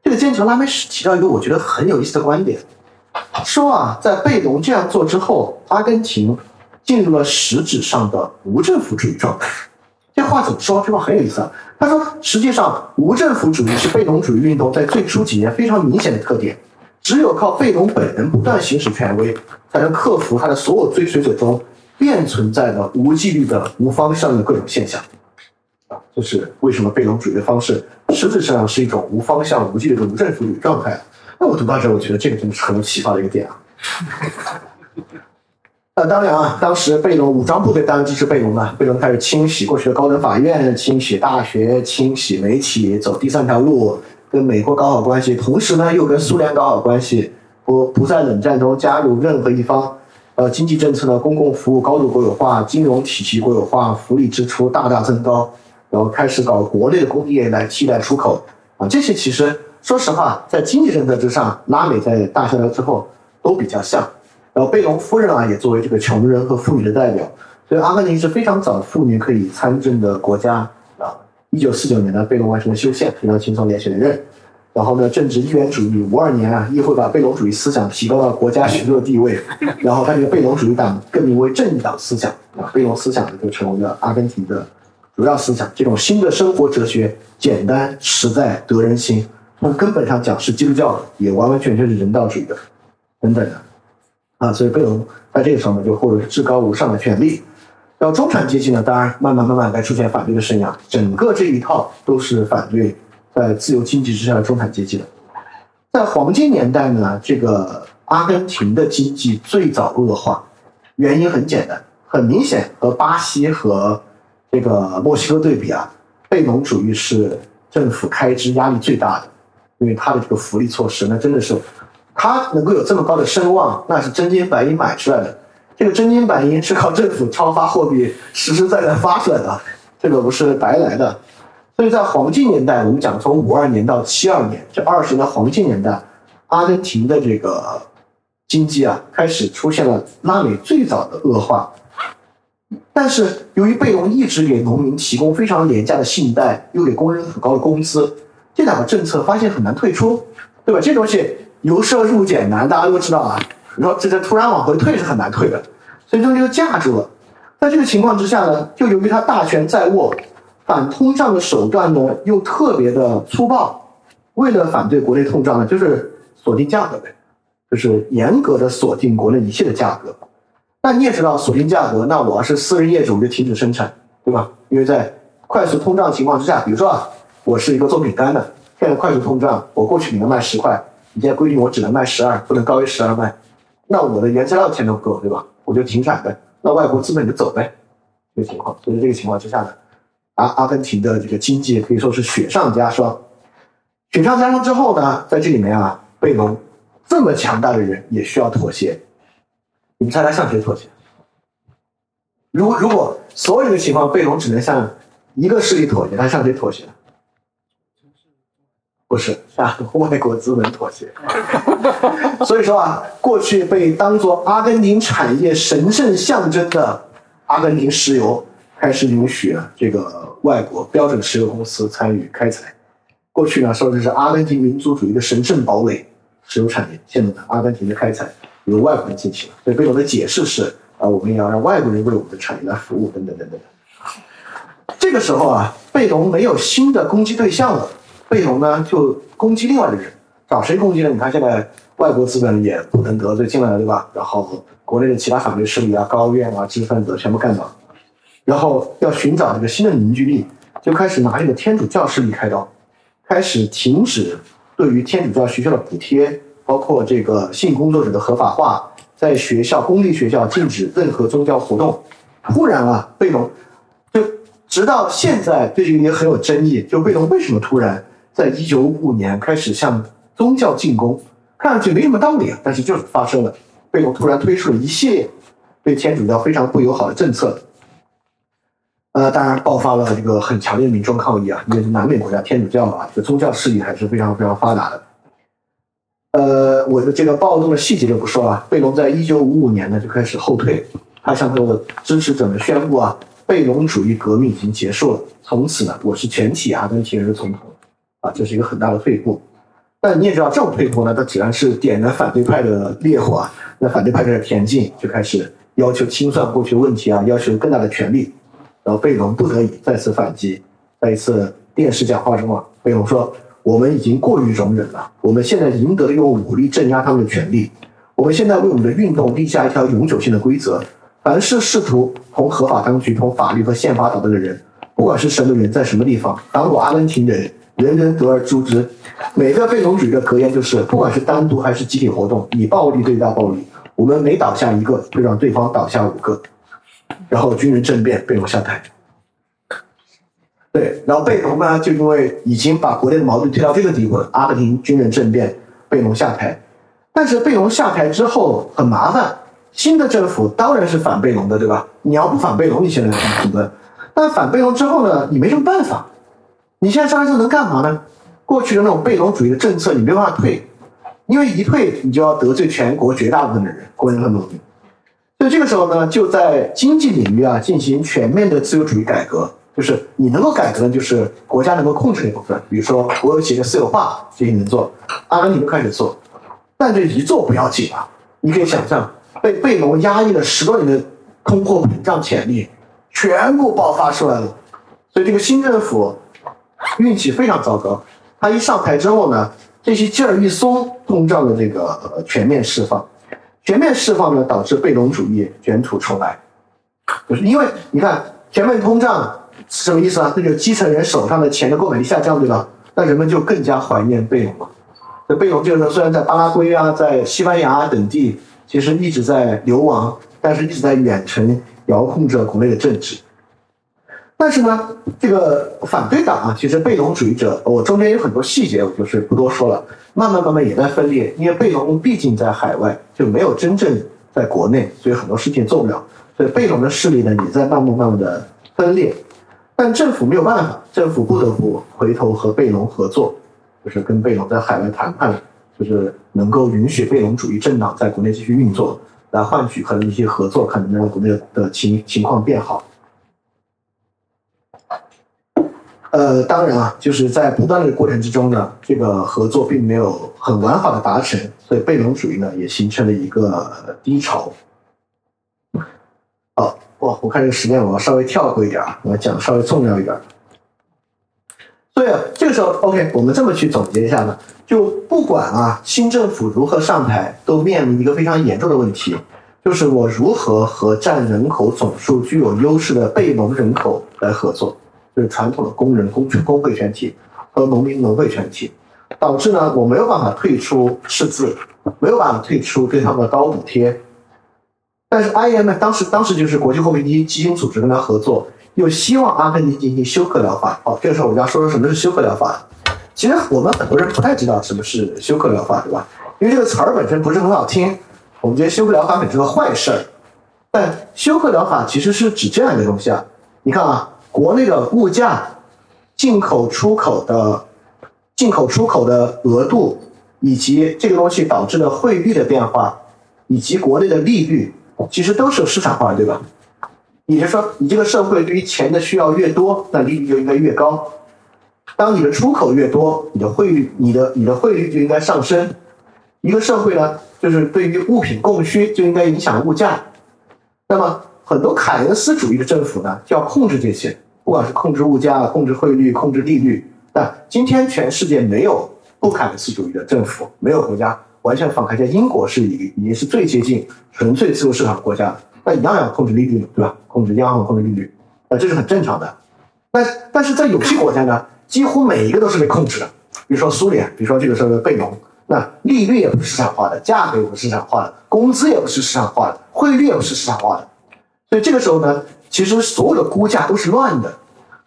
这个剑桥拉美史提到一个我觉得很有意思的观点，说啊，在贝隆这样做之后，阿根廷进入了实质上的无政府主义状态。这话怎么说？这话很有意思啊。他说，实际上无政府主义是贝隆主义运动在最初几年非常明显的特点。只有靠贝隆本人不断行使权威，才能克服他的所有追随者中便存在的无纪律的无方向的各种现象。啊，这是为什么贝隆主义的方式实质上是一种无方向、无纪律的无政府主义状态？那我读到这，我觉得这个真的是很有启发的一个点啊。那 当然啊，当时贝隆武装部队当然支持贝隆了，贝隆开始清洗过去的高等法院、清洗大学、清洗媒体，走第三条路。跟美国搞好关系，同时呢又跟苏联搞好关系，不不在冷战中加入任何一方。呃，经济政策呢，公共服务高度国有化，金融体系国有化，福利支出大大增高，然后开始搞国内的工业来替代出口。啊，这些其实说实话，在经济政策之上，拉美在大萧条之后都比较像。然后贝隆夫人啊，也作为这个穷人和妇女的代表，所以阿根廷是非常早妇女可以参政的国家啊。一九四九年呢，贝隆完成了修宪，非常轻松连续连任。然后呢，政治一元主义，五二年啊，议会把贝隆主义思想提高到国家许多的地位。然后他这个贝隆主义党更名为正义党思想啊，贝隆思想呢就成为了阿根廷的主要思想。这种新的生活哲学，简单实在得人心，从根本上讲是基督教的，也完完全全是人道主义的，等等的啊。所以贝隆在这个时候呢，就获得至高无上的权利。然后中产阶级呢，当然慢慢慢慢该出现反对的声音。整个这一套都是反对在自由经济之下的中产阶级的。在黄金年代呢，这个阿根廷的经济最早恶化，原因很简单，很明显和巴西和这个墨西哥对比啊，贝隆主义是政府开支压力最大的，因为他的这个福利措施，那真的是他能够有这么高的声望，那是真金白银买出来的。这个真金白银是靠政府超发货币实实在在发出来的，这个不是白来的。所以在黄金年代，我们讲从五二年到七二年这二十年的黄金年代，阿根廷的这个经济啊开始出现了拉美最早的恶化。但是由于贝隆一直给农民提供非常廉价的信贷，又给工人很高的工资，这两个政策发现很难退出，对吧？这东西由奢入俭难，大家都知道啊。你说这这突然往回退是很难退的，所以这就架住了。在这个情况之下呢，就由于他大权在握，反通胀的手段呢又特别的粗暴。为了反对国内通胀呢，就是锁定价格呗，就是严格的锁定国内一切的价格。那你也知道，锁定价格，那我要是私人业主我就停止生产，对吧？因为在快速通胀情况之下，比如说啊，我是一个做饼干的，现在快速通胀，我过去你能卖十块，你现在规定我只能卖十二，不能高于十二卖。那我的原材料钱都不够，对吧？我就停产呗。那外国资本就走呗，这个情况。所以这个情况之下呢，阿阿根廷的这个经济可以说是雪上加霜。雪上加霜之后呢，在这里面啊，贝隆这么强大的人也需要妥协。你们猜他向谁妥协？如果如果所有的情况，贝隆只能向一个势力妥协，他向谁妥协？不是向 外国资本妥协，所以说啊，过去被当做阿根廷产业神圣象征的阿根廷石油，开始允许这个外国标准石油公司参与开采。过去呢，说的是阿根廷民族主义的神圣堡垒——石油产业。现在呢，阿根廷的开采由外国人进行了。所以贝隆的解释是：啊，我们要让外国人为我们的产业来服务，等等等等。这个时候啊，贝隆没有新的攻击对象了。贝隆呢，就攻击另外的人，找谁攻击呢？你看现在外国资本也不能得罪进来了，对吧？然后国内的其他反对势力啊、高院啊、知识分子全部干倒，然后要寻找这个新的凝聚力，就开始拿这个天主教势力开刀，开始停止对于天主教学校的补贴，包括这个性工作者的合法化，在学校公立学校禁止任何宗教活动。突然啊，贝隆就直到现在对这个也很有争议，就贝隆为什么突然？在一九五五年开始向宗教进攻，看上去没什么道理啊，但是就是发生了。贝隆突然推出了一系列对天主教非常不友好的政策，呃，当然爆发了这个很强烈的民众抗议啊，因为南美国家天主教啊，这宗教势力还是非常非常发达的。呃，我的这个暴动的细节就不说了。贝隆在一九五五年呢就开始后退，他向他的支持者们宣布啊，贝隆主义革命已经结束了，从此呢，我是全体阿根廷人的总统，啊，这是一个很大的退步。但你也知道，这种退步呢，它只然是点燃反对派的烈火啊，那反对派开始田径，就开始要求清算过去问题啊，要求更大的权利。然后贝隆不得已再次反击，在一次电视讲话中啊，贝隆说：“我们已经过于容忍了，我们现在赢得了用武力镇压他们的权利，我们现在为我们的运动立下一条永久性的规则。”凡是试图同合法当局、同法律和宪法捣蛋的人，不管是什么人，在什么地方，当过阿根廷人，人人得而诛之。每个被隆主义的格言就是：不管是单独还是集体活动，以暴力对待暴力。我们每倒下一个，就让对方倒下五个。然后军人政变，贝隆下台。对，然后贝隆呢，就因为已经把国内的矛盾推到这个地步了，阿根廷军人政变，贝隆下台。但是贝隆下台之后很麻烦。新的政府当然是反贝隆的，对吧？你要不反贝隆，你现在怎么？但反贝隆之后呢？你没什么办法。你现在上来之后能干嘛呢？过去的那种贝隆主义的政策你没办法退，因为一退你就要得罪全国绝大部分的人，工人和农民。所以这个时候呢，就在经济领域啊进行全面的自由主义改革，就是你能够改革的，就是国家能够控制的部分，比如说国有企业私有化这些能做，阿根廷开始做，但这一做不要紧啊，你可以想象。被贝隆压抑了十多年的通货膨胀潜力，全部爆发出来了。所以这个新政府运气非常糟糕。他一上台之后呢，这些劲儿一松，通胀的这个全面释放，全面释放呢，导致贝隆主义卷土重来。就是因为你看全面通胀什么意思啊？这就基层人手上的钱的购买力下降，对吧？那人们就更加怀念贝隆了。这贝隆就是虽然在巴拉圭啊，在西班牙等地。其实一直在流亡，但是一直在远程遥控着国内的政治。但是呢，这个反对党啊，其实贝隆主义者，我中间有很多细节，我就是不多说了。慢慢慢慢也在分裂，因为贝隆毕竟在海外，就没有真正在国内，所以很多事情做不了。所以贝隆的势力呢，也在慢慢慢慢的分裂。但政府没有办法，政府不得不回头和贝隆合作，就是跟贝隆在海外谈判。就是能够允许贝隆主义政党在国内继续运作，来换取可能一些合作，可能让国内的情情况变好。呃，当然啊，就是在不断的过程之中呢，这个合作并没有很完好的达成，所以贝隆主义呢也形成了一个低潮。好，哇，我看这个时间，我要稍微跳过一点啊，我要讲稍微重要一点。所以这个时候，OK，我们这么去总结一下呢。就不管啊，新政府如何上台，都面临一个非常严重的问题，就是我如何和占人口总数具有优势的贝隆人口来合作，就是传统的工人工工会全体和农民农会全体，导致呢我没有办法退出赤字，没有办法退出对他们的高补贴，但是 IMF 当时当时就是国际货币基金组织跟他合作，又希望阿根廷进行休克疗法。好，这个时候我要说说什么是休克疗法。其实我们很多人不太知道什么是休克疗法，对吧？因为这个词儿本身不是很好听，我们觉得休克疗法本身是个坏事儿。但休克疗法其实是指这样一个东西啊，你看啊，国内的物价、进口出口的进口出口的额度，以及这个东西导致的汇率的变化，以及国内的利率，其实都是市场化的，对吧？也就是说，你这个社会对于钱的需要越多，那利率就应该越高。当你的出口越多，你的汇率、你的你的汇率就应该上升。一个社会呢，就是对于物品供需就应该影响物价。那么很多凯恩斯主义的政府呢，就要控制这些，不管是控制物价、控制汇率、控制利率。那今天全世界没有不凯恩斯主义的政府，没有国家完全放开。像英国是已已经是最接近纯粹自由市场国家，那一样要控制利率，对吧？控制央行控制利率，那这是很正常的。但但是在有些国家呢？几乎每一个都是被控制的，比如说苏联，比如说这个时候的贝隆，那利率也不是市场化的，价格也不是市场化的，工资也不是市场化的，汇率也不是市场化的，所以这个时候呢，其实所有的估价都是乱的，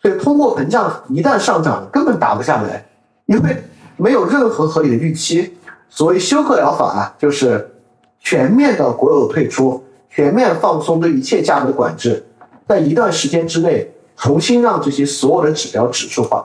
所以通货膨胀一旦上涨，根本打不下来，因为没有任何合理的预期。所谓休克疗法啊，就是全面的国有退出，全面放松对一切价格的管制，在一段时间之内重新让这些所有的指标指数化。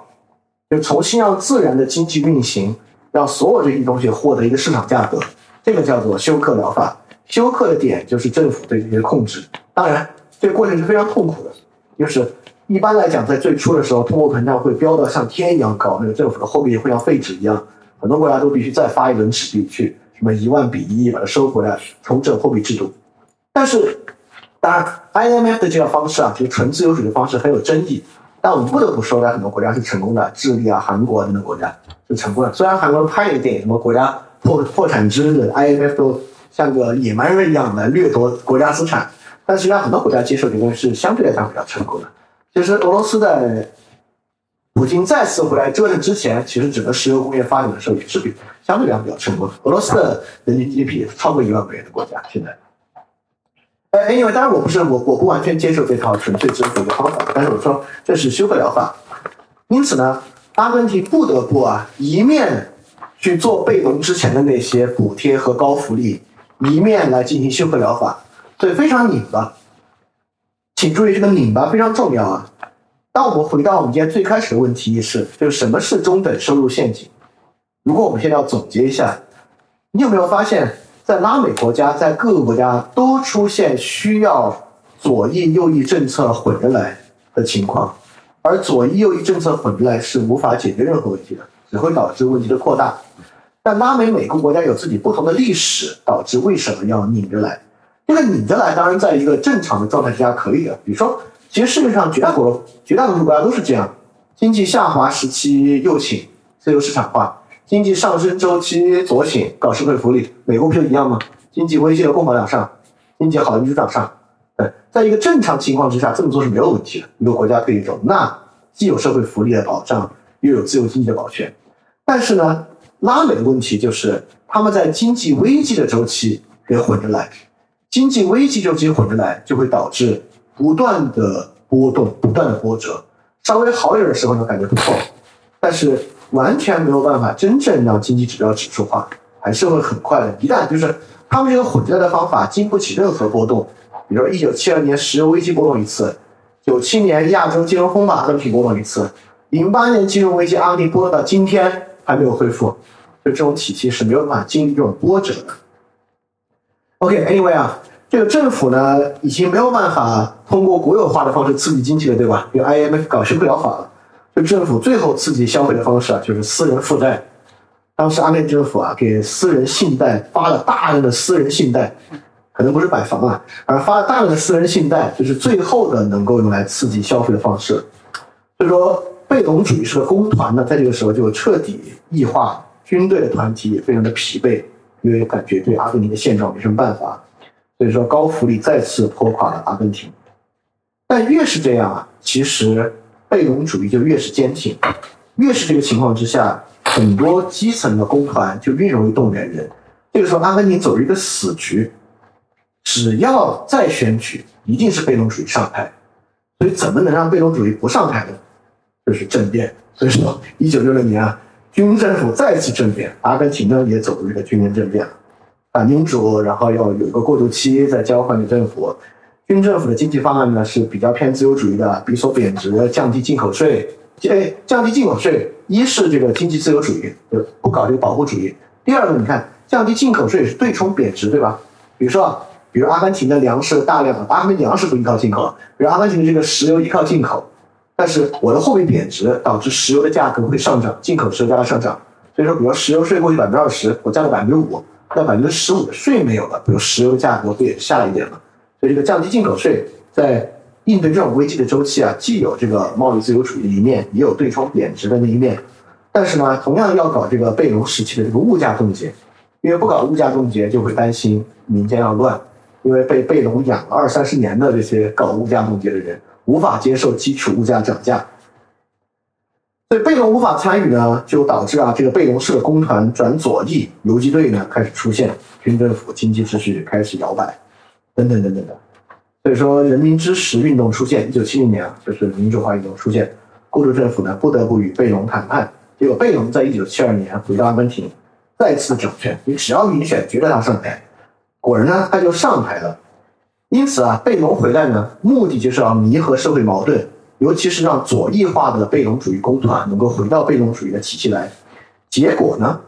就重新让自然的经济运行，让所有这些东西获得一个市场价格，这个叫做休克疗法。休克的点就是政府对这些控制，当然，这个过程是非常痛苦的，就是一般来讲，在最初的时候，通货膨胀会飙到像天一样高，那个政府的货币会像废纸一样，很多国家都必须再发一轮纸币去什么一万比一把它收回来，重整货币制度。但是，当然，IMF 的这个方式啊，这个纯自由主义的方式很有争议。但我们不得不说，在很多国家是成功的，智利啊、韩国等等国家是成功的。虽然韩国拍一个电影，什么国家破破产之日，IMF 都像个野蛮人一样来掠夺国家资产，但实际上很多国家接受这个是相对来讲比较成功的。其实俄罗斯在普京再次回来折腾之前，其实整个石油工业发展的时候也是比相对来讲比较成功的。俄罗斯的人均 GDP 超过一万美元的国家，现在。呃因为当然我不是我我不完全接受这套纯粹支付的方法，但是我说这是休克疗法，因此呢，阿根廷不得不啊一面去做贝隆之前的那些补贴和高福利，一面来进行休克疗法，对非常拧巴。请注意这个拧巴非常重要啊。当我们回到我们今天最开始的问题是，就是什么是中等收入陷阱？如果我们现在要总结一下，你有没有发现？在拉美国家，在各个国家都出现需要左翼右翼政策混着来的情况，而左翼右翼政策混着来是无法解决任何问题的，只会导致问题的扩大。但拉美每个国家有自己不同的历史，导致为什么要拧着来？这个拧着来，当然在一个正常的状态之下可以的。比如说，其实世界上绝大多数绝大多数国家都是这样：经济下滑时期右倾，自由市场化。经济上升周期左倾，搞社会福利，美国不就一样吗？经济危机了，共保两上，经济好了，民主党上。对，在一个正常情况之下，这么做是没有问题的。一个国家可以走，那既有社会福利的保障，又有自由经济的保全。但是呢，拉美的问题就是他们在经济危机的周期给混着来，经济危机周期混着来，就会导致不断的波动，不断的波折。稍微好点的时候呢，感觉不错，但是。完全没有办法真正让经济指标指数化，还是会很快的。一旦就是他们这个混在的方法经不起任何波动，比如说一九七二年石油危机波动一次，九七年亚洲金融风暴阿根廷波动一次，零八年金融危机阿根廷波动到今天还没有恢复，就这种体系是没有办法经历这种波折的。OK，Anyway 啊，这个政府呢已经没有办法通过国有化的方式刺激经济了，对吧？因为 IMF 搞修不了法了。就政府最后刺激消费的方式啊，就是私人负债。当时阿根廷政府啊，给私人信贷发了大量的私人信贷，可能不是买房啊，而发了大量的私人信贷，就是最后的能够用来刺激消费的方式。所以说，贝隆主义式的工团呢，在这个时候就彻底异化，军队的团体也非常的疲惫，因为感觉对阿根廷的现状没什么办法。所以说，高福利再次拖垮了阿根廷。但越是这样啊，其实。贝隆主义就越是坚挺，越是这个情况之下，很多基层的工团就越容易动员人。这个时候，阿根廷走一个死局，只要再选举，一定是贝隆主义上台。所以，怎么能让贝隆主义不上台呢？就是政变。所以说，一九六六年啊，军政府再次政变，阿根廷呢也走入一个军人政变了，反民主，然后要有一个过渡期，再交换给政府。军政府的经济方案呢是比较偏自由主义的，比如说贬值、降低进口税。哎，降低进口税，一是这个经济自由主义，就不搞这个保护主义。第二个，你看降低进口税是对冲贬值，对吧？比如说，比如阿根廷的粮食大量的，阿根廷粮食不依靠进口，比如阿根廷的这个石油依靠进口，但是我的货币贬值导致石油的价格会上涨，进口石油价格上涨。所以说，比如石油税过去百分之二十，我降了百分之五，那百分之十五的税没有了，比如石油的价格不也下来一点了？所以这个降低进口税，在应对这种危机的周期啊，既有这个贸易自由主义的一面，也有对冲贬值的那一面。但是呢，同样要搞这个贝隆时期的这个物价冻结，因为不搞物价冻结，就会担心民间要乱，因为被贝隆养了二三十年的这些搞物价冻结的人，无法接受基础物价涨价，所以贝隆无法参与呢，就导致啊，这个贝隆式的工团转左翼游击队呢开始出现，军政府经济秩序开始摇摆。等等等等的，所以说人民支持运动出现，一九七零年啊，就是民主化运动出现，孤独政府呢不得不与贝隆谈判，结果贝隆在一九七二年回到阿根廷，再次掌权，你只要民选，觉得他上台，果然呢他就上台了。因此啊，贝隆回来呢，目的就是要弥合社会矛盾，尤其是让左翼化的贝隆主义工团能够回到贝隆主义的体系来。结果呢，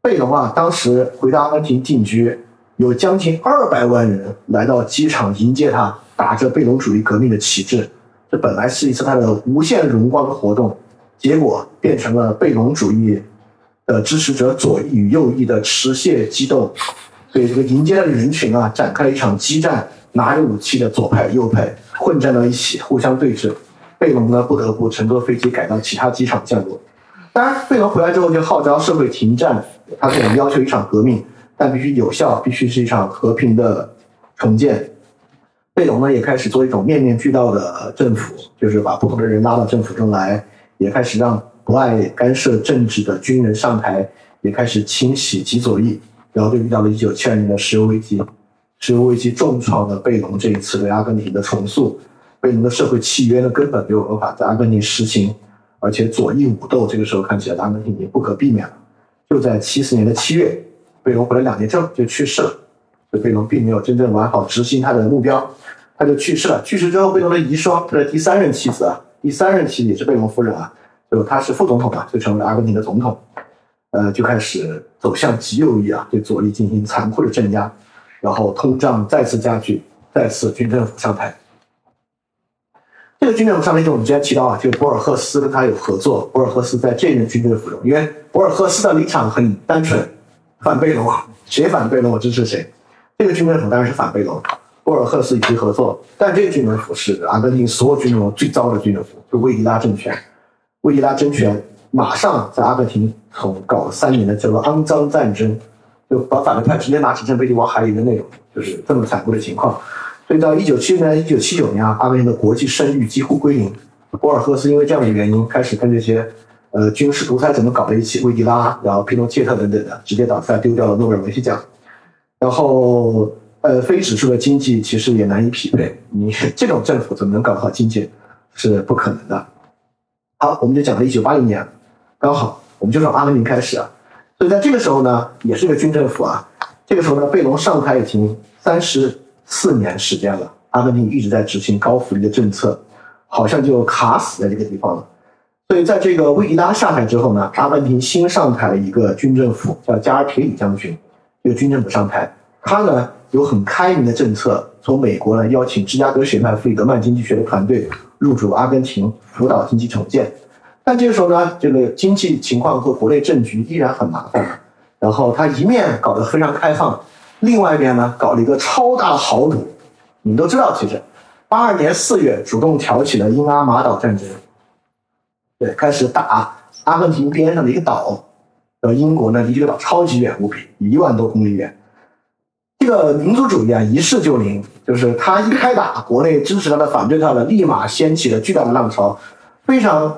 贝隆啊当时回到阿根廷定居。有将近二百万人来到机场迎接他，打着贝隆主义革命的旗帜，这本来是一次他的无限荣光的活动，结果变成了贝隆主义的支持者左翼与右翼的持械激斗。对这个迎接的人群啊，展开了一场激战，拿着武器的左派、右派混战到一起，互相对峙。贝隆呢，不得不乘坐飞机改到其他机场降落。当然，贝隆回来之后就号召社会停战，他可能要求一场革命，但必须有效，必须是一场和平的重建。贝隆呢，也开始做一种面面俱到的政府，就是把不同的人拉到政府中来，也开始让不爱干涉政治的军人上台，也开始清洗极左翼。然后就遇到了1972年的石油危机，石油危机重创了贝隆这一次对阿根廷的重塑，贝隆的社会契约呢根本没有办法在阿根廷实行，而且左翼武斗这个时候看起来阿根廷已经不可避免了。就在74年的七月，贝隆回来两年之后就去世了，所以贝隆并没有真正完好执行他的目标，他就去世了。去世之后，贝隆的遗孀，他的第三任妻子啊，第三任妻子也是贝隆夫人啊，就他是副总统嘛，就成为了阿根廷的总统。呃，就开始走向极右翼啊，对左翼进行残酷的镇压，然后通胀再次加剧，再次军政府上台。这个军政府上台，就我们之前提到啊，就博尔赫斯跟他有合作。博尔赫斯在这任军政府中，因为博尔赫斯的立场很单纯，反贝隆，谁反贝隆我支持谁。这个军政府当然是反贝隆，博尔赫斯与其合作，但这个军政府是阿根廷所有军政府最糟的军政府，就魏迪拉政权。魏迪拉政权。马上在阿根廷从搞了三年的叫做肮脏战争，就把反对派直接拿直升飞机往海里扔那种，就是这么残酷的情况。所以到一九七零年、一九七九年啊，阿根廷的国际声誉几乎归零。博尔赫斯因为这样的原因，开始跟这些呃军事独裁怎么搞在一起，威迪拉，然后皮诺切特等等的，直接倒赛丢掉了诺贝尔文学奖。然后呃，非指数的经济其实也难以匹配，你这种政府怎么能搞好经济？是不可能的。好，我们就讲到一九八零年。刚好，我们就从阿根廷开始啊，所以在这个时候呢，也是个军政府啊。这个时候呢，贝隆上台已经三十四年时间了，阿根廷一直在执行高福利的政策，好像就卡死在这个地方了。所以在这个威迪拉下台之后呢，阿根廷新上台了一个军政府，叫加尔铁里将军，这个军政府上台，他呢有很开明的政策，从美国呢邀请芝加哥学派弗里德曼经济学的团队入驻阿根廷，辅导经济重建。但这个时候呢，这个经济情况和国内政局依然很麻烦。然后他一面搞得非常开放，另外一边呢搞了一个超大的豪赌。你们都知道，其实八二年四月主动挑起了英阿马岛战争，对，开始打阿根廷边上的一个岛。呃英国呢离这个岛超级远无比，一万多公里远。这个民族主义啊一试就灵，就是他一开打，国内支持他的、反对他的，立马掀起了巨大的浪潮，非常。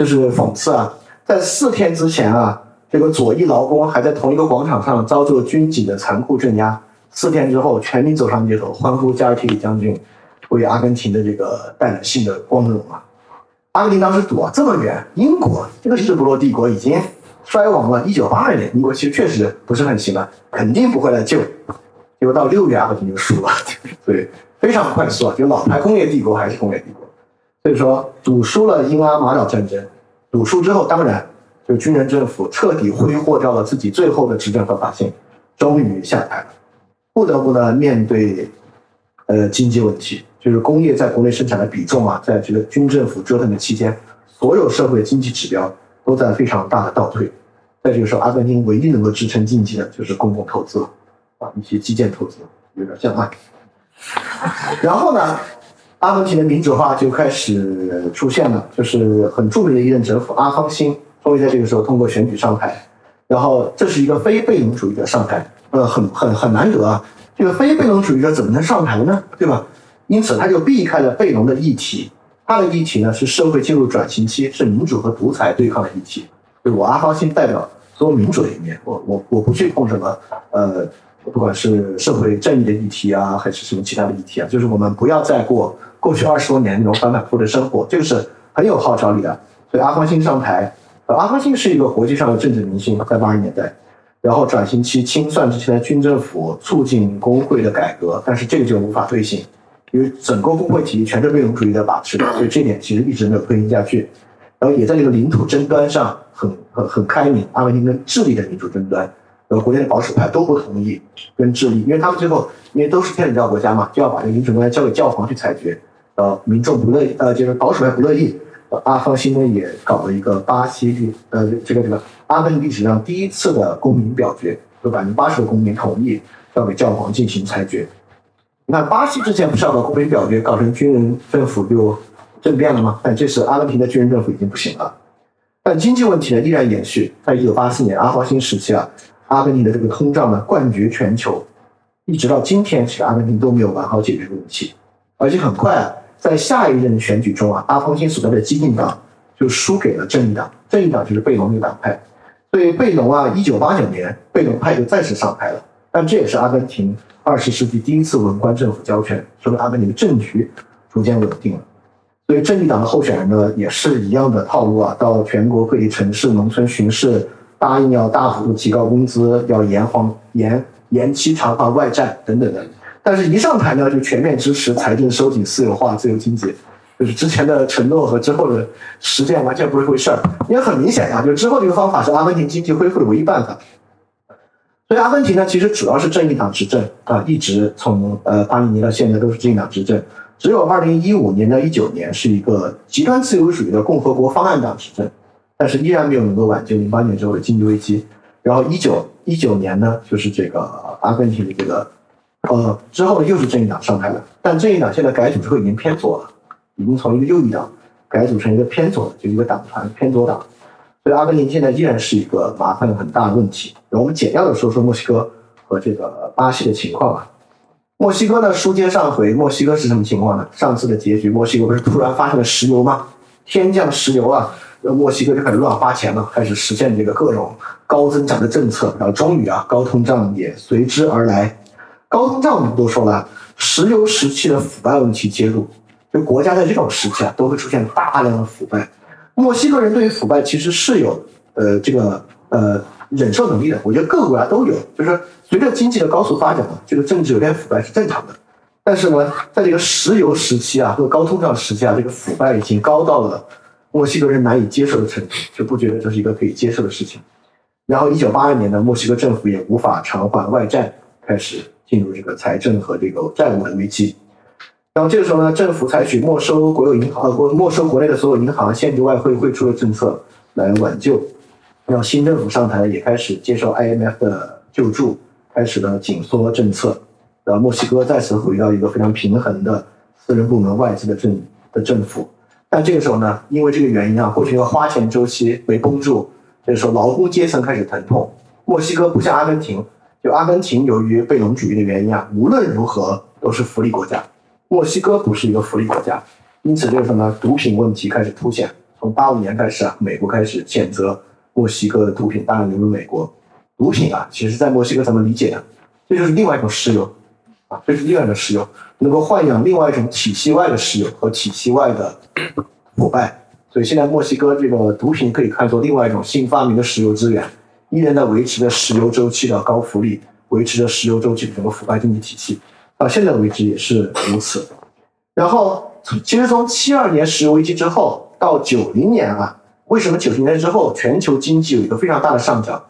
就是讽刺啊，在四天之前啊，这个左翼劳工还在同一个广场上遭受军警的残酷镇压。四天之后，全民走上街头，欢呼加尔提里将军为阿根廷的这个带来新的光荣啊！阿根廷当时躲，这么远，英国这个日不落帝国已经衰亡了。一九八二年，英国其实确实不是很行了，肯定不会来救。结果到六月，阿根廷就输了，所以非常快速啊！就老牌工业帝国还是工业帝国。所以说，赌输了英阿马岛战争，赌输之后，当然就军人政府彻底挥霍掉了自己最后的执政合法性，终于下台了，不得不呢面对呃经济问题，就是工业在国内生产的比重啊，在这个军政府折腾的期间，所有社会经济指标都在非常大的倒退。在这个时候，阿根廷唯一能够支撑经济的就是公共投资啊，一些基建投资，有点像啊。然后呢？阿根廷的民主化就开始出现了，就是很著名的一任政府阿方辛终于在这个时候通过选举上台，然后这是一个非贝隆主义者上台，呃，很很很难得啊，这个非贝隆主义者怎么能上台呢？对吧？因此他就避开了贝隆的议题，他的议题呢是社会进入转型期，是民主和独裁对抗的议题，就我阿方辛代表所有民主的一面，我我我不去碰什么，呃，不管是社会正义的议题啊，还是什么其他的议题啊，就是我们不要再过。过去二十多年那种反反复复的生活，这个是很有号召力的。所以阿方辛上台，呃，阿方辛是一个国际上的政治明星，在八十年代，然后转型期清算之前的军政府促进工会的改革，但是这个就无法推行，因为整个工会体系全是贝隆主义的把持的，所以这点其实一直没有推行下去。然后也在这个领土争端上很很很开明，阿根廷跟智利的领土争端呃国内的保守派都不同意跟智利，因为他们最后因为都是天主教国家嘛，就要把这个民主权交给教皇去裁决。呃，民众不乐意，呃，就是保守派不乐意。阿方辛呢也搞了一个巴西历，呃，这个这个阿根廷历史上第一次的公民表决，有百分之八十的公民同意要给教皇进行裁决。你看，巴西之前不是要搞公民表决，搞成军人政府就政变了吗？但这次阿根廷的军人政府已经不行了。但经济问题呢依然延续。在一九八四年阿方辛时期啊，阿根廷的这个通胀呢冠绝全球，一直到今天，其实阿根廷都没有完好解决这个问题。而且很快啊，在下一任选举中啊，阿方辛所在的激进党就输给了正义党，正义党就是贝隆那个党派。所以贝隆啊，一九八九年贝隆派就再次上台了。但这也是阿根廷二十世纪第一次文官政府交权，说明阿根廷的政局逐渐稳定了。所以正义党的候选人呢，也是一样的套路啊，到全国各地城市、农村巡视，答应要大幅度提高工资，要延缓、延延期偿还外债等等的。但是，一上台呢，就全面支持财政收紧、私有化、自由经济，就是之前的承诺和之后的实践完全不是一回事儿。因为很明显啊，就是之后这个方法是阿根廷经济恢复的唯一办法。所以，阿根廷呢，其实主要是正义党执政啊，一直从呃八零年到现在都是正义党执政。只有二零一五年到一九年是一个极端自由主义的共和国方案党执政，但是依然没有能够挽救零八年之后的经济危机。然后一九一九年呢，就是这个阿根廷的这个，呃，之后又是正义党上台了，但正义党现在改组之后已经偏左了，已经从一个右翼党改组成一个偏左的，就一个党团偏左党。所以阿根廷现在依然是一个麻烦很大的问题。我们简要的说说墨西哥和这个巴西的情况啊。墨西哥呢，书接上回，墨西哥是什么情况呢？上次的结局，墨西哥不是突然发生了石油吗？天降石油啊，墨西哥就开始乱花钱了，开始实现这个各种高增长的政策，然后终于啊，高通胀也随之而来。高通胀我们都说了，石油时期的腐败问题揭露，就国家在这种时期啊，都会出现大量的腐败。墨西哥人对于腐败其实是有呃这个呃。忍受能力的，我觉得各个国家都有。就是随着经济的高速发展嘛，这个政治有点腐败是正常的。但是呢，在这个石油时期啊，或者高通胀时期啊，这个腐败已经高到了墨西哥人难以接受的程度，就不觉得这是一个可以接受的事情。然后，一九八二年呢，墨西哥政府也无法偿还外债，开始进入这个财政和这个债务的危机。然后这个时候呢，政府采取没收国有银行呃，没收国内的所有银行，限制外汇汇出的政策来挽救。然后新政府上台也开始接受 IMF 的救助，开始了紧缩政策。然后墨西哥再次回到一个非常平衡的私人部门外资的政的政府。但这个时候呢，因为这个原因啊，过去一个花钱周期被绷住，这个时候劳工阶层开始疼痛。墨西哥不像阿根廷，就阿根廷由于贝隆主义的原因啊，无论如何都是福利国家。墨西哥不是一个福利国家，因此这个时候呢，毒品问题开始凸显。从八五年开始啊，美国开始谴责。墨西哥的毒品大量流入美国，毒品啊，其实在墨西哥怎么理解呢？这就是另外一种石油，啊，这是另外一种石油，能够豢养另外一种体系外的石油和体系外的腐败。所以现在墨西哥这个毒品可以看作另外一种新发明的石油资源，依然在维持着石油周期的高福利，维持着石油周期的整个腐败经济体系。到现在为止也是如此。然后，其实从七二年石油危机之后到九零年啊。为什么九零年之后全球经济有一个非常大的上涨？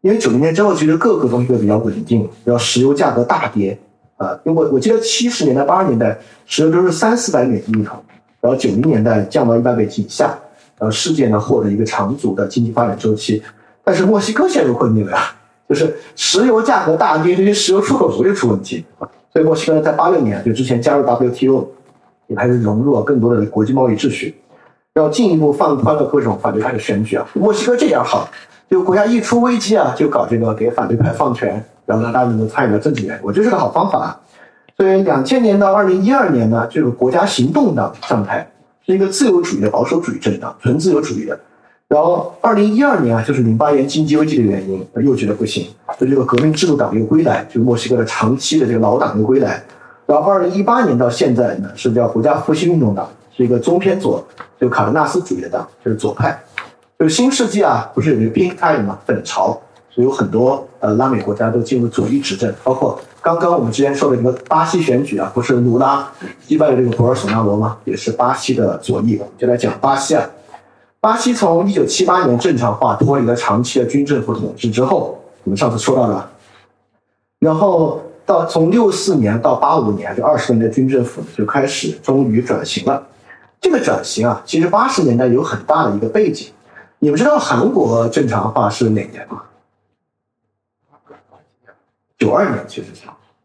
因为九零年之后其实各个东西都比较稳定，然后石油价格大跌啊。因为我我记得七十年代、八十年代石油都是三四百美金一桶，然后九零年代降到一百美金以下，然后世界呢获得一个长足的经济发展周期。但是墨西哥陷入困境了呀，就是石油价格大跌，这些石油出口国就出问题。所以墨西哥在八六年就之前加入 WTO，也开始融入了更多的国际贸易秩序。要进一步放宽了各种反对派的选举啊！墨西哥这样好，就国家一出危机啊，就搞这个给反对派放权，然后让大家能够参与到政治里面，我觉得是个好方法。所以两千年到二零一二年呢，这个国家行动党上台，是一个自由主义的保守主义政党，纯自由主义的。然后二零一二年啊，就是零八年经济危机的原因，又觉得不行，所以这个革命制度党又归来，就是墨西哥的长期的这个老党又归来。然后二零一八年到现在呢，是叫国家复兴运动党。是一个中偏左，就卡德纳斯主义的党，就是左派。就是新世纪啊，不是有一个 pink time 吗？粉潮，所以有很多呃拉美国家都进入左翼执政，包括刚刚我们之前说的一个巴西选举啊，不是卢拉击败了这个博尔索纳罗吗？也是巴西的左翼。我们就来讲巴西啊，巴西从一九七八年正常化脱离了长期的军政府统治之后，我们上次说到的。然后到从六四年到八五年这二十年的军政府就开始终于转型了。这个转型啊，其实八十年代有很大的一个背景。你们知道韩国正常化是哪年吗？九二年，其实是。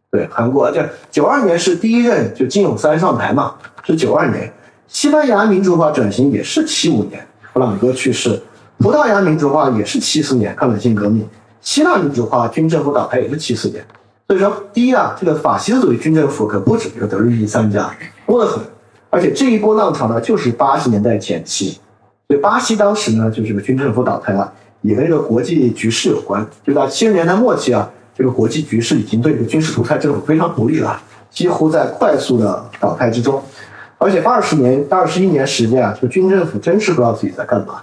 对，韩国这九二年是第一任就金泳三上台嘛，是九二年。西班牙民主化转型也是七五年，弗朗哥去世。葡萄牙民主化也是七四年，抗日性革命。希腊民主化军政府倒台也是七四年。所以说，第一啊，这个法西斯主义军政府可不止这个德日意三家，多得很。而且这一波浪潮呢，就是八十年代前期。所以巴西当时呢，就是个军政府倒台了，也跟这个国际局势有关。就到七十年代末期啊，这个国际局势已经对这个军事独裁政府非常不利了，几乎在快速的倒台之中。而且二十年、二十一年时间啊，这个军政府真是不知道自己在干嘛，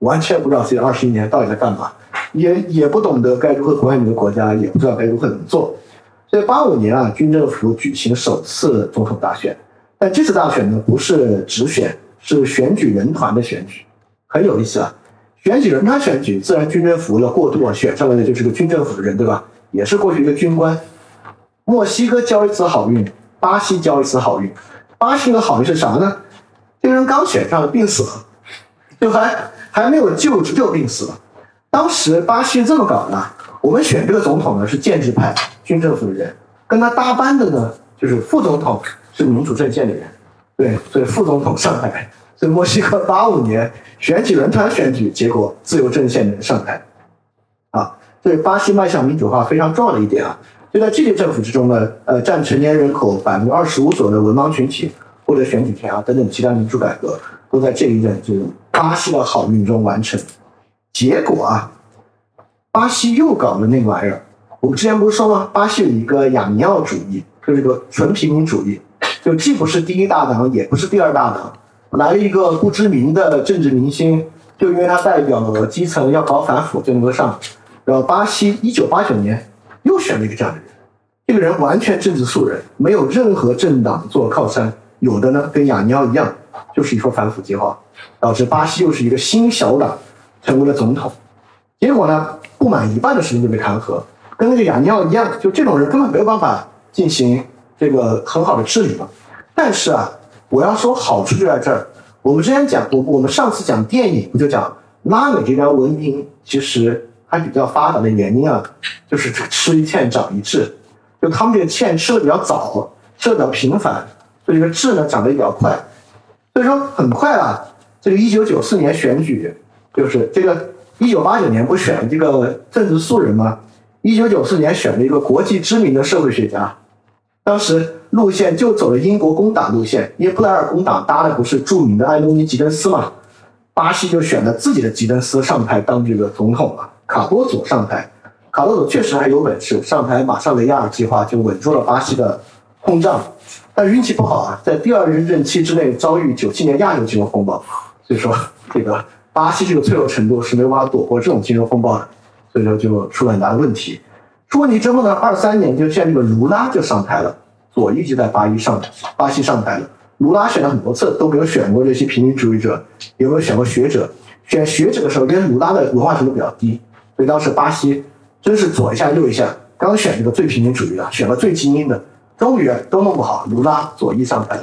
完全不知道自己二十一年到底在干嘛，也也不懂得该如何管理一个国家，也不知道该如何怎么做。所以八五年啊，军政府举行首次总统大选。但这次大选呢，不是直选，是选举人团的选举，很有意思啊。选举人团选举，自然军政府要过渡啊，选上来的就是个军政府的人，对吧？也是过去一个军官。墨西哥交一次好运，巴西交一次好运。巴西的好运是啥呢？这个人刚选上，病死了，就还还没有就职就病死了。当时巴西这么搞的：我们选这个总统呢是建制派军政府的人，跟他搭班的呢就是副总统。是民主阵线的人，对，所以副总统上台。所以墨西哥八五年选举轮团选举结果，自由阵线的人上台。啊，所以巴西迈向民主化非常重要的一点啊，就在这届政府之中呢，呃，占成年人口百分之二十五左右的文盲群体获得选举权啊，等等其他民主改革都在这一任这个巴西的好运中完成。结果啊，巴西又搞了那个玩意儿。我们之前不是说吗？巴西有一个亚尼奥主义，就是个纯平民主义。就既不是第一大党，也不是第二大党，来了一个不知名的政治明星，就因为他代表了基层要搞反腐就能够上。然后巴西一九八九年又选了一个这样的人，这个人完全政治素人，没有任何政党做靠山，有的呢跟亚尼奥一样，就是一说反腐计划，导致巴西又是一个新小党成为了总统。结果呢，不满一半的时间就被弹劾，跟那个亚尼奥一样，就这种人根本没有办法进行。这个很好的治理嘛，但是啊，我要说好处就在这儿。我们之前讲，我我们上次讲电影不就讲拉美这边文明其实它比较发达的原因啊，就是吃一堑长一智，就他们这个堑吃的比较早，吃的比较频繁，所以这个智呢长得也比较快。所以说很快啊，这个一九九四年选举就是这个一九八九年不选这个政治素人吗？一九九四年选了一个国际知名的社会学家。当时路线就走了英国工党路线，因为布莱尔工党搭的不是著名的安东尼·吉登斯嘛，巴西就选了自己的吉登斯上台当这个总统了。卡多佐上台，卡多佐确实还有本事，上台马上雷亚尔计划就稳住了巴西的通胀，但运气不好啊，在第二任任期之内遭遇九七年亚洲金融风暴，所以说这个巴西这个脆弱程度是没有办法躲过这种金融风暴的，所以说就出了很大的问题。出问题之后呢，二三年就现在这个卢拉就上台了，左翼就在巴西上巴西上台了。卢拉选了很多次都没有选过这些平民主义者，有没有选过学者？选学者的时候，因为卢拉的文化程度比较低，所以当时巴西真是左一下右一下，刚选这个最平民主义的，选了最精英的，终于都弄不好，卢拉左翼上台了。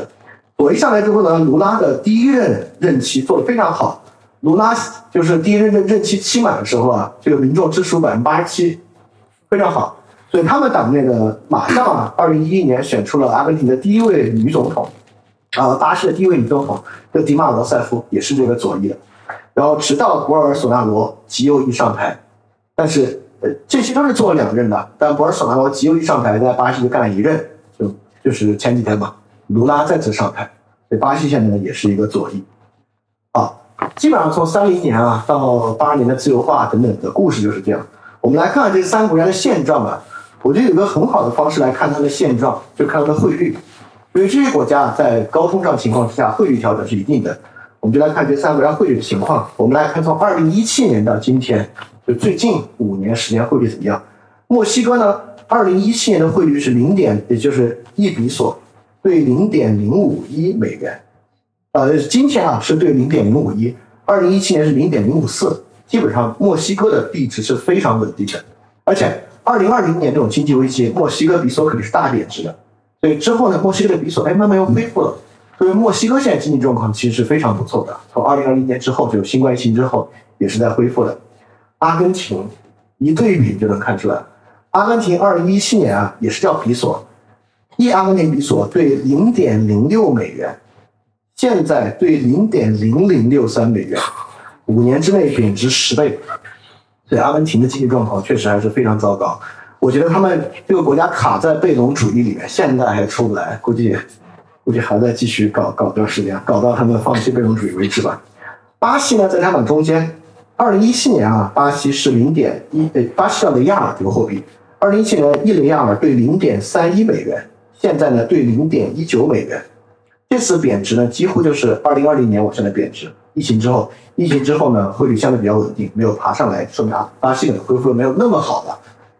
左翼上来之后呢，卢拉的第一任任期做得非常好，卢拉就是第一任任任期期满的时候啊，这个民众支持百分之八十七。非常好，所以他们党内的马上啊，二零一一年选出了阿根廷的第一位女总统，啊，巴西的第一位女总统叫迪马罗塞夫，也是这个左翼的。然后直到博尔索纳罗极右翼上台，但是呃，这些都是做了两任的。但博尔索纳罗极右翼上台，在巴西就干了一任，就就是前几天嘛，卢拉再次上台，所以巴西现在呢也是一个左翼。啊，基本上从三零年啊到八二年的自由化等等的故事就是这样。我们来看看这三个国家的现状啊，我觉得有个很好的方式来看它的现状，就看它的汇率。因为这些国家在高通胀情况之下，汇率调整是一定的。我们就来看这三个国家汇率的情况。我们来看从二零一七年到今天，就最近五年时间汇率怎么样？墨西哥呢，二零一七年的汇率是零点，也就是一比索对零点零五一美元。呃，今天啊是对零点零五一，二零一七年是零点零五四。基本上，墨西哥的币值是非常稳定的，而且二零二零年这种经济危机，墨西哥比索肯定是大贬值的，所以之后呢，墨西哥的比索哎慢慢又恢复了。所以墨西哥现在经济状况其实是非常不错的，从二零二零年之后就新冠疫情之后也是在恢复的。阿根廷一对比就能看出来，阿根廷二零一七年啊也是叫比索，一阿根廷比索对零点零六美元，现在对零点零零六三美元，五年之内贬值十倍，所以阿根廷的经济状况确实还是非常糟糕。我觉得他们这个国家卡在贝隆主义里面，现在还出不来，估计。估计还在继续搞搞段时间，搞到他们放弃贝隆主义为止吧。巴西呢，在他们中间。二零一七年啊，巴西是零点一，呃，巴西叫雷亚尔这个货币。二零一七年一雷亚尔兑零点三一美元，现在呢兑零点一九美元。这次贬值呢，几乎就是二零二零年往下的贬值。疫情之后，疫情之后呢，汇率相对比较稳定，没有爬上来，说明啊，巴西可能恢复的没有那么好了。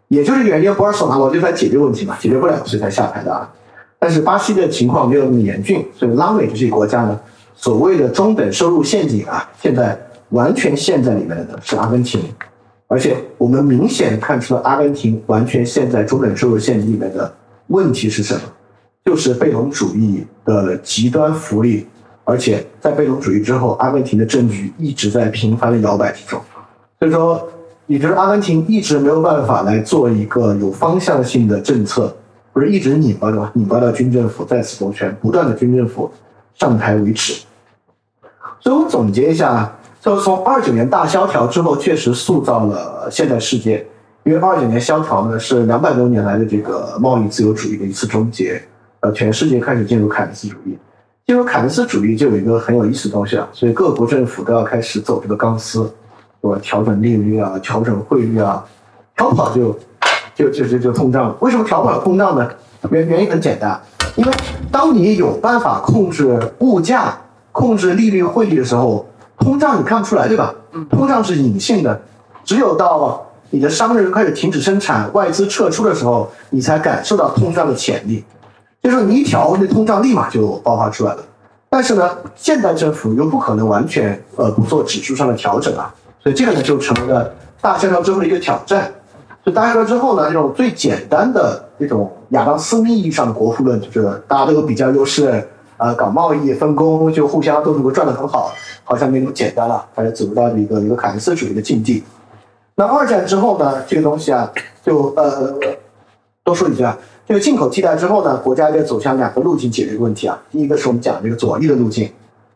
也就是原因，博尔索纳罗就在解决问题嘛，解决不了，所以才下台的啊。但是巴西的情况没有那么严峻，所以拉美这些国家呢，所谓的中等收入陷阱啊，现在完全陷在里面的是阿根廷，而且我们明显看出了阿根廷完全陷在中等收入陷阱里面的问题是什么？就是贝隆主义的极端福利，而且在贝隆主义之后，阿根廷的政局一直在频繁的摇摆之中，所以说，也就是阿根廷一直没有办法来做一个有方向性的政策。不是一直拧巴的吗？拧巴到军政府再次夺权，不断的军政府上台为止。所以我总结一下，就从二九年大萧条之后，确实塑造了现代世界。因为二九年萧条呢，是两百多年来的这个贸易自由主义的一次终结，呃，全世界开始进入凯恩斯主义。进入凯恩斯主义就有一个很有意思的东西啊，所以各国政府都要开始走这个钢丝，对吧？调整利率啊，调整汇率啊，逃跑就。就就就就通胀，为什么调不了通胀呢？原原因很简单，因为当你有办法控制物价、控制利率、汇率的时候，通胀你看不出来，对吧？通胀是隐性的，只有到你的商人开始停止生产、外资撤出的时候，你才感受到通胀的潜力。就是你一调，那通胀立马就爆发出来了。但是呢，现代政府又不可能完全呃不做指数上的调整啊，所以这个呢就成为了大萧条之后的一个挑战。就大萧条之后呢，这种最简单的这种亚当斯密意义上的国富论，就是大家都有比较优势，呃，搞贸易分工，就互相都能够赚得很好，好像没那么简单了，开始走入到一个一个凯恩斯主义的境地。那二战之后呢，这个东西啊，就呃多说一句啊，这个进口替代之后呢，国家就走向两个路径解决问题啊。第一个是我们讲这个左翼的路径，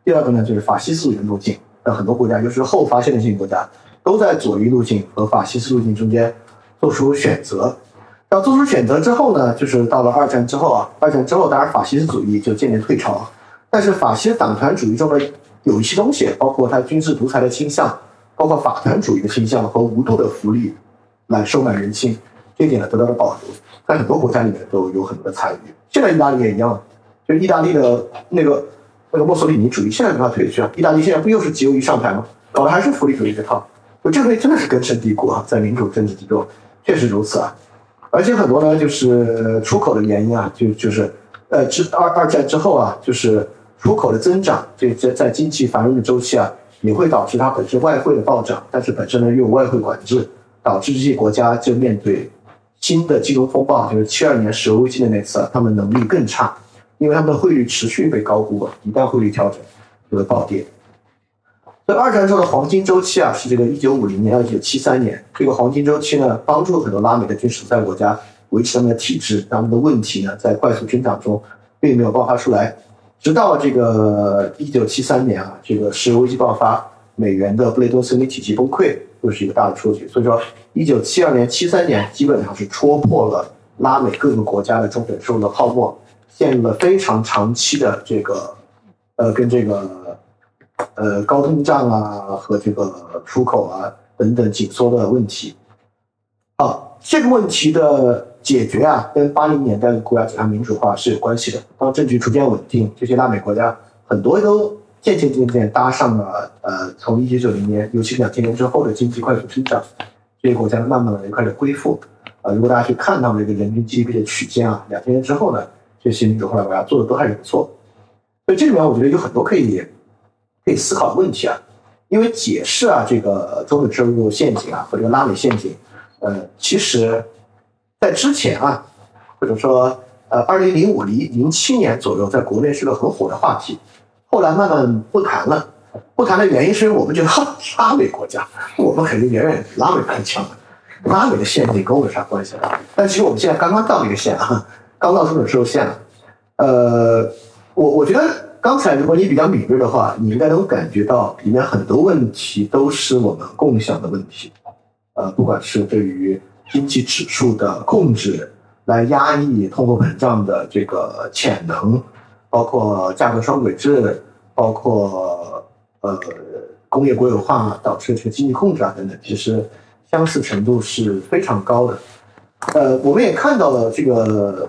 第二个呢就是法西斯主义的路径。那很多国家，尤其是后发现代性国家，都在左翼路径和法西斯路径中间。做出选择，要做出选择之后呢，就是到了二战之后啊，二战之后当然法西斯主义就渐渐退潮，但是法西斯党团主义中的有一些东西，包括它军事独裁的倾向，包括法团主义的倾向和无度的福利来收买人心，这一点呢得到了保留，在很多国家里面都有很多的参与。现在意大利也一样，就意大利的那个那个墨索里尼主义现在给他退去啊，意大利现在不又是极右翼上台吗？搞的还是福利主义这套，就这个真的是根深蒂固啊，在民主政治之中。确实如此啊，而且很多呢，就是出口的原因啊，就就是，呃，之二二战之后啊，就是出口的增长，这在在经济繁荣的周期啊，也会导致它本身外汇的暴涨，但是本身呢又有外汇管制，导致这些国家就面对新的金融风暴，就是七二年石油危机的那次，他们能力更差，因为他们的汇率持续被高估，一旦汇率调整就会暴跌。所以二战之后的黄金周期啊，是这个一九五零年到一九七三年。这个黄金周期呢，帮助很多拉美的军事在国家维持他们的体制，他们的问题呢，在快速增长中并没有爆发出来。直到这个一九七三年啊，这个石油危机爆发，美元的布雷顿森林体系崩溃，又是一个大的数据。所以说，一九七二年、七三年基本上是戳破了拉美各个国家的中等收入的泡沫，陷入了非常长期的这个呃，跟这个。呃，高通胀啊和这个出口啊等等紧缩的问题，好，这个问题的解决啊，跟八零年代的国家走向民主化是有关系的。当政局逐渐稳定，这些拉美国家很多都渐渐渐渐搭上了呃，从一九九零年，尤其两千年之后的经济快速增长，这些国家慢慢的就开始恢复。啊，如果大家去看他们这个人均 GDP 的曲线啊，两千年之后呢，这些民主化国家做的都还是不错。所以这里面我觉得有很多可以。可以思考的问题啊，因为解释啊这个中等收入陷阱啊和这个拉美陷阱，呃，其实，在之前啊，或者说呃，二零零五零零七年左右，在国内是个很火的话题，后来慢慢不谈了。不谈的原因是因为我们觉得 拉美国家，我们肯定远远比拉美更强。拉美的陷阱跟我有啥关系啊？但其实我们现在刚刚到那个线啊，刚到中等收入线了。呃，我我觉得刚才如果你比较敏锐的话，你应该能感觉到里面很多问题都是我们共享的问题。呃，不管是对于经济指数的控制，来压抑通货膨胀的这个潜能，包括价格双轨制，包括。呃，工业国有化导致的这个经济控制啊等等，其实相似程度是非常高的。呃，我们也看到了这个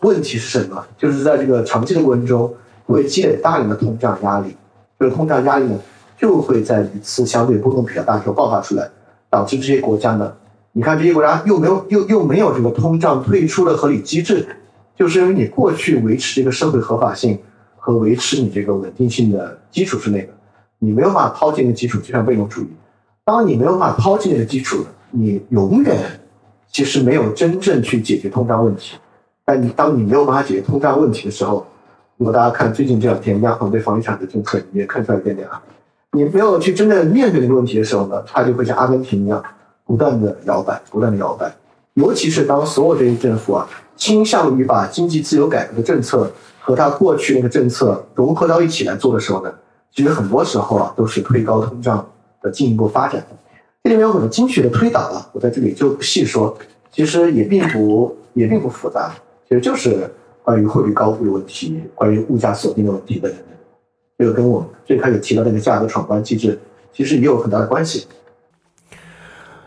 问题是什么，就是在这个长期的过程中会积累大量的通胀压力，这个通胀压力呢就会在一次相对波动比较大的时候爆发出来，导致这些国家呢，你看这些国家又没有又又没有这个通胀退出的合理机制，就是因为你过去维持这个社会合法性和维持你这个稳定性的基础是那个。你没有办法抛弃那个基础，就像被动主义。当你没有办法抛弃那个基础，你永远其实没有真正去解决通胀问题。但你当你没有办法解决通胀问题的时候，如果大家看最近这两天央行对房地产的政策，你也看出来一点点啊。你没有去真正面对那个问题的时候呢，它就会像阿根廷一样不断的摇摆，不断的摇摆。尤其是当所有这些政府啊倾向于把经济自由改革的政策和它过去那个政策融合到一起来做的时候呢？其实很多时候啊，都是推高通胀的进一步发展。这里面有很多经济学的推导啊，我在这里就不细说。其实也并不也并不复杂，其实就是关于汇率高估的问题，关于物价锁定的问题等等。这个跟我最开始提到那个价格闯关机制，其实也有很大的关系。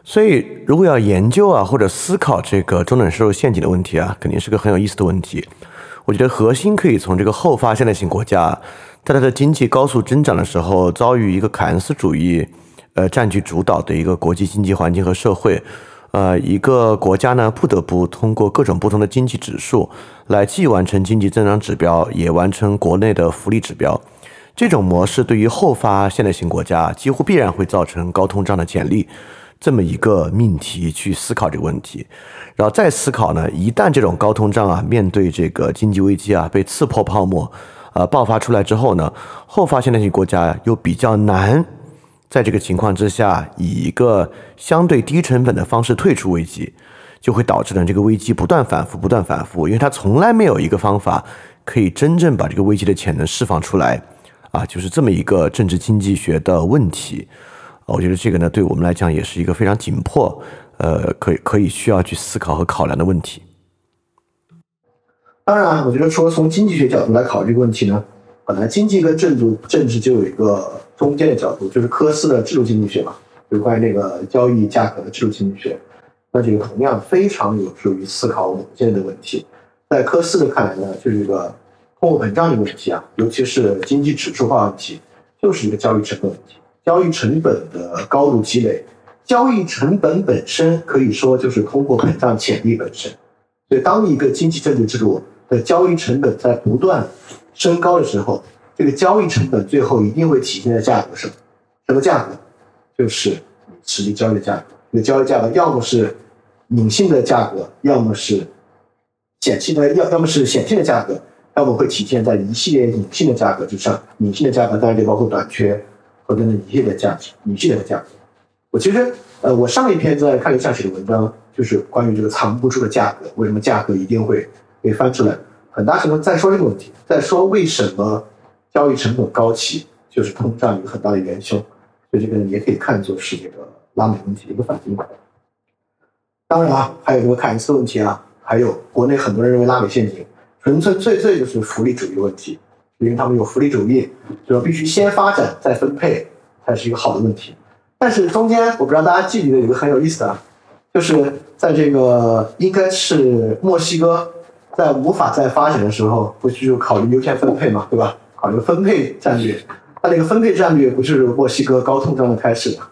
所以，如果要研究啊，或者思考这个中等收入陷阱的问题啊，肯定是个很有意思的问题。我觉得核心可以从这个后发现代性国家。在它的经济高速增长的时候，遭遇一个凯恩斯主义，呃，占据主导的一个国际经济环境和社会，呃，一个国家呢不得不通过各种不同的经济指数来既完成经济增长指标，也完成国内的福利指标。这种模式对于后发现代型国家几乎必然会造成高通胀的潜力，这么一个命题去思考这个问题，然后再思考呢，一旦这种高通胀啊面对这个经济危机啊被刺破泡沫。呃，爆发出来之后呢，后发现代型国家又比较难，在这个情况之下，以一个相对低成本的方式退出危机，就会导致呢这个危机不断反复，不断反复，因为它从来没有一个方法可以真正把这个危机的潜能释放出来，啊，就是这么一个政治经济学的问题。我觉得这个呢，对我们来讲也是一个非常紧迫，呃，可以可以需要去思考和考量的问题。当然，我觉得除了从经济学角度来考虑这个问题呢，本来经济跟政治政治就有一个中间的角度，就是科斯的制度经济学嘛，就是关于那个交易价格的制度经济学。那这个同样非常有助于思考我们现在的问题。在科斯的看来呢，就是一个通货膨胀的问题啊，尤其是经济指数化问题，就是一个交易成本问题。交易成本的高度积累，交易成本本身可以说就是通货膨胀潜力本身。所以，当一个经济政治制度的交易成本在不断升高的时候，这个交易成本最后一定会体现在价格上。什么价格？就是实际交易的价格。这个交易价格要么是隐性的价格，要么是显性的，要要么是显性的价格，要么会体现在一系列隐性的价格之上。隐性的价格当然就包括短缺和等等一系列的价值，隐性的价格。我其实，呃，我上一篇在看刘向写的文章，就是关于这个藏不住的价格，为什么价格一定会。被翻出来，很大程度在说这个问题，在说为什么交易成本高企就是通胀一个很大的元凶，所以这个也可以看作是这个拉美问题的一个反应。当然啊，还有这个凯恩斯问题啊，还有国内很多人认为拉美陷阱，纯粹最最就是福利主义问题，因为他们有福利主义，就必须先发展再分配才是一个好的问题。但是中间我不知道大家记不记得有一个很有意思的，就是在这个应该是墨西哥。在无法再发展的时候，不就考虑优先分配嘛，对吧？考虑分配战略，它这个分配战略不是墨西哥高通胀的开始嘛，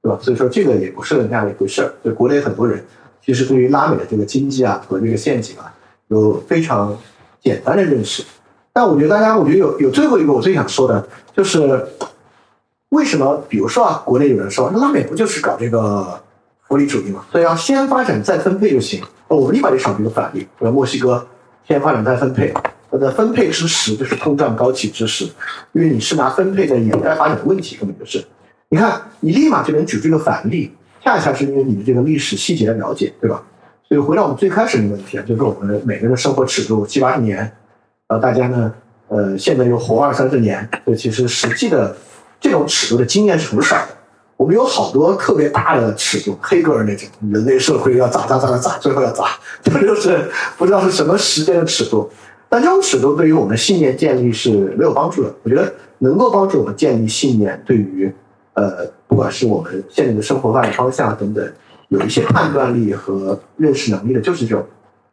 对吧？所以说这个也不是那样一回事儿。所以国内很多人其实对于拉美的这个经济啊和这个陷阱啊有非常简单的认识。但我觉得大家，我觉得有有最后一个我最想说的就是，为什么？比如说啊，国内有人说拉美不就是搞这个福利主义嘛，所以要先发展再分配就行。我们立马就想这个反例，比如墨西哥先发展再分配，它的分配之时就是通胀高企之时，因为你是拿分配在掩盖发展的问题，根本就是。你看，你立马就能举这个反例，恰恰是因为你的这个历史细节的了解，对吧？所以回到我们最开始的问题啊，就是我们每个人的生活尺度七八十年，呃，大家呢，呃，现在又活二三十年，所以其实实际的这种尺度的经验是很少的。我们有好多特别大的尺度，黑格尔那种人类社会要咋咋咋咋咋，最后要咋，这 就是不知道是什么时间的尺度。但这种尺度对于我们信念建立是没有帮助的。我觉得能够帮助我们建立信念，对于呃，不管是我们现在的生活发展方向等等，有一些判断力和认识能力的，就是这种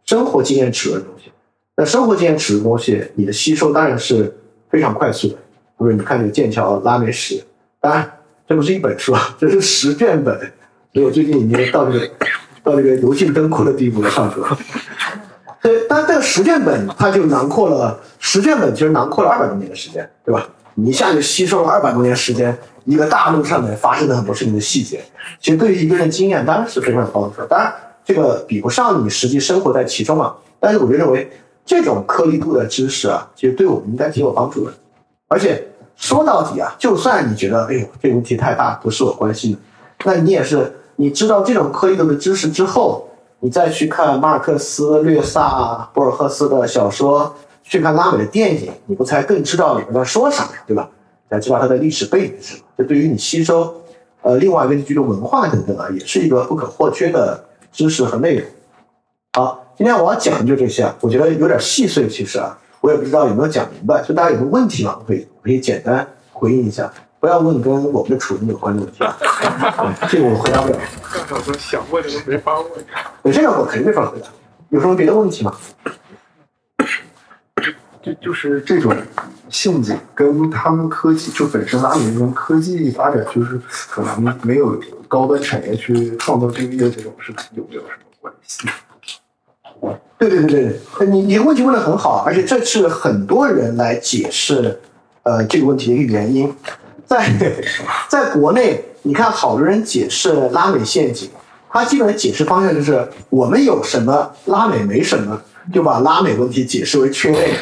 生活经验尺度的东西。那生活经验尺度的东西，你的吸收当然是非常快速的。比如你看这个剑桥拉美史，当然。这不是一本书，这是十卷本，所以我最近已经到这个到这个油尽灯枯的地步了，上课。对，但这个十卷本它就囊括了十卷本，其实囊括了二百多年的时间，对吧？你一下就吸收了二百多年时间一个大陆上面发生的很多事情的细节，其实对于一个人经验当然是非常有帮助。当然，这个比不上你实际生活在其中啊。但是我就认为这种颗粒度的知识啊，其实对我们应该挺有帮助的，而且。说到底啊，就算你觉得，哎呦，这问题太大，不是我关心的，那你也是，你知道这种颗粒度的知识之后，你再去看马尔克斯、略萨、博尔赫斯的小说，去看拉美的电影，你不才更知道里面在说啥，对吧？才知道它的历史背景是什么。这对于你吸收，呃，另外一个地区的文化等等啊，也是一个不可或缺的知识和内容。好，今天我要讲的就这些，我觉得有点细碎，其实啊。我也不知道有没有讲明白，就大家有什么问题吗，可以可以简单回应一下，不要问跟我们的处境有关的问题。这个我回答不了。刚才说想问的都没法问。对，这个我肯定没法回答。有什么别的问题吗？就就是这种陷阱跟他们科技就本身拉美那边科技发展，就是可能没有高端产业去创造就业，这种是有没有什么关系？对对对对，你你的问题问的很好，而且这是很多人来解释，呃，这个问题的一个原因。在在国内，你看好多人解释拉美陷阱，他基本的解释方向就是我们有什么，拉美没什么，就把拉美问题解释为缺位。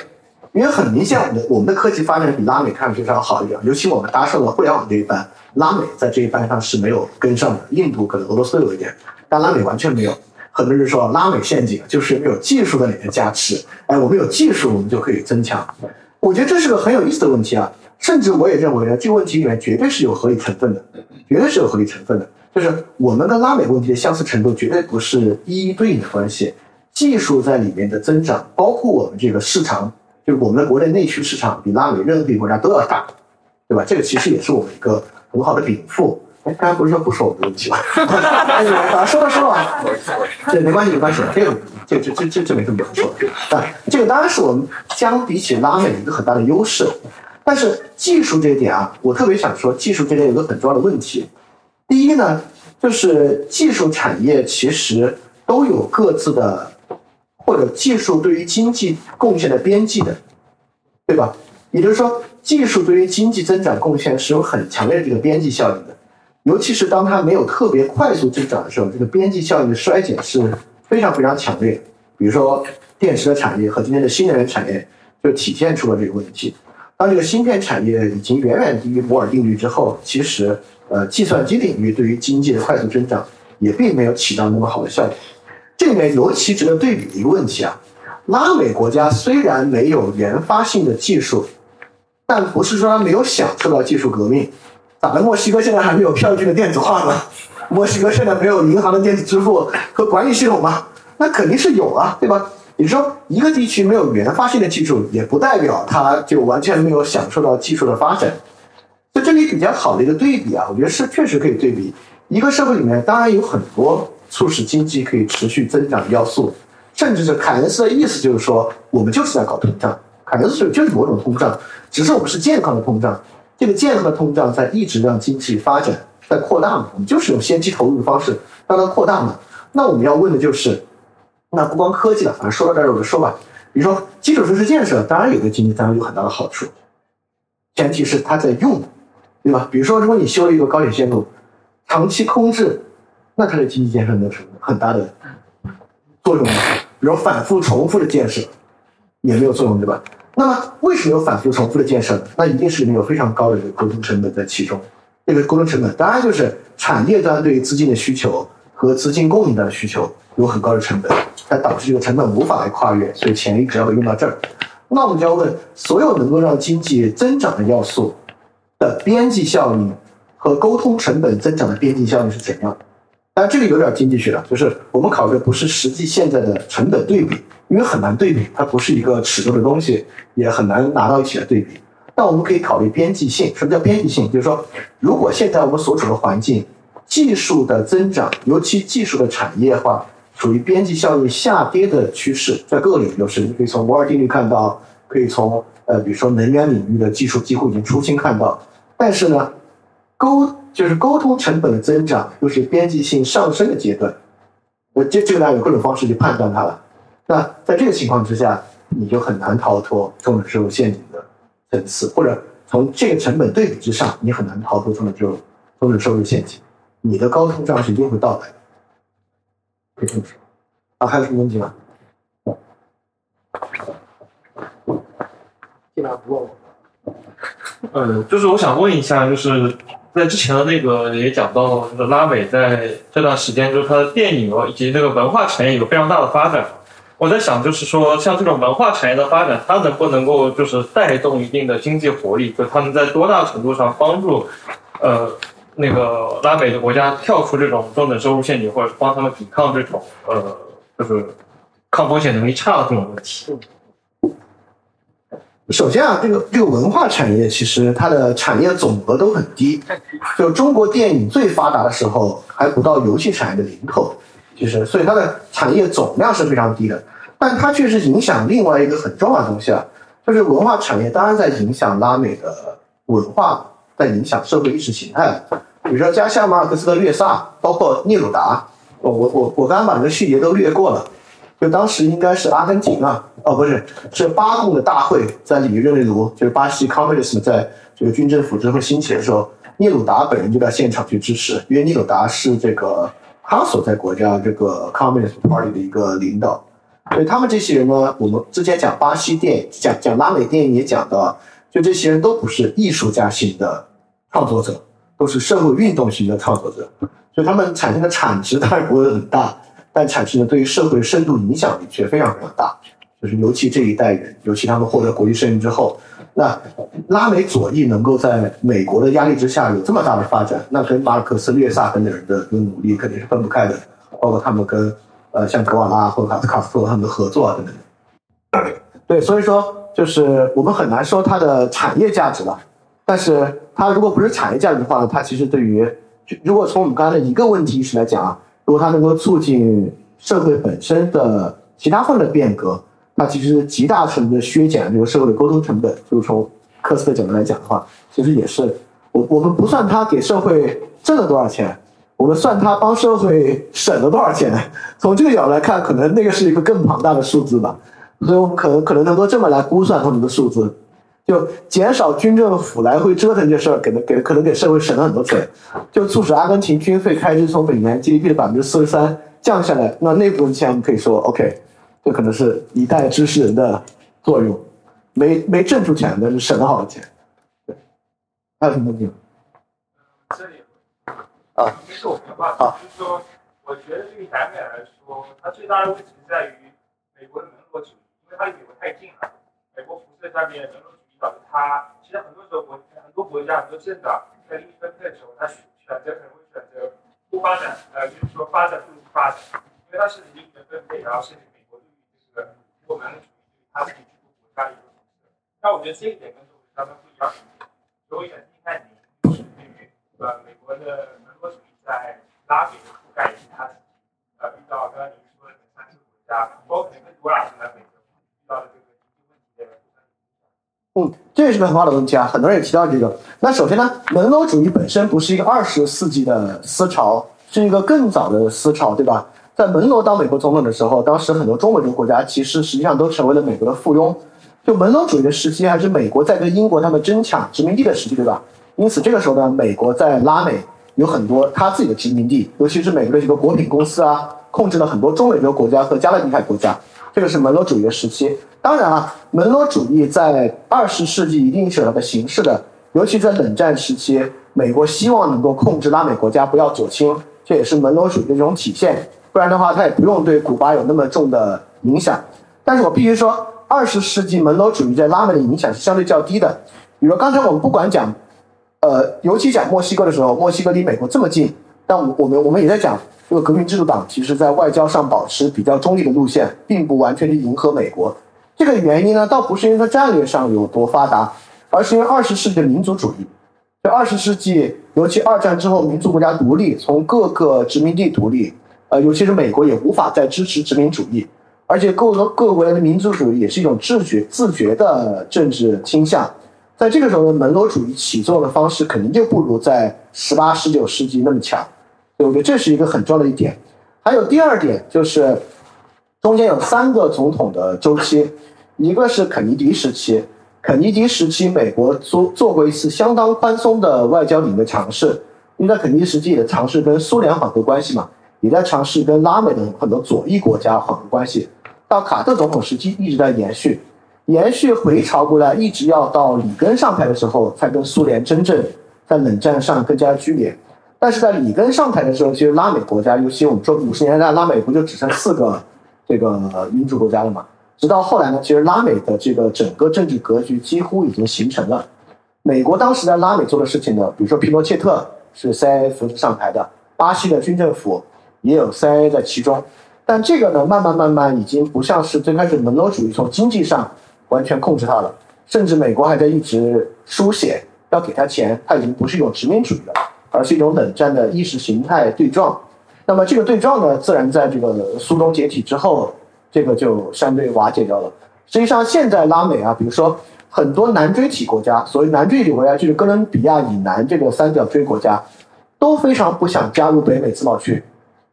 因为很明显，我们的我们的科技发展比拉美看上去要好一点，尤其我们搭上了互联网这一班，拉美在这一班上是没有跟上的。印度可能俄罗斯有一点，但拉美完全没有。很多人说拉美陷阱就是没有技术的里面加持，哎，我们有技术，我们就可以增强。我觉得这是个很有意思的问题啊，甚至我也认为呢，这个问题里面绝对是有合理成分的，绝对是有合理成分的。就是我们跟拉美问题的相似程度绝对不是一一对应的关系，技术在里面的增长，包括我们这个市场，就是我们的国内内需市场比拉美任何一个国家都要大，对吧？这个其实也是我们一个很好的禀赋。哎，刚才不是说不说我们的问题吗？啊，说了说了，这没关系没关系，这个这这这这这没什么可说的。啊，这个当然是我们相比起拉美一个很大的优势，但是技术这一点啊，我特别想说，技术这点有个很重要的问题。第一呢，就是技术产业其实都有各自的或者技术对于经济贡献的边际的，对吧？也就是说，技术对于经济增长贡献是有很强烈的这个边际效应的。尤其是当它没有特别快速增长的时候，这个边际效应的衰减是非常非常强烈。比如说电池的产业和今天的新能源产业就体现出了这个问题。当这个芯片产业已经远远低于摩尔定律之后，其实呃计算机领域对于经济的快速增长也并没有起到那么好的效果。这里面尤其值得对比一个问题啊，拉美国家虽然没有原发性的技术，但不是说它没有享受到技术革命。咋的？墨西哥现在还没有票据的电子化吗？墨西哥现在没有银行的电子支付和管理系统吗？那肯定是有啊，对吧？你说一个地区没有原发性的技术，也不代表它就完全没有享受到技术的发展。在这里比较好的一个对比啊，我觉得是确实可以对比。一个社会里面当然有很多促使经济可以持续增长的要素，甚至是凯恩斯的意思就是说，我们就是在搞通胀。凯恩斯就是某种通胀，只是我们是健康的通胀。这个健康的通胀在一直让经济发展在扩大嘛？我们就是用先期投入的方式让它扩大嘛？那我们要问的就是，那不光科技了，反正说到这儿我就说吧。比如说基础设施建设，当然有对经济当然有很大的好处，前提是它在用，对吧？比如说如果你修了一个高铁线路，长期空置，那它的经济建设有什么很大的作用吗？比如反复重复的建设也没有作用，对吧？那么为什么有反复重复的建设呢？那一定是里面有非常高的这个沟通成本在其中。这个沟通成本当然就是产业端对于资金的需求和资金供应的需求有很高的成本，它导致这个成本无法来跨越，所以钱一直要被用到这儿。那我们就要问，所有能够让经济增长的要素的边际效应和沟通成本增长的边际效应是怎样？的？但，这个有点经济学了，就是我们考虑的不是实际现在的成本对比，因为很难对比，它不是一个尺度的东西，也很难拿到一起来对比。但我们可以考虑边际性。什么叫边际性？就是说，如果现在我们所处的环境，技术的增长，尤其技术的产业化。属于边际效应下跌的趋势，在各个领域都是。你可以从摩尔定律看到，可以从呃，比如说能源领域的技术几乎已经出清看到。但是呢，沟就是沟通成本的增长，又是边际性上升的阶段。我，这这个大家有各种方式去判断它了。那在这个情况之下，你就很难逃脱中等收入陷阱的层次，或者从这个成本对比之上，你很难逃脱中等收入中等收入陷阱。你的高通胀是一定会到来的。可以这么说啊，还有什么问题吗？尽量不问我。呃，就是我想问一下，就是在之前的那个也讲到，就是拉美在这段时间，就是它的电影以及那个文化产业有非常大的发展。我在想，就是说像这种文化产业的发展，它能不能够就是带动一定的经济活力？就他们在多大程度上帮助呃？那个拉美的国家跳出这种中等收入陷阱，或者帮他们抵抗这种呃，就是抗风险能力差的这种问题。首先啊，这个这个文化产业其实它的产业总额都很低，就中国电影最发达的时候还不到游戏产业的零头，其实所以它的产业总量是非常低的，但它确实影响另外一个很重要的东西啊，就是文化产业当然在影响拉美的文化，在影响社会意识形态。比如说加夏马尔克斯的略萨，包括聂鲁达，我我我我刚刚把这个细节都略过了。就当时应该是阿根廷啊，哦不是，是巴共的大会在里约热内卢，就是巴西 Communism 在这个军政府之后兴起的时候，聂鲁达本人就在现场去支持，因为聂鲁达是这个他所在国家这个 Communist Party 的一个领导。所以他们这些人呢，我们之前讲巴西电影，讲讲拉美电影也讲到，就这些人都不是艺术家型的创作者。都是社会运动型的创作者，所以他们产生的产值当然不会很大，但产生的对于社会深度影响力却非常非常大。就是尤其这一代人，尤其他们获得国际声誉之后，那拉美左翼能够在美国的压力之下有这么大的发展，那跟马尔克斯、略萨等等人的努力肯定是分不开的。包括他们跟呃像格瓦拉或者卡斯卡斯特他们的合作啊等等。对，所以说就是我们很难说它的产业价值了。但是它如果不是产业价值的话呢，它其实对于，如果从我们刚才的一个问题意识来讲啊，如果它能够促进社会本身的其他方面的变革，那其实极大程度的削减这个社会的沟通成本。就是从科斯的角度来讲的话，其实也是我我们不算它给社会挣了多少钱，我们算它帮社会省了多少钱。从这个角度来看，可能那个是一个更庞大的数字吧。所以我们可能可能能够这么来估算他们的数字。就减少军政府来回折腾这事儿，给给可能给社会省了很多钱，就促使阿根廷军费开支从每年 GDP 的百分之四十三降下来。那那部分钱我们可以说，OK，这可能是一代知识人的作用，没没挣出钱，但是省了好多钱。对，还有什么问题吗？这里啊，这是我们的办法，就是说，我觉得对于南美来说，它最大的问题在于美国的门罗主义，因为它离美国太近了，美国辐射下面门罗。导致它其实很多时候国很多国家很多政党在利益分配的时候，他选选择可能会选择不发展，呃，就是说发展不如不发展，因为它是利益的分配，然后甚至美国对于这个国门主义对他自己这个国家的一个统治。那我觉得这一点跟中国他们不一样。所以我想听看您就是对于呃美国的门罗主义在拉美的覆盖以及它自己呃遇到刚刚您说的三个国家，包括可能更多啦，是在美国遇到的这个。嗯，这也是个很好的问题啊，很多人也提到这个。那首先呢，门罗主义本身不是一个二十世纪的思潮，是一个更早的思潮，对吧？在门罗当美国总统的时候，当时很多中美洲国家其实实际上都成为了美国的附庸。就门罗主义的时期，还是美国在跟英国他们争抢殖民地的时期，对吧？因此这个时候呢，美国在拉美有很多他自己的殖民地，尤其是美国的几个国品公司啊，控制了很多中美洲国家和加勒比海国家。这个是门罗主义的时期。当然啊，门罗主义在二十世纪一定是有它的形式的，尤其在冷战时期，美国希望能够控制拉美国家不要左倾，这也是门罗主义的一种体现。不然的话，他也不用对古巴有那么重的影响。但是我必须说，二十世纪门罗主义在拉美的影响是相对较低的。比如刚才我们不管讲，呃，尤其讲墨西哥的时候，墨西哥离美国这么近，但我们我们也在讲，这个革命制度党其实在外交上保持比较中立的路线，并不完全去迎合美国。这个原因呢，倒不是因为它战略上有多发达，而是因为二十世纪的民族主义。就二十世纪，尤其二战之后，民族国家独立，从各个殖民地独立，呃，尤其是美国也无法再支持殖民主义，而且各个各国家的民族主义也是一种自觉自觉的政治倾向。在这个时候呢，门罗主义起作用的方式肯定就不如在十八、十九世纪那么强。所以我觉得这是一个很重要的一点。还有第二点就是，中间有三个总统的周期。一个是肯尼迪时期，肯尼迪时期，美国做做过一次相当宽松的外交领域尝试，因为在肯尼迪时期也尝试跟苏联缓和关系嘛，也在尝试跟拉美的很多左翼国家缓和关系。到卡特总统时期一直在延续，延续回潮过来，一直要到里根上台的时候，才跟苏联真正在冷战上更加剧烈。但是在里根上台的时候，其实拉美国家，尤其我们说五十年代拉美不就只剩四个这个民主国家了嘛？直到后来呢，其实拉美的这个整个政治格局几乎已经形成了。美国当时在拉美做的事情呢，比如说皮诺切特是 CIA 扶持上台的，巴西的军政府也有 CIA 在其中。但这个呢，慢慢慢慢已经不像是最开始门罗主义从经济上完全控制它了，甚至美国还在一直书写要给他钱，它已经不是一种殖民主义了，而是一种冷战的意识形态对撞。那么这个对撞呢，自然在这个苏东解体之后。这个就相对瓦解掉了。实际上，现在拉美啊，比如说很多南锥体国家，所谓南锥体国家就是哥伦比亚以南这个三角锥国家，都非常不想加入北美自贸区，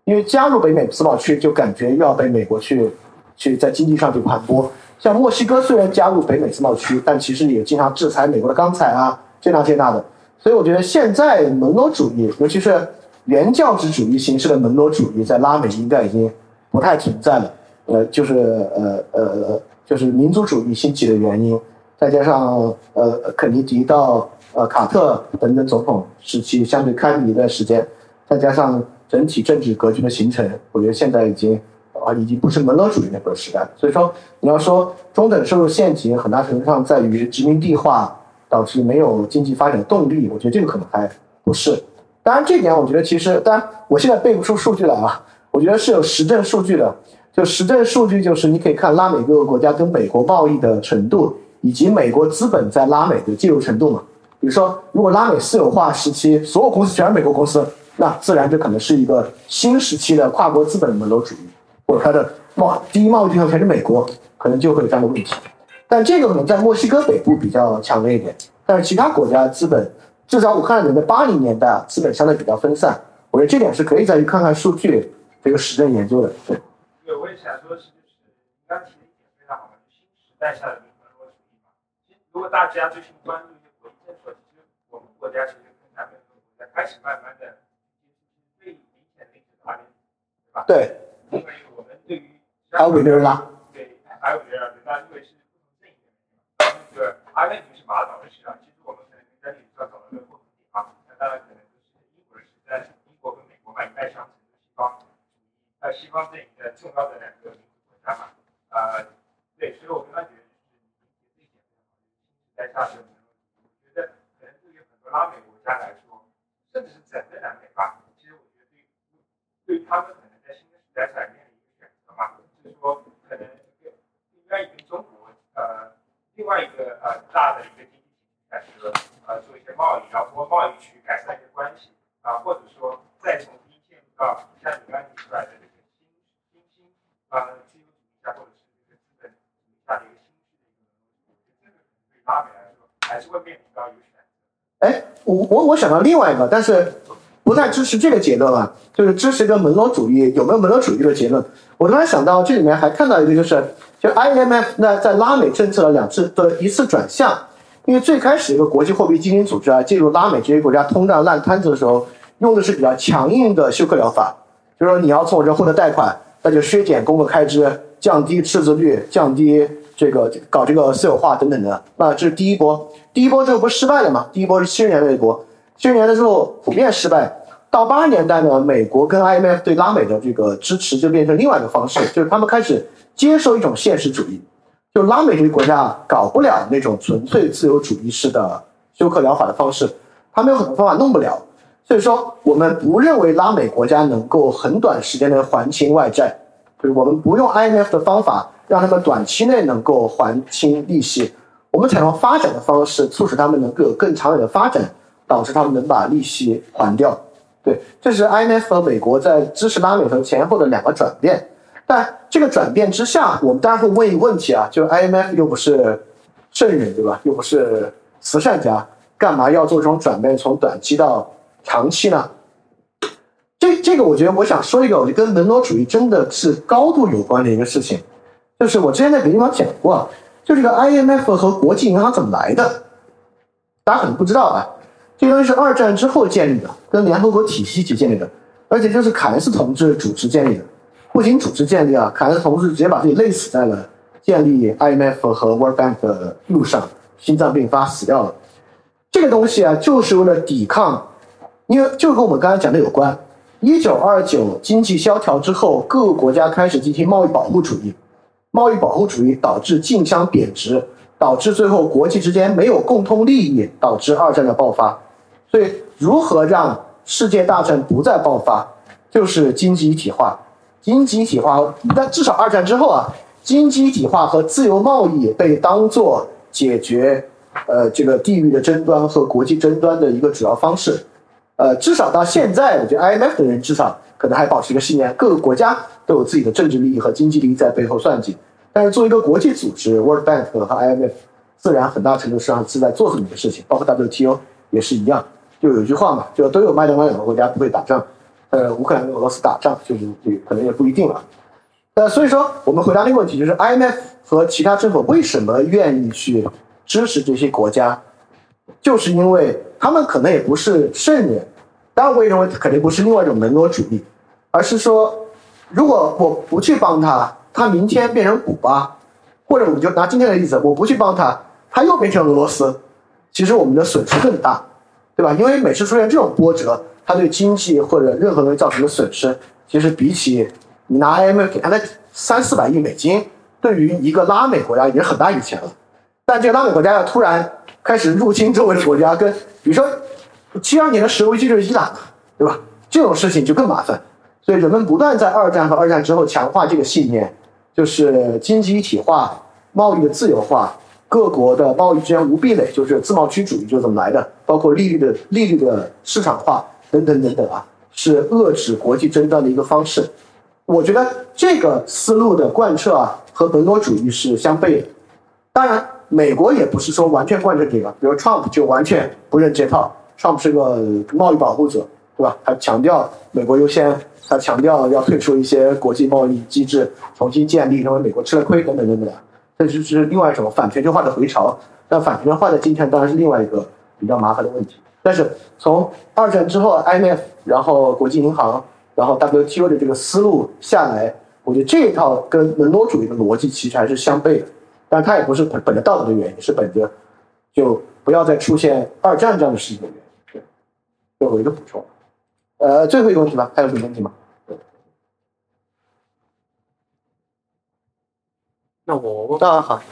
因为加入北美自贸区就感觉要被美国去去在经济上去盘剥。像墨西哥虽然加入北美自贸区，但其实也经常制裁美国的钢材啊，这那这那的。所以我觉得现在门罗主义，尤其是原教旨主义形式的门罗主义，在拉美应该已经不太存在了。呃，就是呃呃，就是民族主义兴起的原因，再加上呃肯尼迪到呃卡特等等总统时期相对开明一段时间，再加上整体政治格局的形成，我觉得现在已经啊已经不是门罗主义那个时代。所以说，你要说中等收入陷阱，很大程度上在于殖民地化导致没有经济发展动力，我觉得这个可能还不是。当然，这点我觉得其实，当然我现在背不出数据来啊，我觉得是有实证数据的。就实证数据，就是你可以看拉美各个国家跟美国贸易的程度，以及美国资本在拉美的介入程度嘛。比如说，如果拉美私有化时期所有公司全是美国公司，那自然这可能是一个新时期的跨国资本的门罗主义，或者它的贸第一贸易对象全是美国，可能就会有这样的问题。但这个可能在墨西哥北部比较强烈一点，但是其他国家资本，至少我看你的八零年代啊资本相对比较分散，我觉得这点是可以再去看看数据这个实证研究的。对。对，我也想说，是就是你刚提的一点非常好，就新时代下的民主主义嘛。其实如果大家最近关注一些国际政策，其实我们国家其实跟南美国家开始慢慢的最明显的一个差别，对吧？对。因为我们对于还有委内瑞拉，对，还有委内瑞拉，那因为是不同阵营的嘛。那个阿根廷是马岛的市场，其实我们可能在历史上找到一个不同点啊。那当然可能就是英国人是在英国跟美国嘛，一脉相承的西方。在西方阵营的重要的两个民主国家嘛，呃，对，所以我刚刚觉得就是你这一点非常好，新时代下的我觉得可能对于很多拉美国家来说，甚至是整个南美吧，其实我觉得对于对他们可能在新的时代下面临一个选择嘛，就是说可能应该跟中国呃另外一个呃大的一个经济体系开始呃做一些贸易，然后通过贸易去改善一些关系啊，或者说再从第一线到像你刚才提出来的。啊，自由主义下或者是这个资本主义下的一个新式的一个，这个对拉美来说还是会面临到有选择。哎，我我我想到另外一个，但是不太支持这个结论了，就是支持一个门罗主义有没有门罗主义的结论？我突然想到这里面还看到一个，就是就 IMF 那在拉美政策的两次的一次转向，因为最开始一个国际货币基金组织啊进入拉美这些国家通胀烂摊子的时候，用的是比较强硬的休克疗法，就是说你要从我这获得贷款，那就削减公共开支，降低赤字率，降低这个搞这个私有化等等的。那这是第一波，第一波之后不是失败了吗？第一波是七十年代一波，七十年代之后普遍失败。到八十年代呢，美国跟 IMF 对拉美的这个支持就变成另外一个方式，就是他们开始接受一种现实主义，就拉美这些国家搞不了那种纯粹自由主义式的休克疗法的方式，他们有很多方法弄不了。所以说，我们不认为拉美国家能够很短时间内还清外债，就是我们不用 IMF 的方法让他们短期内能够还清利息，我们采用发展的方式促使他们能够有更长远的发展，导致他们能把利息还掉。对，这是 IMF 和美国在支持拉美和前后的两个转变。但这个转变之下，我们当然会问一个问题啊，就是 IMF 又不是圣人，对吧？又不是慈善家，干嘛要做这种转变，从短期到长期呢？这这个，我觉得我想说一个，我觉得跟门罗主义真的是高度有关的一个事情，就是我之前在别的地方讲过，就这个 IMF 和国际银行怎么来的，大家可能不知道啊。这东西是二战之后建立的，跟联合国体系一起建立的，而且就是凯恩斯同志主持建立的。不仅主持建立啊，凯恩斯同志直接把自己累死在了建立 IMF 和 World Bank 的路上，心脏病发死掉了。这个东西啊，就是为了抵抗，因为就跟我们刚才讲的有关。一九二九经济萧条之后，各个国家开始进行贸易保护主义，贸易保护主义导致竞相贬值，导致最后国际之间没有共通利益，导致二战的爆发。所以，如何让世界大战不再爆发，就是经济一体化。经济一体化，但至少二战之后啊，经济一体化和自由贸易被当作解决呃这个地域的争端和国际争端的一个主要方式。呃，至少到现在，我觉得 IMF 的人至少可能还保持一个信念：各个国家都有自己的政治利益和经济利益在背后算计。但是，作为一个国际组织，World Bank 和 IMF 自然很大程度上是在做这么一个事情，包括 WTO 也是一样。就有一句话嘛，就都有麦当劳两个国家不会打仗，呃，乌克兰跟俄罗斯打仗，就是这可能也不一定了。呃，所以说我们回答那个问题，就是 IMF 和其他政府为什么愿意去支持这些国家，就是因为他们可能也不是圣人，当然我也认为肯定不是另外一种门罗主义，而是说，如果我不去帮他，他明天变成古巴，或者我们就拿今天的例子，我不去帮他，他又变成俄罗斯，其实我们的损失更大。对吧？因为每次出现这种波折，他对经济或者任何东西造成的损失，其实比起你拿 IMF 给他的三四百亿美金，对于一个拉美国家已经很大一笔钱了。但这个拉美国家要突然开始入侵周围国家，跟比如说七二年的石油危机就是伊朗，对吧？这种事情就更麻烦。所以人们不断在二战和二战之后强化这个信念，就是经济一体化、贸易的自由化。各国的贸易之间无壁垒，就是自贸区主义，就是怎么来的？包括利率的利率的市场化等等等等啊，是遏制国际争端的一个方式。我觉得这个思路的贯彻啊，和本我主义是相悖的。当然，美国也不是说完全贯彻这个，比如 Trump 就完全不认这套。Trump 是个贸易保护者，对吧？他强调美国优先，他强调要退出一些国际贸易机制，重新建立，认为美国吃了亏等等等等。这就是另外一种反全球化的回潮，那反全球化的今天当然是另外一个比较麻烦的问题。但是从二战之后，IMF，然后国际银行，然后 WTO 的这个思路下来，我觉得这一套跟门罗主义的逻辑其实还是相悖的。但它也不是本本着道德的原因，是本着就不要再出现二战这样的事情的原因。对，最后一个补充。呃，最后一个问题吧，还有什么问题吗？那我当然好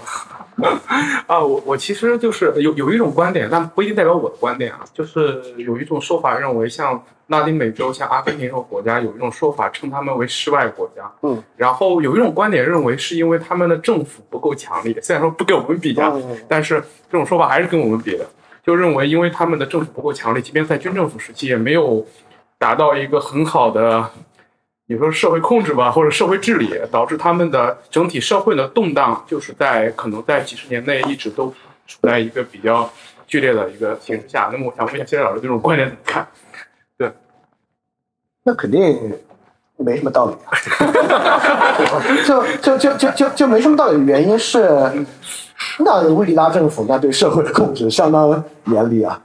啊，我我其实就是有有一种观点，但不一定代表我的观点啊。就是有一种说法认为，像拉丁美洲、像阿根廷这种国家，有一种说法称他们为失败国家。嗯。然后有一种观点认为，是因为他们的政府不够强力。虽然说不跟我们比啊，但是这种说法还是跟我们比的。就认为，因为他们的政府不够强力，即便在军政府时期，也没有达到一个很好的。你说社会控制吧，或者社会治理，导致他们的整体社会的动荡，就是在可能在几十年内一直都处在一个比较剧烈的一个形势下。那么我想问一下，谢老师这种观点怎么看？那肯定没什么道理啊，就就就就就就没什么道理。原因是，那威利拉政府那对社会的控制相当严厉啊，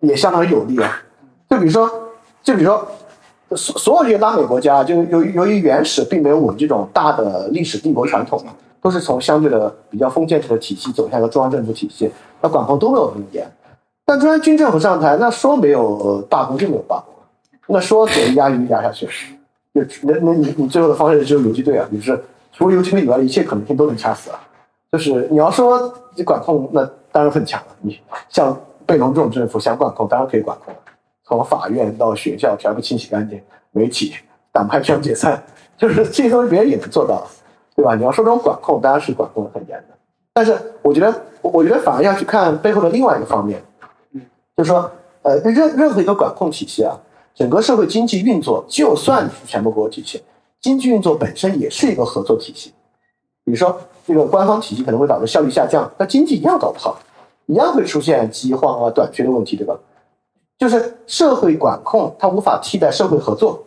也相当有利啊。就比如说。就比如说，所所有这些拉美国家，就由于由于原始并没有我们这种大的历史帝国传统嘛，都是从相对的比较封建制的体系走向一个中央政府体系，那管控都没有那么严。但突然军政府上台，那说没有罢工就没有罢工，那说给压一压下去，就那那你你最后的方式只有游击队啊，你是除了游击队以外一切可能性都能掐死啊。就是你要说你管控，那当然很强了。你像贝隆这种政府想管控，当然可以管控了。从法院到学校全部清洗干净，媒体、党派全部解散，就是这些东西别人也能做到，对吧？你要说这种管控，当然是管控的很严的。但是我觉得，我觉得反而要去看背后的另外一个方面。就是说，呃，任任何一个管控体系啊，整个社会经济运作，就算是全部国有体系，经济运作本身也是一个合作体系。比如说，这个官方体系可能会导致效率下降，那经济一样搞不好，一样会出现饥荒啊、短缺的问题，对吧？就是社会管控它无法替代社会合作，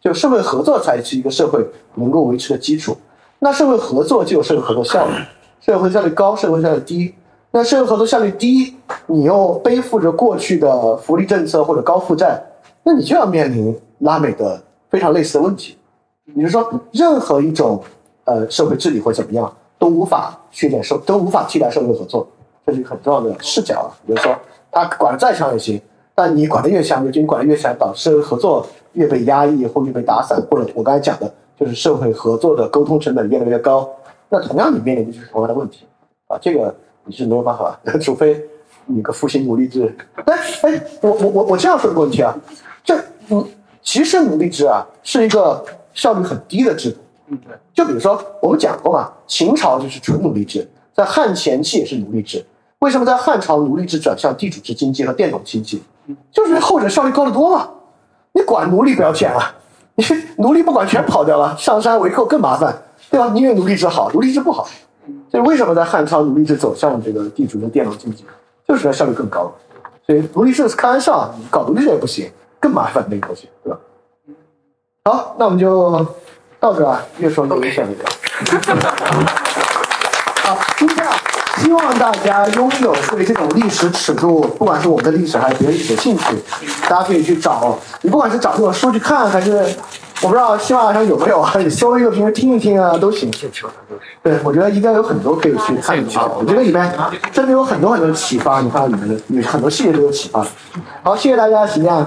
就社会合作才是一个社会能够维持的基础。那社会合作就有社会合作效率，社会效率高，社会效率低。那社会合作效率低，你又背负着过去的福利政策或者高负债，那你就要面临拉美的非常类似的问题。也就是说，任何一种呃社会治理或怎么样，都无法训练社，都无法替代社会合作，这是一个很重要的视角啊。比如说，他管的再强也行，但你管的越强，就你管的越强，导致合作越被压抑或越被打散，或者我刚才讲的，就是社会合作的沟通成本越来越高，那同样你面临的就是同样的问题啊，这个。你是没有办法，除非你个复兴奴隶制。哎哎，我我我我这样说一个问题啊，这嗯，其实奴隶制啊是一个效率很低的制度。嗯，对就比如说我们讲过嘛，秦朝就是纯奴隶制，在汉前期也是奴隶制。为什么在汉朝奴隶制转向地主制经济和佃农经济？就是后者效率高得多嘛。你管奴隶不要钱了，你奴隶不管全跑掉了，上山围寇更麻烦，对吧？你以为奴隶制好，奴隶制不好。所以为什么在汉朝奴隶制走向这个地主的佃农经济，就是要效率更高。所以奴隶制是开玩笑，搞奴隶制也不行，更麻烦那个东西，对吧？好，那我们就到这啊，越说越危险了。好，今天啊，希望大家拥有对这种历史尺度，不管是我们的历史还是别的历史兴趣，大家可以去找，你不管是找这本书去看，还是。我不知道喜马拉雅上有没有啊？你搜一个平时听一听啊，都行。对，我觉得应该有很多可以去看一下。我觉得里面真的有很多很多启发。你看里面的有很多细节都有启发。好，谢谢大家，时间。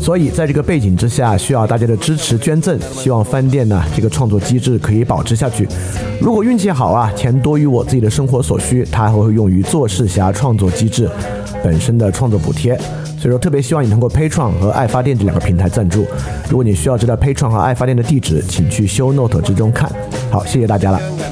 所以，在这个背景之下，需要大家的支持捐赠。希望饭店呢这个创作机制可以保持下去。如果运气好啊，钱多于我自己的生活所需，它还会用于做事侠创作机制本身的创作补贴。所以说，特别希望你通过 Patreon 和爱发电这两个平台赞助。如果你需要知道 patron 和爱发电的地址，请去修 Note 之中看。好，谢谢大家了。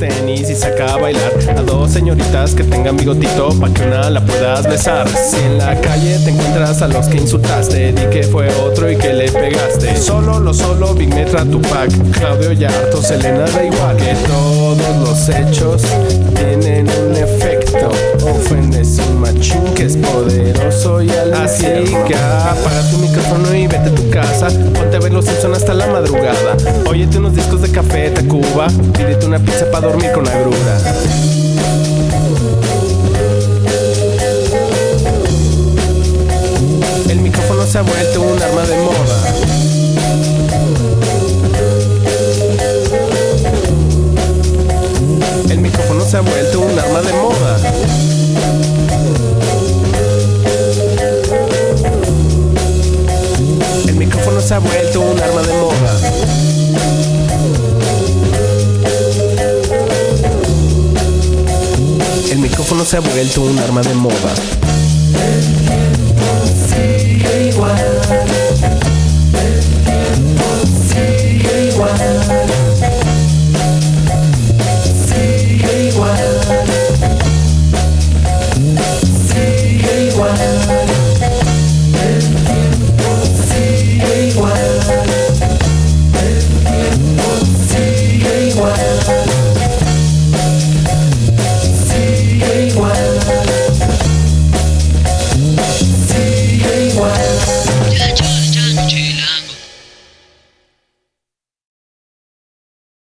Tenis y saca a bailar a dos señoritas que tengan bigotito pa' que una la puedas besar. Si en la calle te encuentras a los que insultaste, di que fue otro y que le pegaste. Solo lo solo, Big Metra, Tupac, Claudio Yarto, Selena da igual. Que todos los hechos tienen un efecto. Ofendes un machín que es poderoso y al Así que apaga tu micrófono y vete a tu casa. Ponte a ver los Simpsons hasta la madrugada. Óyete unos discos de café, Tacuba. Pídete una pizza para dormir con agrura. El micrófono se ha vuelto un arma de moda. El micrófono se ha vuelto un arma de moda. El micrófono se ha vuelto un arma de moda. El micrófono se ha vuelto un arma de moda.